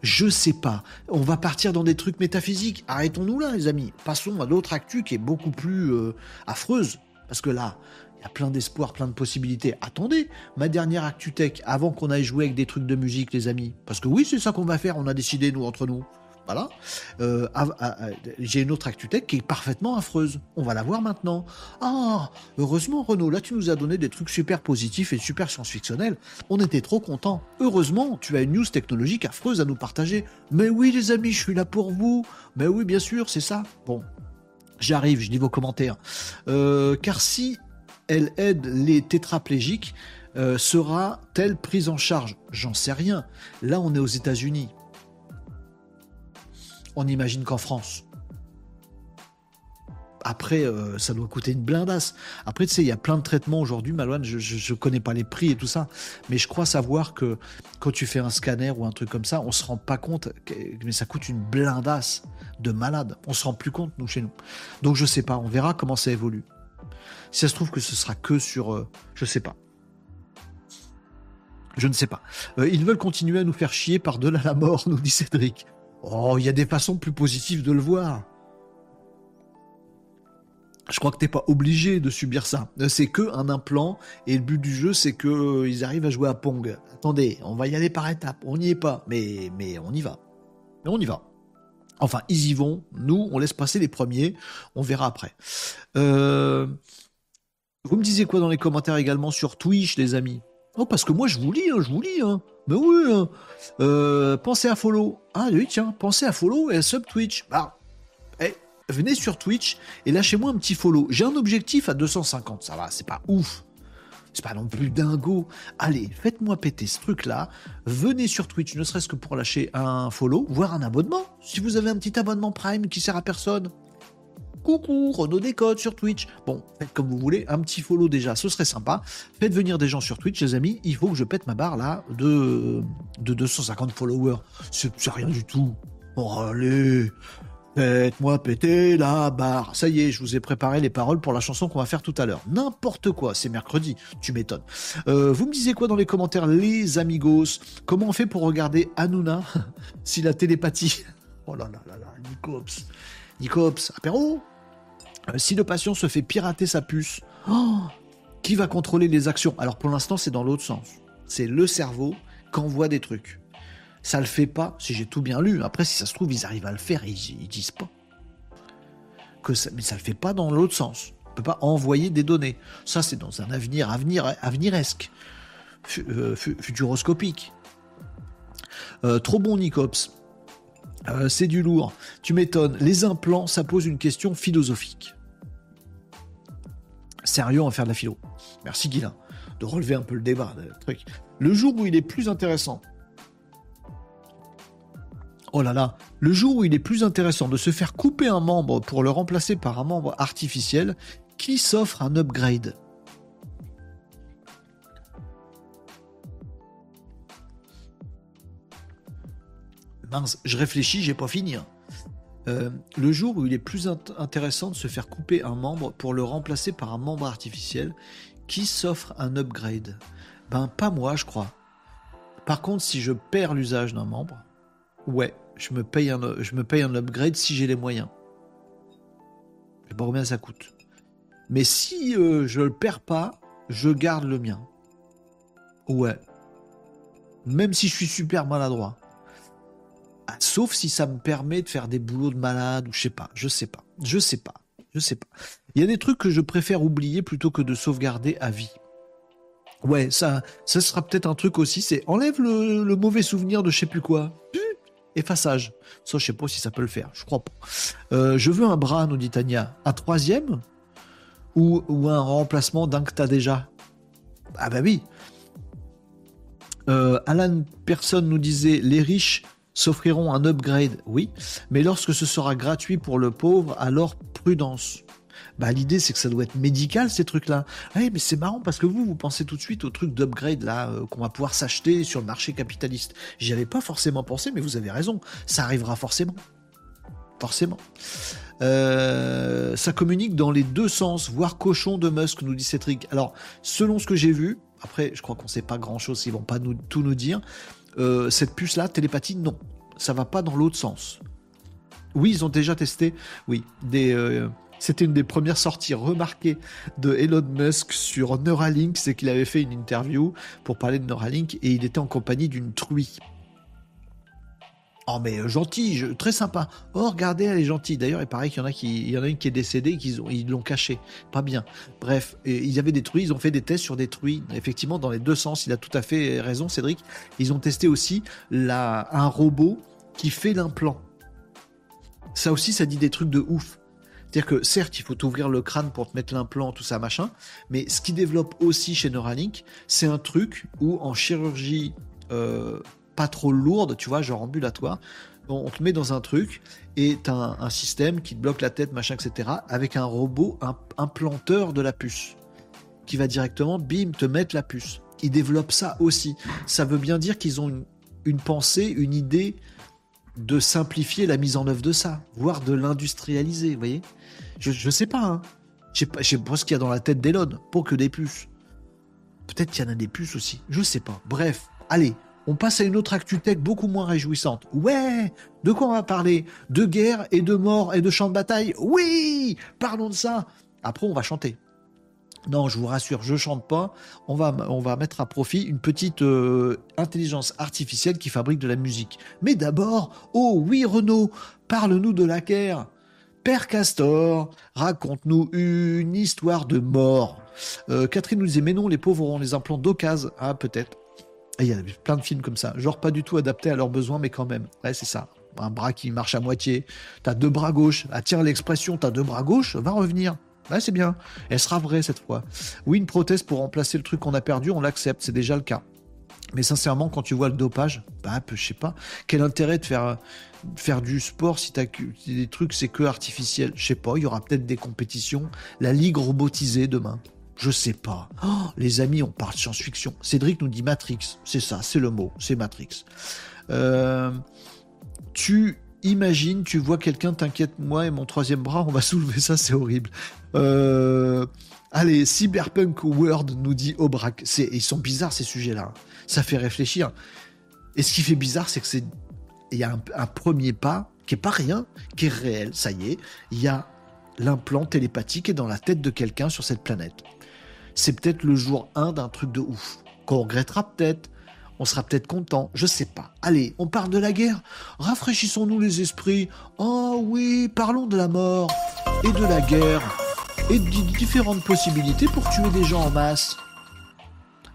Je sais pas. On va partir dans des trucs métaphysiques. Arrêtons-nous là, les amis. Passons à l'autre actu qui est beaucoup plus euh, affreuse. Parce que là, il y a plein d'espoir, plein de possibilités. Attendez, ma dernière actu tech, avant qu'on aille jouer avec des trucs de musique, les amis. Parce que oui, c'est ça qu'on va faire. On a décidé, nous, entre nous. Voilà. Euh, j'ai une autre ActuTech qui est parfaitement affreuse. On va la voir maintenant. Ah, heureusement, Renaud, là, tu nous as donné des trucs super positifs et super science-fictionnels. On était trop contents. Heureusement, tu as une news technologique affreuse à nous partager. Mais oui, les amis, je suis là pour vous. Mais oui, bien sûr, c'est ça. Bon, j'arrive, je lis vos commentaires. Euh, car si elle aide les tétraplégiques, euh, sera-t-elle prise en charge? J'en sais rien. Là, on est aux États-Unis on imagine qu'en France. Après, euh, ça doit coûter une blindasse. Après, tu sais, il y a plein de traitements aujourd'hui, Malouane, je, ne connais pas les prix et tout ça, mais je crois savoir que quand tu fais un scanner ou un truc comme ça, on se rend pas compte, mais ça coûte une blindasse de malade. On se rend plus compte, nous, chez nous. Donc, je sais pas, on verra comment ça évolue. Si ça se trouve que ce sera que sur... Euh, je sais pas. Je ne sais pas. Euh, ils veulent continuer à nous faire chier par-delà la mort, [laughs] nous dit Cédric. Oh, il y a des façons plus positives de le voir. Je crois que t'es pas obligé de subir ça. C'est que un implant et le but du jeu c'est que euh, ils arrivent à jouer à Pong. Attendez, on va y aller par étapes. On n'y est pas, mais mais on y va. Mais on y va. Enfin, ils y vont. Nous, on laisse passer les premiers. On verra après. Euh, vous me disiez quoi dans les commentaires également sur Twitch, les amis? Oh, parce que moi, je vous lis, hein, je vous lis. Hein. Mais oui, hein. euh, pensez à follow. Ah oui, tiens, pensez à follow et à sub Twitch. Bah, eh, venez sur Twitch et lâchez-moi un petit follow. J'ai un objectif à 250, ça va, c'est pas ouf. C'est pas non plus dingo. Allez, faites-moi péter ce truc-là. Venez sur Twitch, ne serait-ce que pour lâcher un follow, voire un abonnement. Si vous avez un petit abonnement Prime qui sert à personne, Coucou, Renaud Décode sur Twitch. Bon, faites comme vous voulez, un petit follow déjà, ce serait sympa. Faites venir des gens sur Twitch, les amis. Il faut que je pète ma barre là de, de 250 followers. C'est rien du tout. Bon, allez, Faites-moi péter la barre. Ça y est, je vous ai préparé les paroles pour la chanson qu'on va faire tout à l'heure. N'importe quoi, c'est mercredi, tu m'étonnes. Euh, vous me disiez quoi dans les commentaires, les amigos? Comment on fait pour regarder Hanouna [laughs] si la télépathie... [laughs] Oh là là là là, Nicops. Nicops, apéro? Euh, si le patient se fait pirater sa puce, oh, [gasps] qui va contrôler les actions? Alors pour l'instant, c'est dans l'autre sens. C'est le cerveau qui envoie des trucs. Ça le fait pas, si j'ai tout bien lu. Après, si ça se trouve, ils arrivent à le faire et ils, disent pas. Que ça, mais ça le fait pas dans l'autre sens. On peut pas envoyer des données. Ça, c'est dans un avenir, avenir aveniresque, euh, futuroscopique. Euh, trop bon, Nicops. Euh, c'est du lourd. Tu m'étonnes. Les implants, ça pose une question philosophique. Sérieux, on va faire de la philo. Merci Guilain de relever un peu le débat. Truc. le jour où il est plus intéressant. Oh là là, le jour où il est plus intéressant de se faire couper un membre pour le remplacer par un membre artificiel, qui s'offre un upgrade? Mince, je réfléchis, j'ai pas fini. Hein. Euh, le jour où il est plus intéressant de se faire couper un membre pour le remplacer par un membre artificiel, qui s'offre un upgrade? Ben pas moi, je crois. Par contre, si je perds l'usage d'un membre, ouais, je me paye un, je me paye un upgrade si j'ai les moyens. Je sais pas combien ça coûte. Mais si euh, je le perds pas, je garde le mien. Ouais. Même si je suis super maladroit. Ah, sauf si ça me permet de faire des boulots de malade ou je sais pas, je sais pas, je sais pas, je sais pas. Il y a des trucs que je préfère oublier plutôt que de sauvegarder à vie. Ouais, ça, ça sera peut-être un truc aussi, c'est enlève le, mauvais souvenir de je sais plus quoi. Effaçage. Ça, je sais pas si ça peut le faire, je crois pas. Euh, je veux un bras, nous dit Tania. Un troisième ou, un remplacement d'un que t'as déjà? Ah bah oui. Euh, Alan Personne nous disait les riches s'offriront un upgrade, oui, mais lorsque ce sera gratuit pour le pauvre, alors prudence. Bah, l'idée c'est que ça doit être médical ces trucs-là. Oui, mais c'est marrant parce que vous, vous pensez tout de suite au truc d'upgrade là euh, qu'on va pouvoir s'acheter sur le marché capitaliste. J'y avais pas forcément pensé, mais vous avez raison, ça arrivera forcément, forcément. Euh, ça communique dans les deux sens, voire cochon de Musk, nous dit Cédric. Alors, selon ce que j'ai vu, après, je crois qu'on sait pas grand chose, ils vont pas tout nous dire. Euh, cette puce-là, télépathie, non. Ça va pas dans l'autre sens. Oui, ils ont déjà testé, oui, des, c'était une des premières sorties remarquées de Elon Musk sur Neuralink, c'est qu'il avait fait une interview pour parler de Neuralink et il était en compagnie d'une truie. Oh mais euh, gentil, très sympa. Oh regardez, elle est gentille. D'ailleurs, il paraît qu'il y en a qui, une qui est décédée, qu'ils ont, ils l'ont cachée. Pas bien. Bref, ils avaient des truies, ils ont fait des tests sur des truies. Effectivement, dans les deux sens, il a tout à fait raison, Cédric. Ils ont testé aussi un robot qui fait l'implant. Ça aussi, ça dit des trucs de ouf. C'est-à-dire que certes, il faut ouvrir le crâne pour te mettre l'implant, tout ça, machin. Mais ce qui développe aussi chez Neuralink, c'est un truc où en chirurgie euh, pas trop lourde, tu vois, genre ambulatoire. On, te met dans un truc et t'as un, système qui te bloque la tête, machin, etc. avec un robot un, implanteur de la puce qui va directement, bim, te mettre la puce. Ils développent ça aussi. Ça veut bien dire qu'ils ont une, pensée, une idée de simplifier la mise en œuvre de ça, voire de l'industrialiser, vous voyez? Je, sais pas, hein. Je sais pas, ce qu'il y a dans la tête d'Elon, pour que des puces. Peut-être qu'il y en a des puces aussi, je sais pas. Bref, allez, on passe à une autre actu-tech beaucoup moins réjouissante. Ouais De quoi on va parler? De guerre et de mort et de champs de bataille? Oui Parlons de ça Après, on va chanter. Non, je vous rassure, je chante pas. On va, on va mettre à profit une petite euh, intelligence artificielle qui fabrique de la musique. Mais d'abord, oh oui Renaud, parle-nous de la guerre. Père Castor, raconte-nous une histoire de mort. Euh, Catherine nous disait, mais non, les pauvres auront les implants d'occasion. Ah, peut-être. Il y a plein de films comme ça, genre pas du tout adaptés à leurs besoins, mais quand même. Ouais, c'est ça. Un bras qui marche à moitié. T'as deux bras gauches. Ah tiens, l'expression t'as deux bras gauches va revenir. Ouais, c'est bien. Elle sera vraie cette fois. Oui, une prothèse pour remplacer le truc qu'on a perdu, on l'accepte, c'est déjà le cas. Mais sincèrement, quand tu vois le dopage, bah, je sais pas. Quel intérêt de faire, faire du sport si t'as des trucs, c'est que artificiel? Je sais pas, il y aura peut-être des compétitions. La ligue robotisée demain. Je sais pas. Oh, les amis, on parle science-fiction. Cédric nous dit Matrix. C'est ça, c'est le mot. C'est Matrix. Euh, tu imagines, tu vois quelqu'un, t'inquiète, moi et mon troisième bras, on va soulever ça, c'est horrible. Euh, allez, Cyberpunk World nous dit Aubrac. Ils sont bizarres ces sujets-là. Ça fait réfléchir. Et ce qui fait bizarre, c'est que c'est il y a un, premier pas qui est pas rien, qui est réel. Ça y est, il y a l'implant télépathique est dans la tête de quelqu'un sur cette planète c'est peut-être le jour 1 d'un truc de ouf. Qu'on regrettera peut-être, on sera peut-être content, je sais pas. Allez, on parle de la guerre, rafraîchissons-nous les esprits. Oh oui, parlons de la mort et de la guerre et de différentes possibilités pour tuer des gens en masse.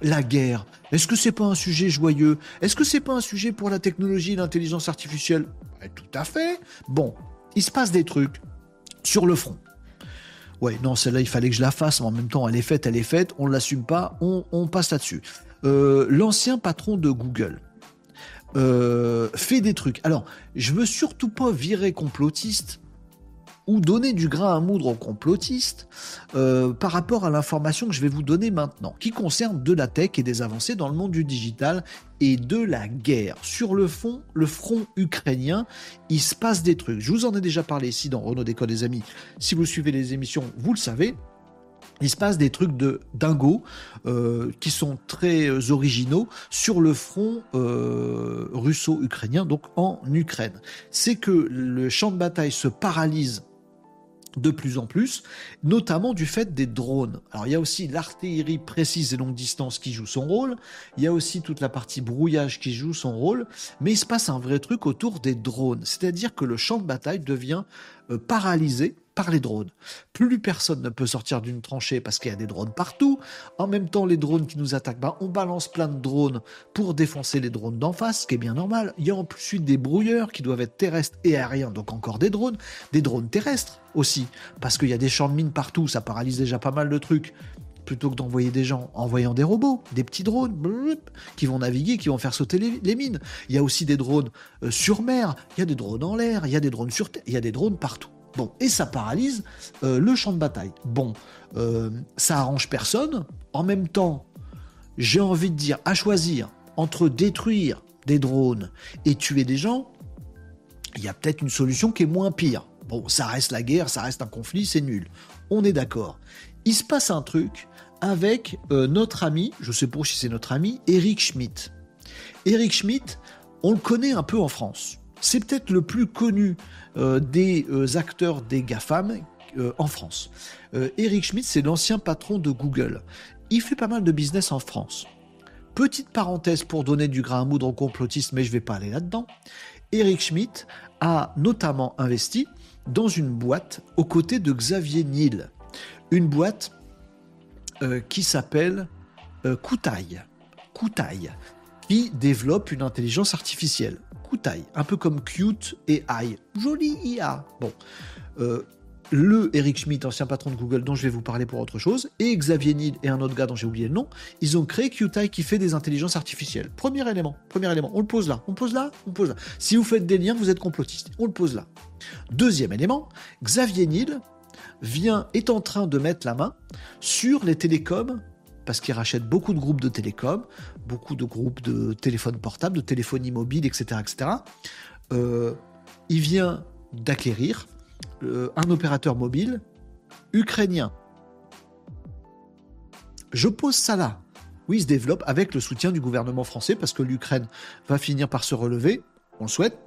La guerre. Est-ce que c'est pas un sujet joyeux? Est-ce que c'est pas un sujet pour la technologie et l'intelligence artificielle? Eh, Tout à fait. Bon, il se passe des trucs sur le front. Ouais, non, celle-là, il fallait que je la fasse, mais en même temps, elle est faite, elle est faite, on ne l'assume pas, on, passe là-dessus. Euh, l'ancien patron de Google euh, fait des trucs. Alors, je veux surtout pas virer complotiste, ou donner du grain à moudre aux complotistes euh, par rapport à l'information que je vais vous donner maintenant, qui concerne de la tech et des avancées dans le monde du digital et de la guerre. Sur le fond, le front ukrainien, il se passe des trucs. Je vous en ai déjà parlé ici dans Renault Décode des amis. Si vous suivez les émissions, vous le savez. Il se passe des trucs de dingo euh, qui sont très euh, originaux sur le front russo-ukrainien, donc en Ukraine. C'est que le champ de bataille se paralyse de plus en plus, notamment du fait des drones. Alors il y a aussi l'artillerie précise et longue distance qui joue son rôle, il y a aussi toute la partie brouillage qui joue son rôle, mais il se passe un vrai truc autour des drones, c'est-à-dire que le champ de bataille devient euh, paralysé par les drones. Plus personne ne peut sortir d'une tranchée parce qu'il y a des drones partout. En même temps, les drones qui nous attaquent, bah, on balance plein de drones pour défoncer les drones d'en face, ce qui est bien normal. Il y a ensuite des brouilleurs qui doivent être terrestres et aériens, donc encore des drones. Des drones terrestres aussi, parce qu'il y a des champs de mines partout, ça paralyse déjà pas mal de trucs plutôt que d'envoyer des gens envoyant des robots, des petits drones qui vont naviguer, qui vont faire sauter les, mines. Il y a aussi des drones euh, sur mer, il y a des drones en l'air, il y a des drones sur terre, il y a des drones partout. Bon, et ça paralyse euh, le champ de bataille. Bon, euh, ça arrange personne. En même temps, j'ai envie de dire, à choisir entre détruire des drones et tuer des gens, il y a peut-être une solution qui est moins pire. Bon, ça reste la guerre, ça reste un conflit, c'est nul. On est d'accord. Il se passe un truc avec euh, notre ami, je sais pas si c'est notre ami, Eric Schmidt. Eric Schmidt, on le connaît un peu en France. C'est peut-être le plus connu euh, des euh, acteurs des GAFAM euh, en France. Eric Schmidt, c'est l'ancien patron de Google. Il fait pas mal de business en France. Petite parenthèse pour donner du grain à moudre aux complotistes, mais je ne vais pas aller là-dedans. Eric Schmidt a notamment investi dans une boîte aux côtés de Xavier Niel. Une boîte qui s'appelle euh, Koutaï, qui développe une intelligence artificielle. Koutaï, un peu comme Cute et AI. Joli IA. Bon. Euh, le Eric Schmidt, ancien patron de Google, dont je vais vous parler pour autre chose, et Xavier Niel et un autre gars dont j'ai oublié le nom, ils ont créé QTI qui fait des intelligences artificielles. Premier élément, premier élément, on le pose là, on pose là, on pose là. Si vous faites des liens, vous êtes complotiste, on le pose là. Deuxième élément, Xavier Niel vient, est en train de mettre la main sur les télécoms parce qu'il rachète beaucoup de groupes de télécom, beaucoup de groupes de téléphones portables, de téléphonie mobile, etc. etc. Euh, il vient d'acquérir euh, un opérateur mobile ukrainien. Je pose ça là. Oui, il se développe avec le soutien du gouvernement français parce que l'Ukraine va finir par se relever, on le souhaite,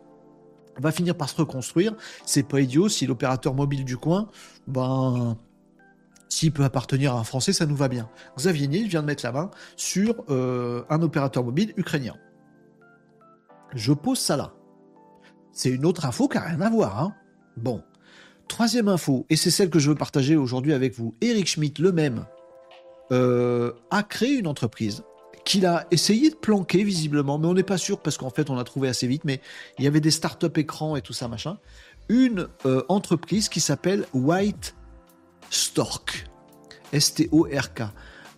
va finir par se reconstruire. C'est pas idiot si l'opérateur mobile du coin, ben, s'il peut appartenir à un Français, ça nous va bien. Xavier Niel vient de mettre la main sur euh, un opérateur mobile ukrainien. Je pose ça là. C'est une autre info qui n'a rien à voir. Hein. bon. Troisième info, et c'est celle que je veux partager aujourd'hui avec vous. Eric Schmidt, le même, euh, a créé une entreprise qu'il a essayé de planquer visiblement, mais on n'est pas sûr parce qu'en fait on l'a trouvé assez vite, mais il y avait des start-up écrans et tout ça machin. Une euh, entreprise qui s'appelle White Stork. S-T-O-R-K.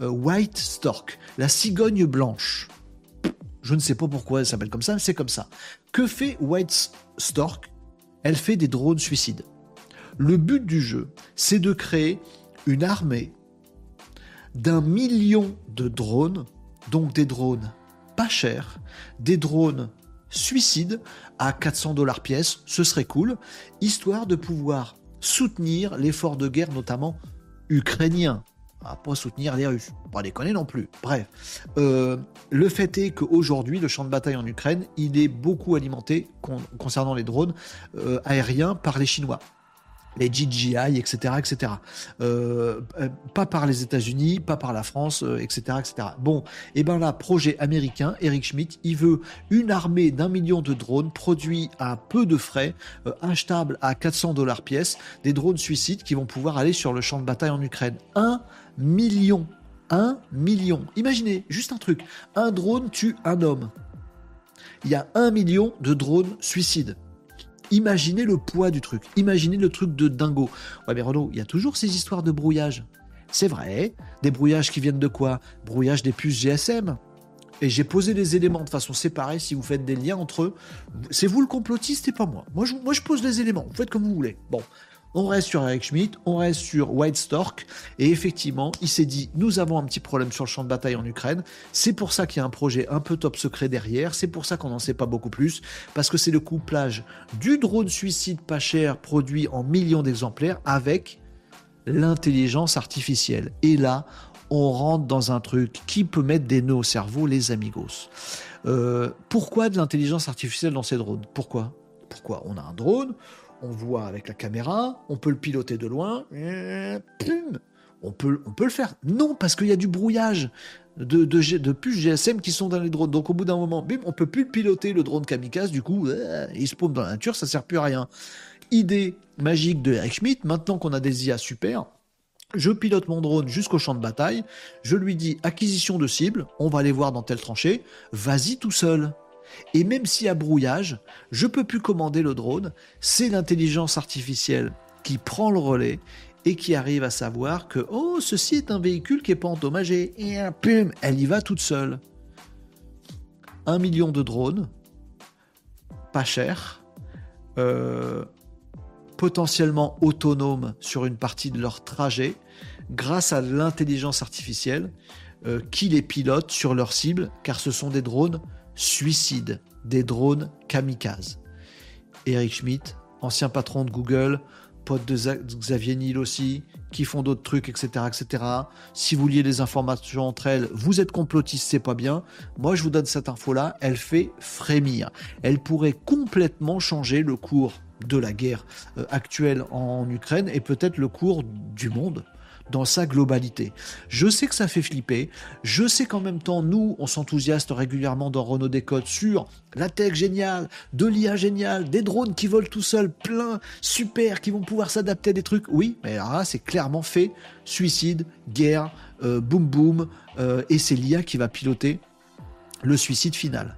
Euh, White Stork. La cigogne blanche. Je ne sais pas pourquoi elle s'appelle comme ça, mais c'est comme ça. Que fait White Stork? Elle fait des drones suicides. Le but du jeu, c'est de créer une armée d'un million de drones, donc des drones pas chers, des drones suicides à 400 dollars pièce, ce serait cool, histoire de pouvoir soutenir l'effort de guerre, notamment ukrainien. À pas soutenir les Russes, pas déconner non plus. Bref, euh, le fait est qu'aujourd'hui, le champ de bataille en Ukraine, il est beaucoup alimenté concernant les drones euh, aériens par les Chinois les GGI, etc., etc. Euh, euh, pas par les États-Unis, pas par la France, etc., euh, etc. Bon, et eh ben là, projet américain, Eric Schmidt, il veut une armée d'un million de drones produits à peu de frais, achetables à 400 dollars pièce, des drones suicides qui vont pouvoir aller sur le champ de bataille en Ukraine. Un million Un million. Imaginez, juste un truc. Un drone tue un homme. Il y a un million de drones suicides. Imaginez le poids du truc. Imaginez le truc de dingo. Ouais, mais Renaud, il y a toujours ces histoires de brouillage. C'est vrai. Des brouillages qui viennent de quoi? Brouillage des puces GSM. Et j'ai posé les éléments de façon séparée si vous faites des liens entre eux. C'est vous le complotiste et pas moi. Moi je, moi, je pose les éléments. Vous faites comme vous voulez. Bon. On reste sur Eric Schmidt, on reste sur White Stork, et effectivement, il s'est dit nous avons un petit problème sur le champ de bataille en Ukraine. C'est pour ça qu'il y a un projet un peu top secret derrière. C'est pour ça qu'on n'en sait pas beaucoup plus, parce que c'est le couplage du drone suicide pas cher produit en millions d'exemplaires avec l'intelligence artificielle. Et là, on rentre dans un truc qui peut mettre des nœuds au cerveau, les amigos. Euh, pourquoi de l'intelligence artificielle dans ces drones? Pourquoi? Pourquoi? On a un drone, on voit avec la caméra, on peut le piloter de loin, on peut, on peut le faire. Non, parce qu'il y a du brouillage de, de, puces GSM qui sont dans les drones. Donc au bout d'un moment, bim, on peut plus piloter le drone kamikaze, du coup, euh, il se paume dans la nature, ça sert plus à rien. Idée magique de Eric Schmidt, maintenant qu'on a des IA super, je pilote mon drone jusqu'au champ de bataille, je lui dis acquisition de cible, on va aller voir dans telle tranchée, vas-y tout seul. Et même s'il y a brouillage, je peux plus commander le drone, c'est l'intelligence artificielle qui prend le relais et qui arrive à savoir que oh ceci est un véhicule qui est pas endommagé et pum, elle y va toute seule. Un million de drones, pas cher, euh, potentiellement autonomes sur une partie de leur trajet grâce à l'intelligence artificielle euh, qui les pilote sur leur cible, car ce sont des drones suicides, des drones kamikazes. Eric Schmidt, ancien patron de Google, pote de Xavier Niel aussi, qui font d'autres trucs, etc., etc. Si vous liez les informations entre elles, vous êtes complotiste, c'est pas bien. Moi, je vous donne cette info-là, elle fait frémir. Elle pourrait complètement changer le cours de la guerre euh, actuelle en Ukraine et peut-être le cours du monde dans sa globalité. Je sais que ça fait flipper, je sais qu'en même temps, nous, on s'enthousiaste régulièrement dans Renault Décode sur la tech géniale, de l'IA géniale, des drones qui volent tout seuls, plein, super, qui vont pouvoir s'adapter à des trucs. Oui, mais là, c'est clairement fait. Suicide, guerre, euh, boum boum, euh, et c'est l'IA qui va piloter le suicide final.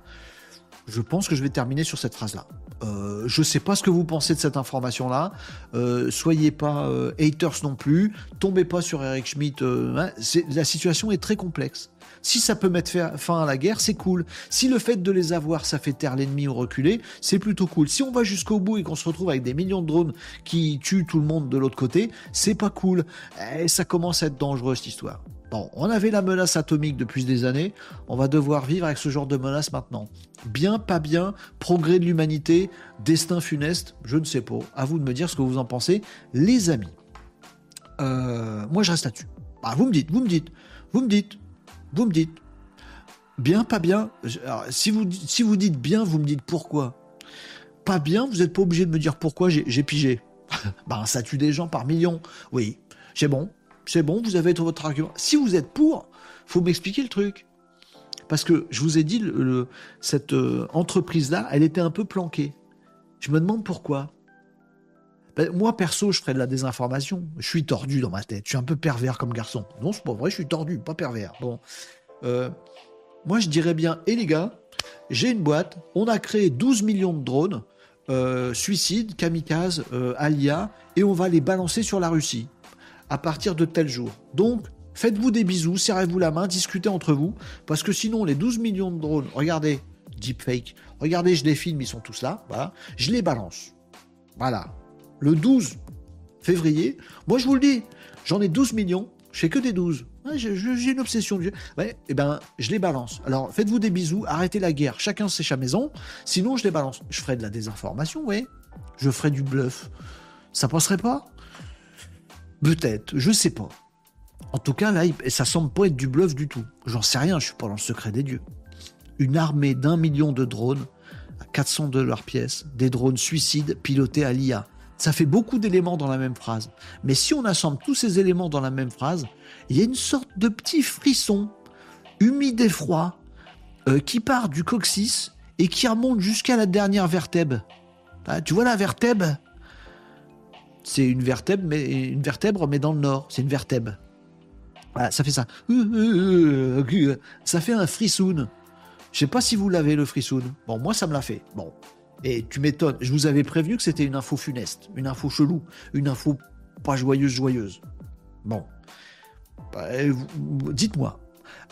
Je pense que je vais terminer sur cette phrase-là. Euh, je ne sais pas ce que vous pensez de cette information-là. Euh, soyez pas euh, haters non plus. Tombez pas sur Eric Schmidt. Hein. la situation est très complexe. Si ça peut mettre fin à la guerre, c'est cool. Si le fait de les avoir, ça fait taire l'ennemi ou reculer, c'est plutôt cool. Si on va jusqu'au bout et qu'on se retrouve avec des millions de drones qui tuent tout le monde de l'autre côté, c'est pas cool. Et ça commence à être dangereux cette histoire. On avait la menace atomique depuis des années, on va devoir vivre avec ce genre de menace maintenant. Bien, pas bien, progrès de l'humanité, destin funeste, je ne sais pas. À vous de me dire ce que vous en pensez, les amis. Euh, moi, je reste là-dessus. Bah, vous me dites, vous me dites, vous me dites, vous me dites. Bien, pas bien. si, vous, si vous dites bien, vous me dites pourquoi. Pas bien, vous n'êtes pas obligé de me dire pourquoi j'ai pigé. [laughs] ben, ça tue des gens par millions. Oui, c'est bon, c'est bon, vous avez votre argument. Si vous êtes pour, faut m'expliquer le truc. Parce que je vous ai dit, cette euh, entreprise-là, elle était un peu planquée. Je me demande pourquoi. Ben, moi, perso, je ferais de la désinformation. Je suis tordu dans ma tête. Je suis un peu pervers comme garçon. Non, c'est pas vrai, je suis tordu, pas pervers. Bon. Euh, moi, je dirais bien, et les gars, j'ai une boîte, on a créé 12 millions de drones, euh, suicides, kamikazes, alia, et on va les balancer sur la Russie à partir de tel jour. Donc, faites-vous des bisous, serrez-vous la main, discutez entre vous, parce que sinon, les 12 millions de drones, regardez, deepfake, regardez, je les filme, ils sont tous là, voilà, je les balance. Voilà. Le 12 février, moi je vous le dis, j'en ai 12 millions, je fais que des 12. j'ai une obsession. Ouais, et eh ben, je les balance. Alors, faites-vous des bisous, arrêtez la guerre, chacun sait sa maison, sinon je les balance. Je ferai de la désinformation, ouais. Je ferai du bluff. Ça passerait pas Peut-être, je sais pas. En tout cas, là, ça semble pas être du bluff du tout. J'en sais rien, je suis pas dans le secret des dieux. Une armée d'un million de drones à 400 dollars pièce, des drones suicides pilotés à l'IA. Ça fait beaucoup d'éléments dans la même phrase. Mais si on assemble tous ces éléments dans la même phrase, il y a une sorte de petit frisson, humide et froid, euh, qui part du coccyx et qui remonte jusqu'à la dernière vertèbre. Ah, tu vois la vertèbre? C'est une vertèbre, mais une vertèbre, mais dans le nord. C'est une vertèbre. Ah, ça fait ça. Ça fait un frissoon. Je sais pas si vous l'avez le frissoon. Bon, moi ça me l'a fait. Bon. Et tu m'étonnes. Je vous avais prévenu que c'était une info funeste, une info chelou, une info pas joyeuse, joyeuse. Bon. Bah, dites-moi,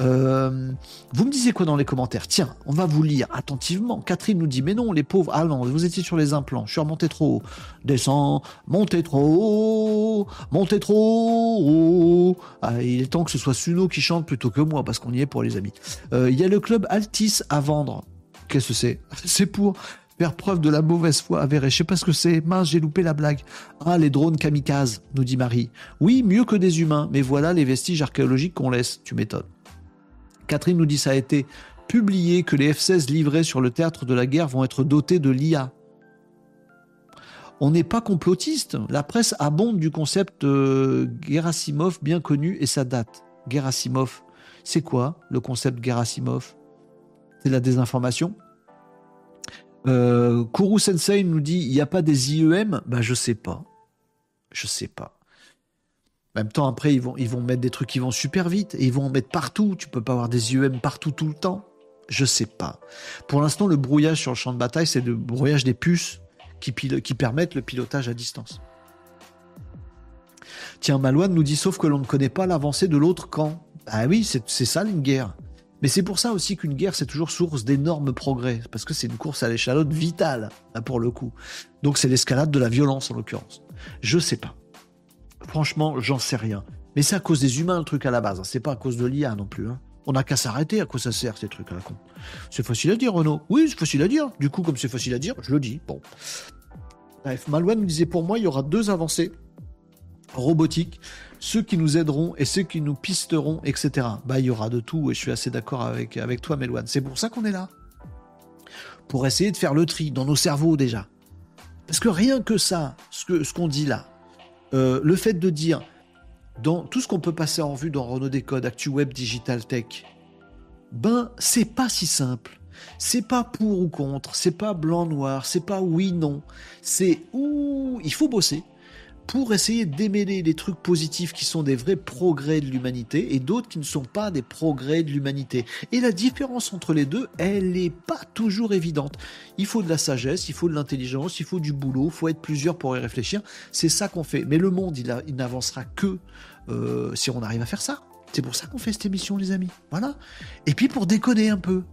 euh, vous me disiez quoi dans les commentaires? Tiens, on va vous lire attentivement. Catherine nous dit, mais non, les pauvres, ah non, vous étiez sur les implants, je suis remonté trop haut. Descends, montez trop haut, montez trop haut. Ah, il est temps que ce soit Suno qui chante plutôt que moi, parce qu'on y est pour les amis. Euh, il y a le club Altis à vendre. Qu'est-ce que c'est? [laughs] C'est pour faire preuve de la mauvaise foi avérée. Je sais pas ce que c'est. Mince, j'ai loupé la blague. Ah, les drones kamikazes, nous dit Marie. Oui, mieux que des humains, mais voilà les vestiges archéologiques qu'on laisse. Tu m'étonnes. Catherine nous dit ça a été publié que les F-16 livrés sur le théâtre de la guerre vont être dotés de l'IA. On n'est pas complotiste. La presse abonde du concept euh, Gerasimov bien connu et sa date. Gerasimov, c'est quoi le concept Gerasimov? C'est la désinformation? Euh, Kuru Sensei nous dit il n'y a pas des IEM Bah je sais pas. Je sais pas. En même temps, après, ils vont, mettre des trucs qui vont super vite et ils vont en mettre partout. Tu peux pas avoir des UM partout tout le temps. Je sais pas. Pour l'instant, le brouillage sur le champ de bataille, c'est le brouillage des puces qui, qui permettent le pilotage à distance. Tiens, Malouane nous dit sauf que l'on ne connaît pas l'avancée de l'autre camp. Ah oui, c'est ça une guerre. Mais c'est pour ça aussi qu'une guerre, c'est toujours source d'énormes progrès, parce que c'est une course à l'échalote vitale, là pour le coup. Donc c'est l'escalade de la violence en l'occurrence. Je sais pas. Franchement, j'en sais rien. Mais c'est à cause des humains le truc à la base. C'est pas à cause de l'IA non plus. Hein. On n'a qu'à s'arrêter à quoi ça sert ces trucs à la con. C'est facile à dire, Renaud. Oui, c'est facile à dire. Du coup, comme c'est facile à dire, je le dis. Bon. Bref, Malouane nous disait pour moi, il y aura deux avancées robotiques, ceux qui nous aideront et ceux qui nous pisteront, etc. Bah, il y aura de tout et je suis assez d'accord avec, toi, Malouane. C'est pour ça qu'on est là. Pour essayer de faire le tri dans nos cerveaux déjà. Parce que rien que ça, ce qu'on ce dit là, euh, le fait de dire, dans tout ce qu'on peut passer en vue dans Renault Décode, ActuWeb, Digital Tech, ben, c'est pas si simple. C'est pas pour ou contre, c'est pas blanc-noir, c'est pas oui-non. C'est où il faut bosser pour essayer de démêler les trucs positifs qui sont des vrais progrès de l'humanité et d'autres qui ne sont pas des progrès de l'humanité. Et la différence entre les deux, elle n'est pas toujours évidente. Il faut de la sagesse, il faut de l'intelligence, il faut du boulot, il faut être plusieurs pour y réfléchir. C'est ça qu'on fait. Mais le monde, il, n'avancera que euh, si on arrive à faire ça. C'est pour ça qu'on fait cette émission, les amis. Voilà. Et puis pour déconner un peu.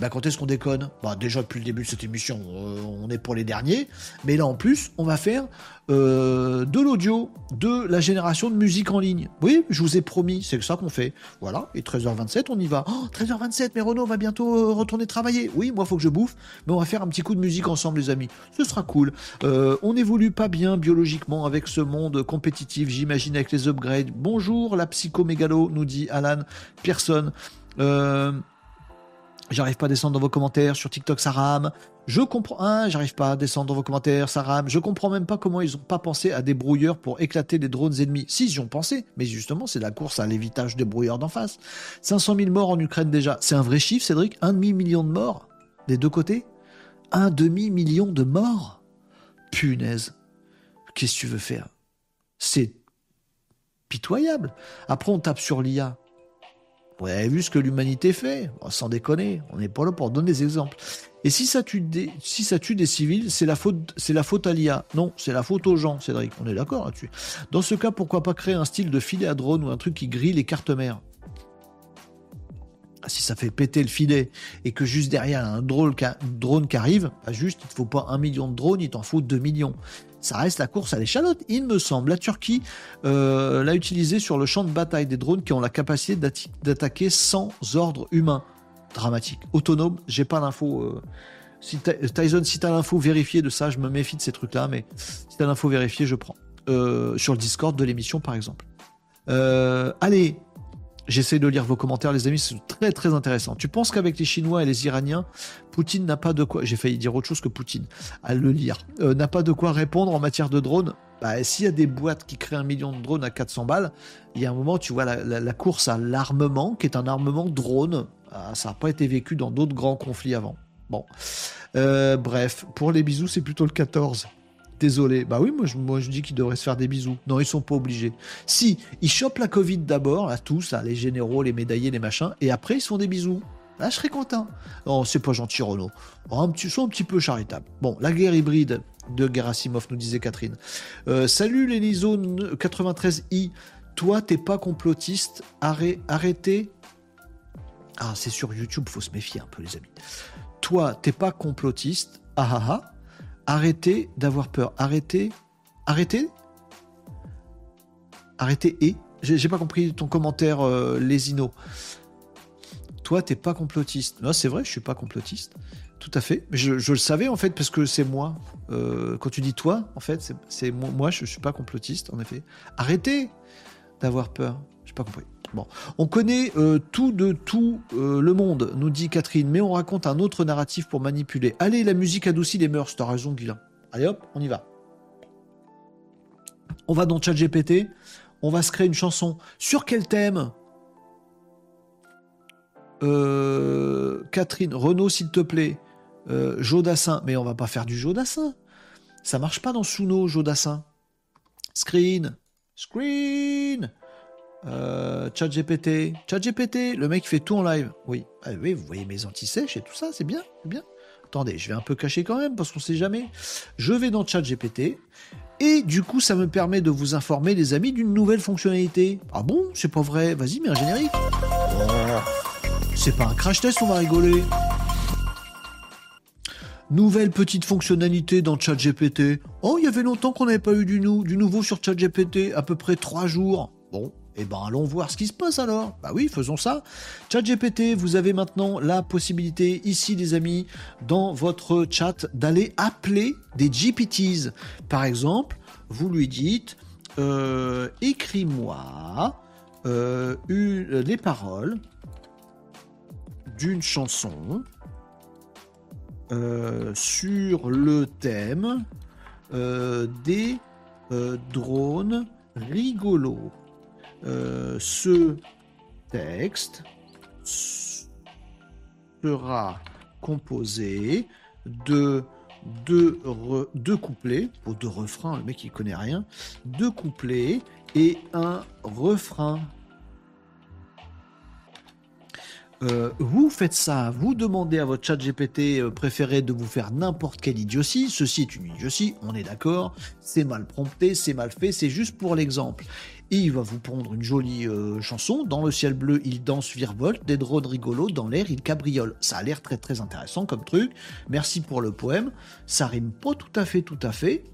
Bah, quand est-ce qu'on déconne? Bah, Déjà depuis le début de cette émission, euh, on est pour les derniers. Mais là en plus, on va faire euh, de l'audio, de la génération de musique en ligne. Oui, je vous ai promis, c'est ça qu'on fait. Voilà, et 13h27, on y va. Oh, 13h27, mais Renaud va bientôt euh, retourner travailler. Oui, moi, faut que je bouffe, mais on va faire un petit coup de musique ensemble, les amis. Ce sera cool. on évolue pas bien biologiquement avec ce monde compétitif, j'imagine, avec les upgrades. Bonjour, la psycho-mégalo, nous dit Alan Pearson. Euh, J'arrive pas à descendre dans vos commentaires sur TikTok, ça rame. Je comprends. Hein, j'arrive pas à descendre dans vos commentaires, ça rame. Je comprends même pas comment ils ont pas pensé à des brouilleurs pour éclater les drones ennemis. Si, ils y ont pensé, mais justement, c'est la course à l'évitage des brouilleurs d'en face. 500 000 morts en Ukraine déjà. C'est un vrai chiffre, Cédric? Un demi-million de morts des deux côtés? Un demi-million de morts? Punaise. Qu'est-ce que tu veux faire? C'est pitoyable. Après, on tape sur l'IA. Vous avez vu ce que l'humanité fait Sans déconner, on n'est pas là pour donner des exemples. Et si ça tue des, civils, c'est la faute, c'est la faute à l'IA. Non, c'est la faute aux gens, Cédric. On est d'accord là-dessus. Dans ce cas, pourquoi pas créer un style de filet à drone ou un truc qui grille les cartes mères? Si ça fait péter le filet et que juste derrière un drone, qui arrive, pas juste, il ne faut pas un million de drones, il t'en faut deux millions ça reste la course à l'échalote, il me semble. La Turquie euh, l'a utilisé sur le champ de bataille des drones qui ont la capacité d'attaquer sans ordre humain. Dramatique. Autonome, j'ai pas l'info. Euh, si Tyson, si t'as l'info vérifiée de ça, je me méfie de ces trucs-là, mais si t'as l'info vérifiée, je prends. Euh, sur le Discord de l'émission, par exemple. allez, J'essaie de lire vos commentaires, les amis, c'est très très intéressant. Tu penses qu'avec les Chinois et les Iraniens, Poutine n'a pas de quoi, j'ai failli dire autre chose que Poutine, à le lire, euh, n'a pas de quoi répondre en matière de drones? Bah, S'il y a des boîtes qui créent un million de drones à 400 balles, il y a un moment, tu vois, la, course à l'armement, qui est un armement drone, ah, ça n'a pas été vécu dans d'autres grands conflits avant. Bon. Euh, bref, pour les bisous, c'est plutôt le 14 Désolé. Bah oui, moi je, dis qu'ils devraient se faire des bisous. Non, ils sont pas obligés. Si, ils chopent la Covid d'abord, à tous, les généraux, les médaillés, les machins, et après ils se font des bisous. Là, je serais content. Non, c'est pas gentil, Renault. un sois un petit peu charitable. Bon, la guerre hybride de Gerasimov, nous disait Catherine. Euh, salut l'Elizone 93i. Toi, t'es pas complotiste. arrêtez. Ah, c'est sur YouTube, faut se méfier un peu, les amis. Toi, t'es pas complotiste. Ah ah ah. Arrêtez d'avoir peur. Arrêtez. Arrêtez. Arrêtez et. J'ai pas compris ton commentaire, euh, Lesino. Toi, t'es pas complotiste. Non, c'est vrai, je suis pas complotiste. Tout à fait. Je, je le savais en fait parce que c'est moi. Euh, quand tu dis toi, en fait, c'est moi. Je, je suis pas complotiste, en effet. Arrêtez d'avoir peur. J'ai pas compris. On connaît euh, tout de tout euh, le monde, nous dit Catherine, mais on raconte un autre narratif pour manipuler. Allez, la musique adoucit les mœurs, t'as raison, Guilain. Allez hop, on y va. On va dans ChatGPT, on va se créer une chanson. Sur quel thème? Euh, Catherine, Renaud, s'il te plaît. Jodassin, mais on va pas faire du Jodassin. Ça marche pas dans Suno, Jodassin. Screen, screen. Euh, ChatGPT, ChatGPT, le mec fait tout en live. Oui, ah oui, vous voyez mes anti-sèches et tout ça, c'est bien, c'est bien. Attendez, je vais un peu cacher quand même parce qu'on sait jamais. Je vais dans ChatGPT et du coup, ça me permet de vous informer, les amis, d'une nouvelle fonctionnalité. Ah bon, c'est pas vrai Vas-y, mets un générique. c'est pas un crash test, on va rigoler. Nouvelle petite fonctionnalité dans ChatGPT. Oh, il y avait longtemps qu'on n'avait pas eu du, du nouveau sur ChatGPT, à peu près trois jours. Bon, eh ben allons voir ce qui se passe alors. Bah oui, faisons ça. ChatGPT, vous avez maintenant la possibilité ici les amis dans votre chat d'aller appeler des GPTs. Par exemple, vous lui dites euh, écris-moi euh, les paroles d'une chanson euh, sur le thème des drones rigolos. Euh, ce texte sera composé de deux, couplets, ou deux refrains, le mec il connaît rien, deux couplets et un refrain. Euh, vous faites ça, vous demandez à votre chat GPT euh, préféré de vous faire n'importe quelle idiotie. Ceci est une idiotie, on est d'accord. C'est mal prompté, c'est mal fait, c'est juste pour l'exemple il va vous prendre une jolie euh, chanson. Dans le ciel bleu, il danse virevolte, des drones rigolos, dans l'air, il cabriole. Ça a l'air très très intéressant comme truc. Merci pour le poème. Ça rime pas tout à fait, tout à fait.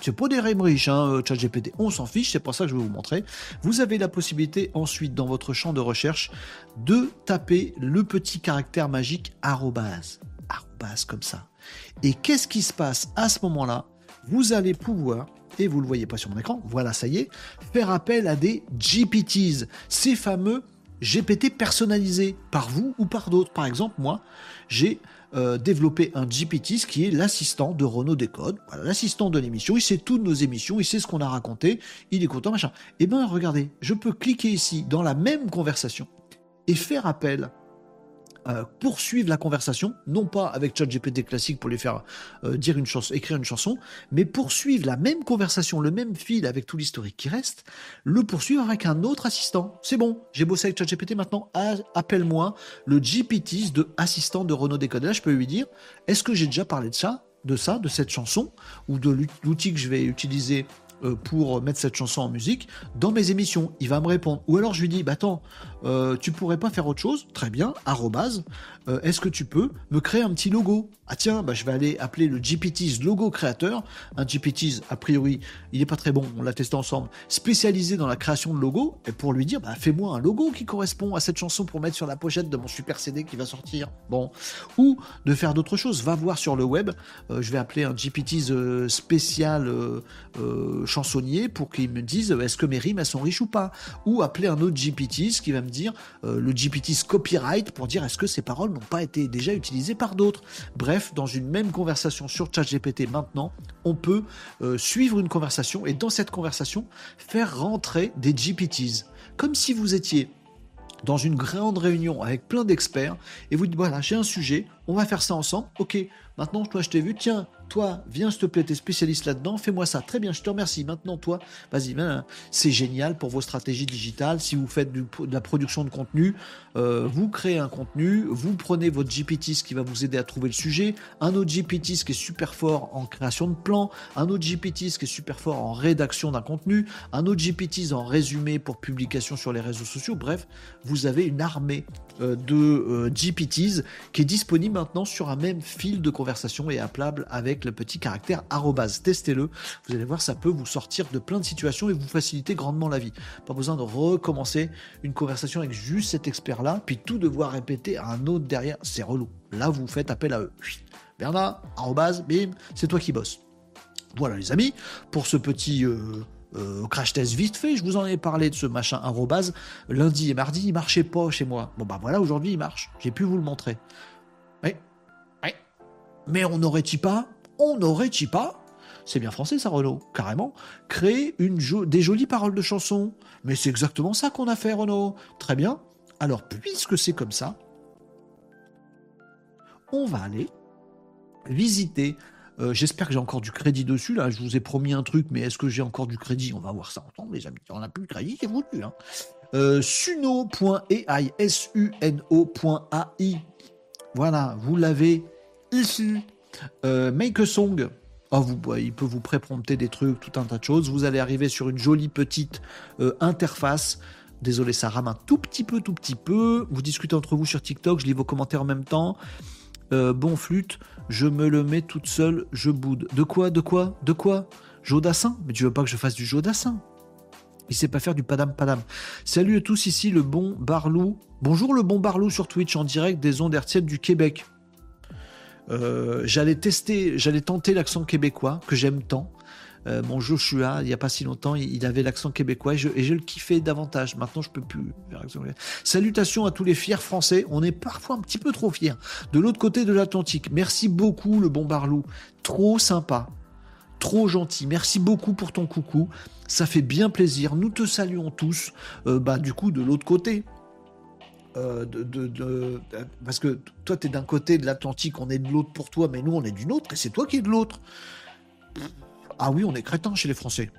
C'est pas des rimes riches, hein, euh, ChatGPT. On s'en fiche, c'est pour ça que je vais vous montrer. Vous avez la possibilité ensuite dans votre champ de recherche de taper le petit caractère magique arrobase. Arrobase comme ça. Et qu'est-ce qui se passe à ce moment-là? Vous allez pouvoir et vous le voyez pas sur mon écran, voilà, ça y est, faire appel à des GPTs, ces fameux GPT personnalisés par vous ou par d'autres. Par exemple, moi, j'ai euh, développé un GPT qui est l'assistant de Renault Décode, l'assistant de l'émission, il sait toutes nos émissions, il sait ce qu'on a raconté, il est content, machin. Eh bien, regardez, je peux cliquer ici dans la même conversation et faire appel euh, poursuivre la conversation, non pas avec ChatGPT classique pour lui faire euh, dire une chanson, écrire une chanson, mais poursuivre la même conversation, le même fil avec tout l'historique qui reste, le poursuivre avec un autre assistant. C'est bon, j'ai bossé avec ChatGPT maintenant, appelle-moi le GPT de assistant de Renault Décode. Je peux lui dire, est-ce que j'ai déjà parlé de ça, de ça, de cette chanson, ou de l'outil que je vais utiliser pour mettre cette chanson en musique dans mes émissions. Il va me répondre. Ou alors je lui dis, bah attends, euh, tu pourrais pas faire autre chose? Très bien, arrobase, euh, est-ce que tu peux me créer un petit logo? Ah tiens, bah, je vais aller appeler le GPT's logo créateur. Un GPT's, a priori, il est pas très bon, on l'a testé ensemble, spécialisé dans la création de logos, et pour lui dire, bah, fais-moi un logo qui correspond à cette chanson pour mettre sur la pochette de mon super CD qui va sortir. Bon. Ou de faire d'autres choses. Va voir sur le web, je vais appeler un GPT's spécial chansonnier pour qu'il me dise est-ce que mes rimes elles sont riches ou pas? Ou appeler un autre GPT qui va me dire euh, le GPT copyright pour dire est-ce que ces paroles n'ont pas été déjà utilisées par d'autres? Bref, dans une même conversation sur ChatGPT maintenant, on peut euh, suivre une conversation et dans cette conversation faire rentrer des GPTs. Comme si vous étiez dans une grande réunion avec plein d'experts et vous dites voilà, j'ai un sujet, on va faire ça ensemble. Ok, maintenant toi je t'ai vu, tiens, toi, viens s'il te plaît, t'es spécialiste là-dedans, fais-moi ça. Très bien, je te remercie. Maintenant, toi, vas-y, c'est génial pour vos stratégies digitales. Si vous faites de la production de contenu, euh, vous créez un contenu, vous prenez votre GPT, qui va vous aider à trouver le sujet, un autre GPT, qui est super fort en création de plans, un autre GPT, qui est super fort en rédaction d'un contenu, un autre GPT en résumé pour publication sur les réseaux sociaux. Bref, vous avez une armée euh, de euh, GPTs qui est disponible maintenant sur un même fil de conversation et appelable avec le petit caractère arrobase. Testez-le, vous allez voir, ça peut vous sortir de plein de situations et vous faciliter grandement la vie. Pas besoin de recommencer une conversation avec juste cet expert-là, puis tout devoir répéter à un autre derrière, c'est relou. Là, vous faites appel à eux. Bernard, arrobase, bim, c'est toi qui bosses. Voilà les amis, pour ce petit euh, euh, crash test vite fait, je vous en ai parlé de ce machin arrobase. Lundi et mardi, il marchait pas chez moi. Bon bah voilà, aujourd'hui il marche. J'ai pu vous le montrer. Oui, oui. Mais on n'aurait-il pas, on n'aurait-il pas, c'est bien français ça Renaud, carrément, créer une des jolies paroles de chansons. Mais c'est exactement ça qu'on a fait Renaud. Très bien. Alors puisque c'est comme ça, on va aller visiter euh, j'espère que j'ai encore du crédit dessus. Là, je vous ai promis un truc, mais est-ce que j'ai encore du crédit? On va voir ça ensemble, les amis. On n'a plus de crédit, c'est foutu. Hein. Euh, S-U-N-O.ai. Voilà, vous l'avez ici. Euh, make a song. Oh, vous, il peut vous préprompter des trucs, tout un tas de choses. Vous allez arriver sur une jolie petite interface. Désolé, ça rame un tout petit peu, tout petit peu. Vous discutez entre vous sur TikTok, je lis vos commentaires en même temps. bon flûte, je me le mets toute seule, je boude. De quoi De quoi De quoi? Jodassin? Mais tu veux pas que je fasse du Jodassin? Il sait pas faire du padam padam. Salut à tous, ici le bon Barlou. Bonjour le bon Barlou sur Twitch en direct des ondes hertziennes du Québec. Euh, j'allais tester, j'allais tenter l'accent québécois que j'aime tant. Euh, mon Joshua, il n'y a pas si longtemps, il, avait l'accent québécois et je, le kiffais davantage. Maintenant, je peux plus Salutations à tous les fiers français. On est parfois un petit peu trop fiers. De l'autre côté de l'Atlantique. Merci beaucoup, le bon Barlou. Trop sympa. Trop gentil. Merci beaucoup pour ton coucou. Ça fait bien plaisir. Nous te saluons tous. Euh, bah, du coup, de l'autre côté. Euh, parce que toi, tu es d'un côté de l'Atlantique, on est de l'autre pour toi, mais nous, on est d'une autre, et c'est toi qui es de l'autre. Ah oui, on est crétin chez les Français.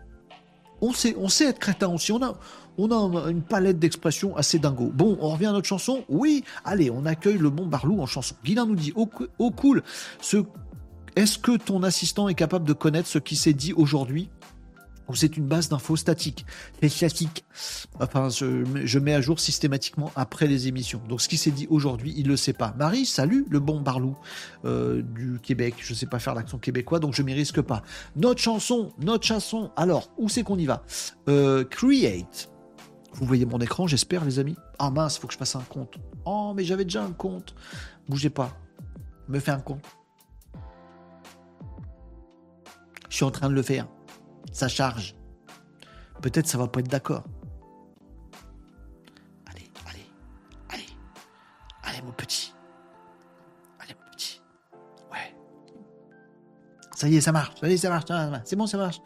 On sait, on sait être crétin aussi. On a, on a une palette d'expressions assez dingo. Bon, on revient à notre chanson. Oui, allez, on accueille le bon Barlou en chanson. Guilain nous dit Oh, oh cool, ce... est-ce que ton assistant est capable de connaître ce qui s'est dit aujourd'hui? Ou c'est une base d'infos statique. Classique. Enfin, je, mets à jour systématiquement après les émissions. Donc, ce qui s'est dit aujourd'hui, il ne le sait pas. Marie, salut, le bon Barlou euh, du Québec. Je ne sais pas faire l'accent québécois, donc je m'y risque pas. Notre chanson, notre chanson. Alors, où c'est qu'on y va? Euh, Create. Vous voyez mon écran, j'espère, les amis. Ah mince, il faut que je fasse un compte. Oh, mais j'avais déjà un compte. Bougez pas. Me fais un compte. Je suis en train de le faire ça charge. Peut-être ça va pas être d'accord. Allez, allez, allez, allez mon petit. Allez mon petit. Ouais. Ça y est, ça marche. Ça y est, ça marche. C'est bon, ça marche.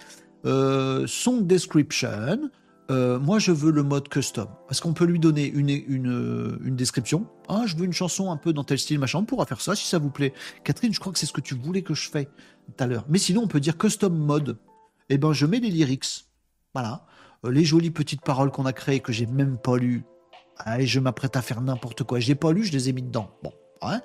Euh, song description. Euh, moi, je veux le mode custom. Parce qu'on peut lui donner une, une, une, description? Ah, je veux une chanson un peu dans tel style, machin. On pourra faire ça si ça vous plaît. Catherine, je crois que c'est ce que tu voulais que je fais tout à l'heure. Mais sinon, on peut dire custom mode eh ben, je mets les lyrics. Voilà. Euh, les jolies petites paroles qu'on a créées que j'ai même pas lues. Allez, je m'apprête à faire n'importe quoi. Je n'ai pas lu, je les ai mis dedans. Bon. Hein,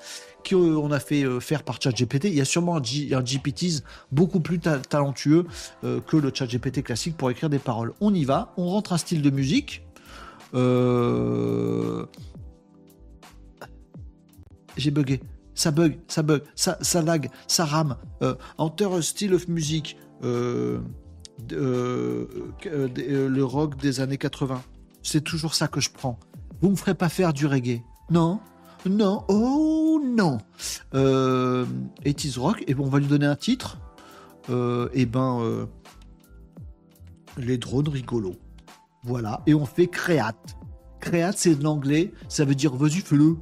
qu'on a fait euh, faire par ChatGPT. Il y a sûrement un, GPT beaucoup plus talentueux euh, que le ChatGPT classique pour écrire des paroles. On y va, on rentre un style de musique. J'ai bugué. Ça bug, ça bug, ça, ça lag, ça rame. enter a style of music. Euh, euh, euh, le rock des années 80. C'est toujours ça que je prends. Vous me ferez pas faire du reggae. Non, non, oh non. Euh, It is rock. Et bon, on va lui donner un titre. et eh ben, les drones rigolos. Voilà. Et on fait créate. Créate, c'est de l'anglais. Ça veut dire vas-y, fais-le.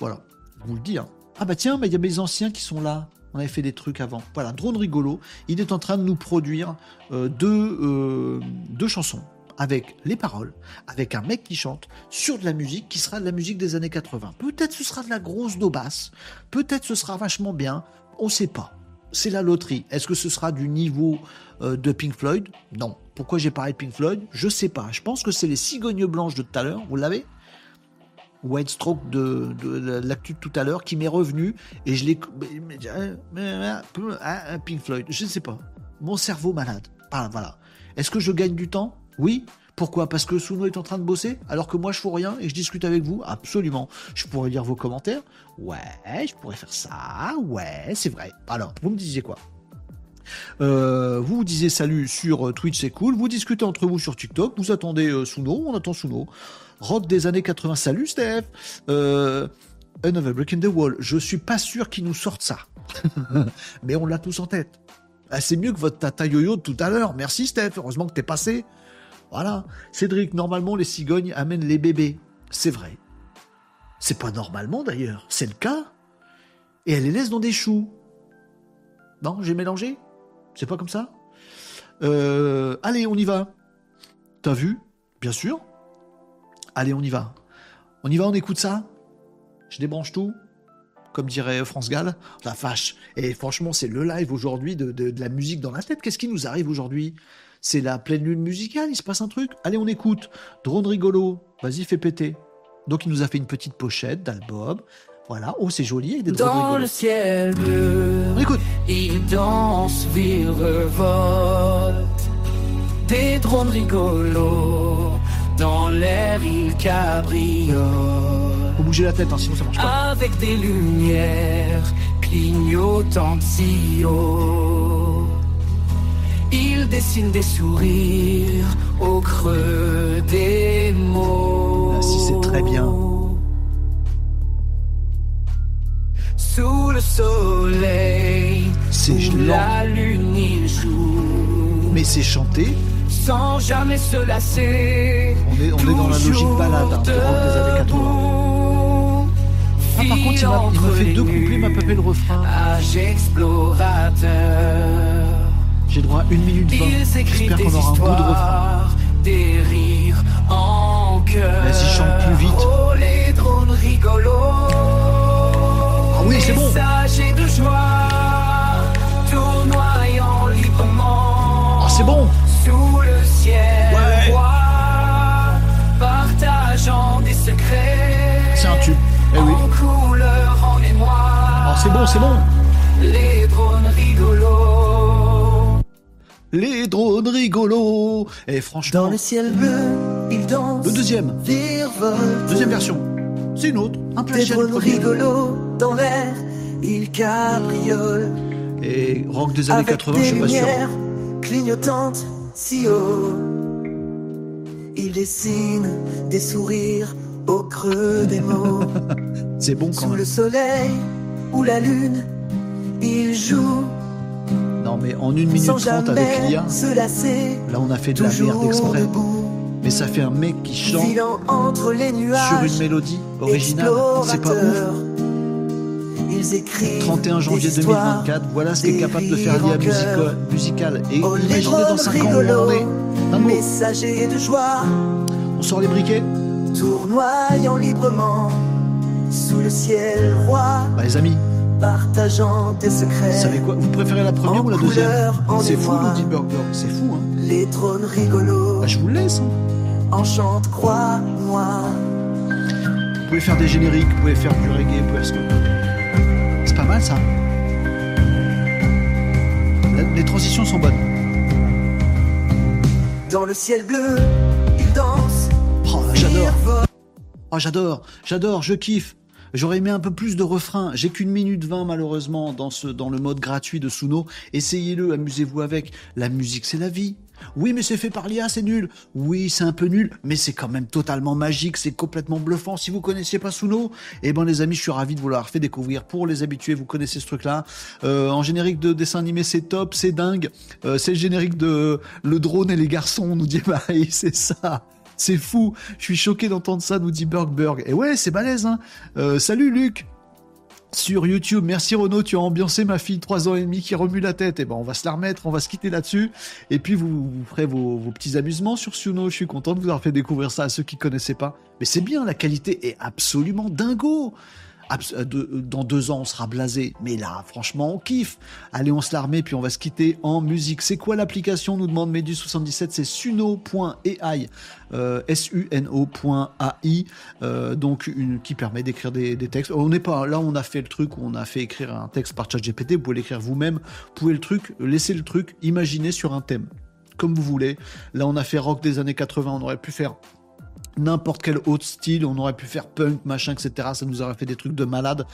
Voilà. Vous le dis. Hein. Ah bah tiens, mais il y a mes anciens qui sont là. On avait fait des trucs avant. Voilà, Drone Rigolo, il est en train de nous produire euh, euh, deux, chansons avec les paroles, avec un mec qui chante sur de la musique qui sera de la musique des années 80. Peut-être ce sera de la grosse basse, peut-être ce sera vachement bien, on sait pas. c'est la loterie. Est-ce que ce sera du niveau euh, de Pink Floyd? Non. Pourquoi j'ai parlé de Pink Floyd? Je sais pas. Je pense que c'est les cigognes blanches de tout à l'heure. Vous l'avez? White Stroke de, de, l'actu de tout à l'heure qui m'est revenu et je l'ai. Pink Floyd, je ne sais pas. Mon cerveau malade. Voilà. Est-ce que je gagne du temps? Oui. Pourquoi? Parce que Suno est en train de bosser alors que moi je fous rien et je discute avec vous Absolument. Je pourrais lire vos commentaires Ouais, je pourrais faire ça. Ouais, c'est vrai. Alors, vous me disiez quoi? Euh, vous vous disiez salut sur Twitch, c'est cool. Vous discutez entre vous sur TikTok. Vous attendez euh, Suno, on attend Suno. Rock des années 80. Salut Steph. Euh, Another Break in the Wall. Je suis pas sûr qu'ils nous sortent ça. [laughs] Mais on l'a tous en tête. Ah, c'est mieux que votre tata yo-yo de tout à l'heure. Merci Steph. Heureusement que t'es passé. Voilà. Cédric, normalement, les cigognes amènent les bébés. C'est vrai. C'est pas normalement d'ailleurs. C'est le cas. Et elle les laisse dans des choux. Non, j'ai mélangé C'est pas comme ça euh, Allez, on y va. T'as vu? Bien sûr. Allez, on y va. On y va, on écoute ça Je débranche tout comme dirait France Gall. La vache. Et franchement, c'est le live aujourd'hui de, de, la musique dans la tête. Qu'est-ce qui nous arrive aujourd'hui? C'est la pleine lune musicale, il se passe un truc. Allez, on écoute. Drone rigolo, vas-y, fais péter. Donc il nous a fait une petite pochette d'album. Voilà, oh c'est joli avec des drones Dans le ciel bleu, on écoute. Il danse, Des drones rigolos, dans l'air il cabriole. Faut bouger la tête, hein, sinon ça marche pas. Avec des lumières clignotantes si haut. Il dessine des sourires au creux des mots. Ah, si c'est très bien. Sous le soleil, c'est la lune il joue. Mais c'est chanté sans jamais se lasser. On est, on est dans la logique balade hein, des années 80. Ah, par contre, il m'a, il m'a fait deux couplets, m'a fait le refrain. Âge explorateur. J'ai droit à une minute vingt. J'espère qu'on aura un bout de refrain. Des rires en cœur. Vas-y, chante plus vite. Oh, les drones rigolos. Ah oui, c'est bon. de joie, tournoyant librement. Ah, c'est bon. Sous le ciel, ouais. partageant des secrets. C'est un tube. Eh oui. En couleur, en mémoire. Ah, c'est bon, c'est bon. Les drones rigolos les drones rigolos. Et franchement. Dans le ciel bleu, ils dansent. Le deuxième. Deuxième version. C'est une autre. Un peu Des drones rigolos dans l'air, ils cabriolent. Et rock des années 80, je suis pas sûr. clignotantes si haut. Ils dessinent des sourires au creux des mots. [laughs] C'est bon quand Sous le soleil ou la lune, ils jouent non, mais en une minute trente avec l'IA, là on a fait de la merde exprès. Mais ça fait un mec qui chante entre les nuages, sur une mélodie originale. C'est pas ouf. 31 janvier 2024, voilà ce qu'est capable de faire l'IA musicale. Et oh, imaginez dans 5 ans où on est. Messager de joie. On sort les briquets. Tournoyant librement sous le ciel roi. Bah les amis, partageant tes secrets. Vous savez quoi Vous préférez la première ou la deuxième C'est fou, le Deep Burger, c'est fou, hein Les trônes rigolos. Bah, je vous le laisse, hein. Enchante, crois-moi. Vous pouvez faire des génériques, vous pouvez faire du reggae, vous pouvez faire ce que C'est pas mal, ça. Les transitions sont bonnes. Dans le ciel bleu, il danse. Oh, j'adore. Oh, j'adore, j'adore, je kiffe. J'aurais aimé un peu plus de refrain. J'ai qu'une minute vingt malheureusement dans ce dans le mode gratuit de Suno. Essayez-le, amusez-vous avec. La musique, c'est la vie. Oui, mais c'est fait par l'IA, c'est nul. Oui, c'est un peu nul, mais c'est quand même totalement magique, c'est complètement bluffant. Si vous connaissiez pas Suno, eh ben les amis, je suis ravi de vous l'avoir fait découvrir. Pour les habitués, vous connaissez ce truc-là. Euh, en générique de dessin animé, c'est top, c'est dingue. Euh, c'est le générique de Le drone et les garçons, on nous dit bah [laughs] c'est ça. C'est fou. Je suis choqué d'entendre ça, nous dit Bergberg. Et ouais, c'est balèze, hein. Euh, salut Luc sur YouTube. Merci Renaud, tu as ambiancé ma fille 3 ans et demi qui remue la tête. Et eh ben on va se la remettre, on va se quitter là-dessus. Et puis vous, ferez vos, petits amusements sur Suno. Je suis content de vous avoir fait découvrir ça à ceux qui connaissaient pas. Mais c'est bien, la qualité est absolument dingo. Euh, dans deux ans, on sera blasé. Mais là, franchement, on kiffe. Allez, on se l'armée, puis on va se quitter en musique. C'est quoi l'application nous demande Medus77. C'est suno.ai. Euh, S-U-N-O.ai. Euh, donc, une, qui permet d'écrire des, textes. On n'est pas là, on a fait le truc où on a fait écrire un texte par ChatGPT. Vous pouvez l'écrire vous-même. Vous pouvez le truc, laisser le truc, imaginer sur un thème comme vous voulez. Là, on a fait rock des années 80, on aurait pu faire n'importe quel autre style, on aurait pu faire punk, machin, etc. Ça nous aurait fait des trucs de malade.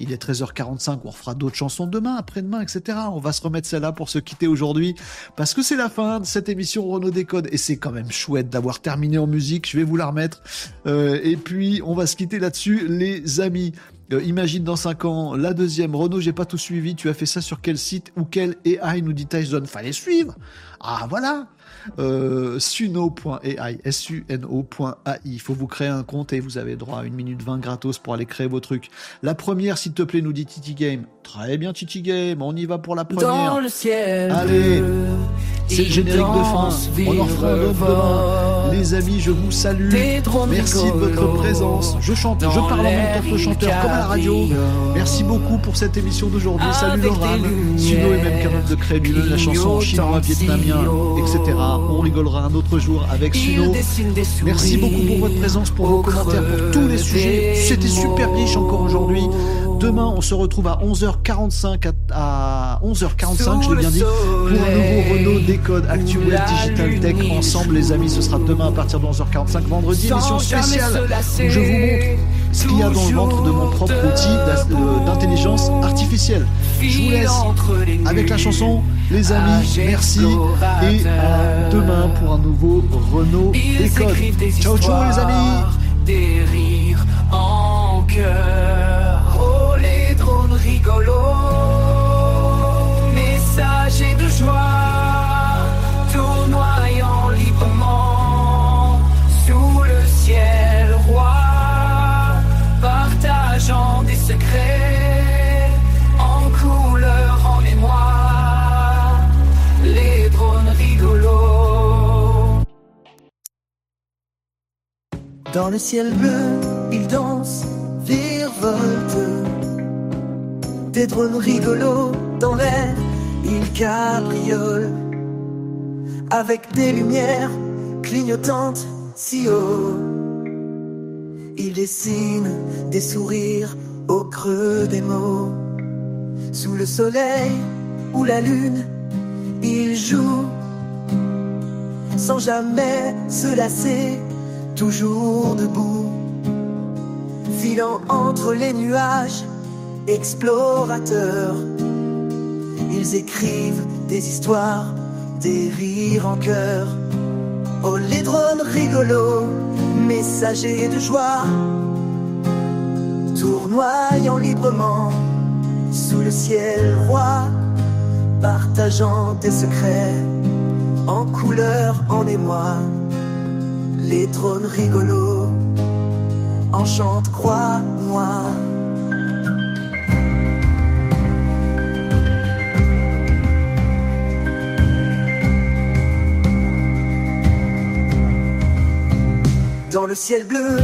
Il est 13h45, on refera d'autres chansons demain, après-demain, etc. On va se remettre celle-là pour se quitter aujourd'hui, parce que c'est la fin de cette émission Renault Décode, et c'est quand même chouette d'avoir terminé en musique, je vais vous la remettre. Euh, et puis, on va se quitter là-dessus, les amis. Euh, imagine dans 5 ans, la deuxième, Renault, j'ai pas tout suivi, tu as fait ça sur quel site ou quel AI nous dit Tyson Fallait suivre Ah voilà euh, suno.ai, S-U-N-O.ai. Il faut vous créer un compte et vous avez droit à une minute 20 gratos pour aller créer vos trucs. La première, s'il te plaît, nous dit Titi Game. Très bien, Titi Game, on y va pour la première. le ciel. Allez, c'est le générique de fin. On en fera demain. Les amis, je vous salue. Merci de votre présence. Je chante, je parle en même temps que chanteur, comme à la radio. Merci beaucoup pour cette émission d'aujourd'hui. Salut Laura, Suno et même capable de créer la chanson chinois, vietnamien, etc on rigolera un autre jour avec Suno. Merci beaucoup pour votre présence, pour vos commentaires, pour tous les sujets. C'était super riche encore aujourd'hui. Demain, on se retrouve à 11h45 à, 11h45, je l'ai bien dit, pour un nouveau Renault Décode Actuel Digital Tech. Ensemble, les amis, ce sera demain à partir de 11h45, vendredi, émission spéciale où je vous montre ce qu'il y a dans le ventre de mon propre outil d'intelligence artificielle. Je vous laisse avec la chanson, les amis. Merci et à demain pour un nouveau Renault Décode. Ciao, ciao, les amis. Des rires en cœur. Dans le ciel bleu, ils dansent, virevoltent. Des drones rigolos dans l'air, ils cabriolent. Avec des lumières clignotantes si haut. Ils dessinent des sourires au creux des mots. Sous le soleil ou la lune, ils jouent sans jamais se lasser, toujours debout, filant entre les nuages, explorateurs. Ils écrivent des histoires, des rires en cœur. Oh, les drones rigolos, messagers de joie, tournoyant librement sous le ciel roi, partageant tes secrets en couleur, en émoi. Les drones rigolos enchantent, crois-moi. Dans le ciel bleu,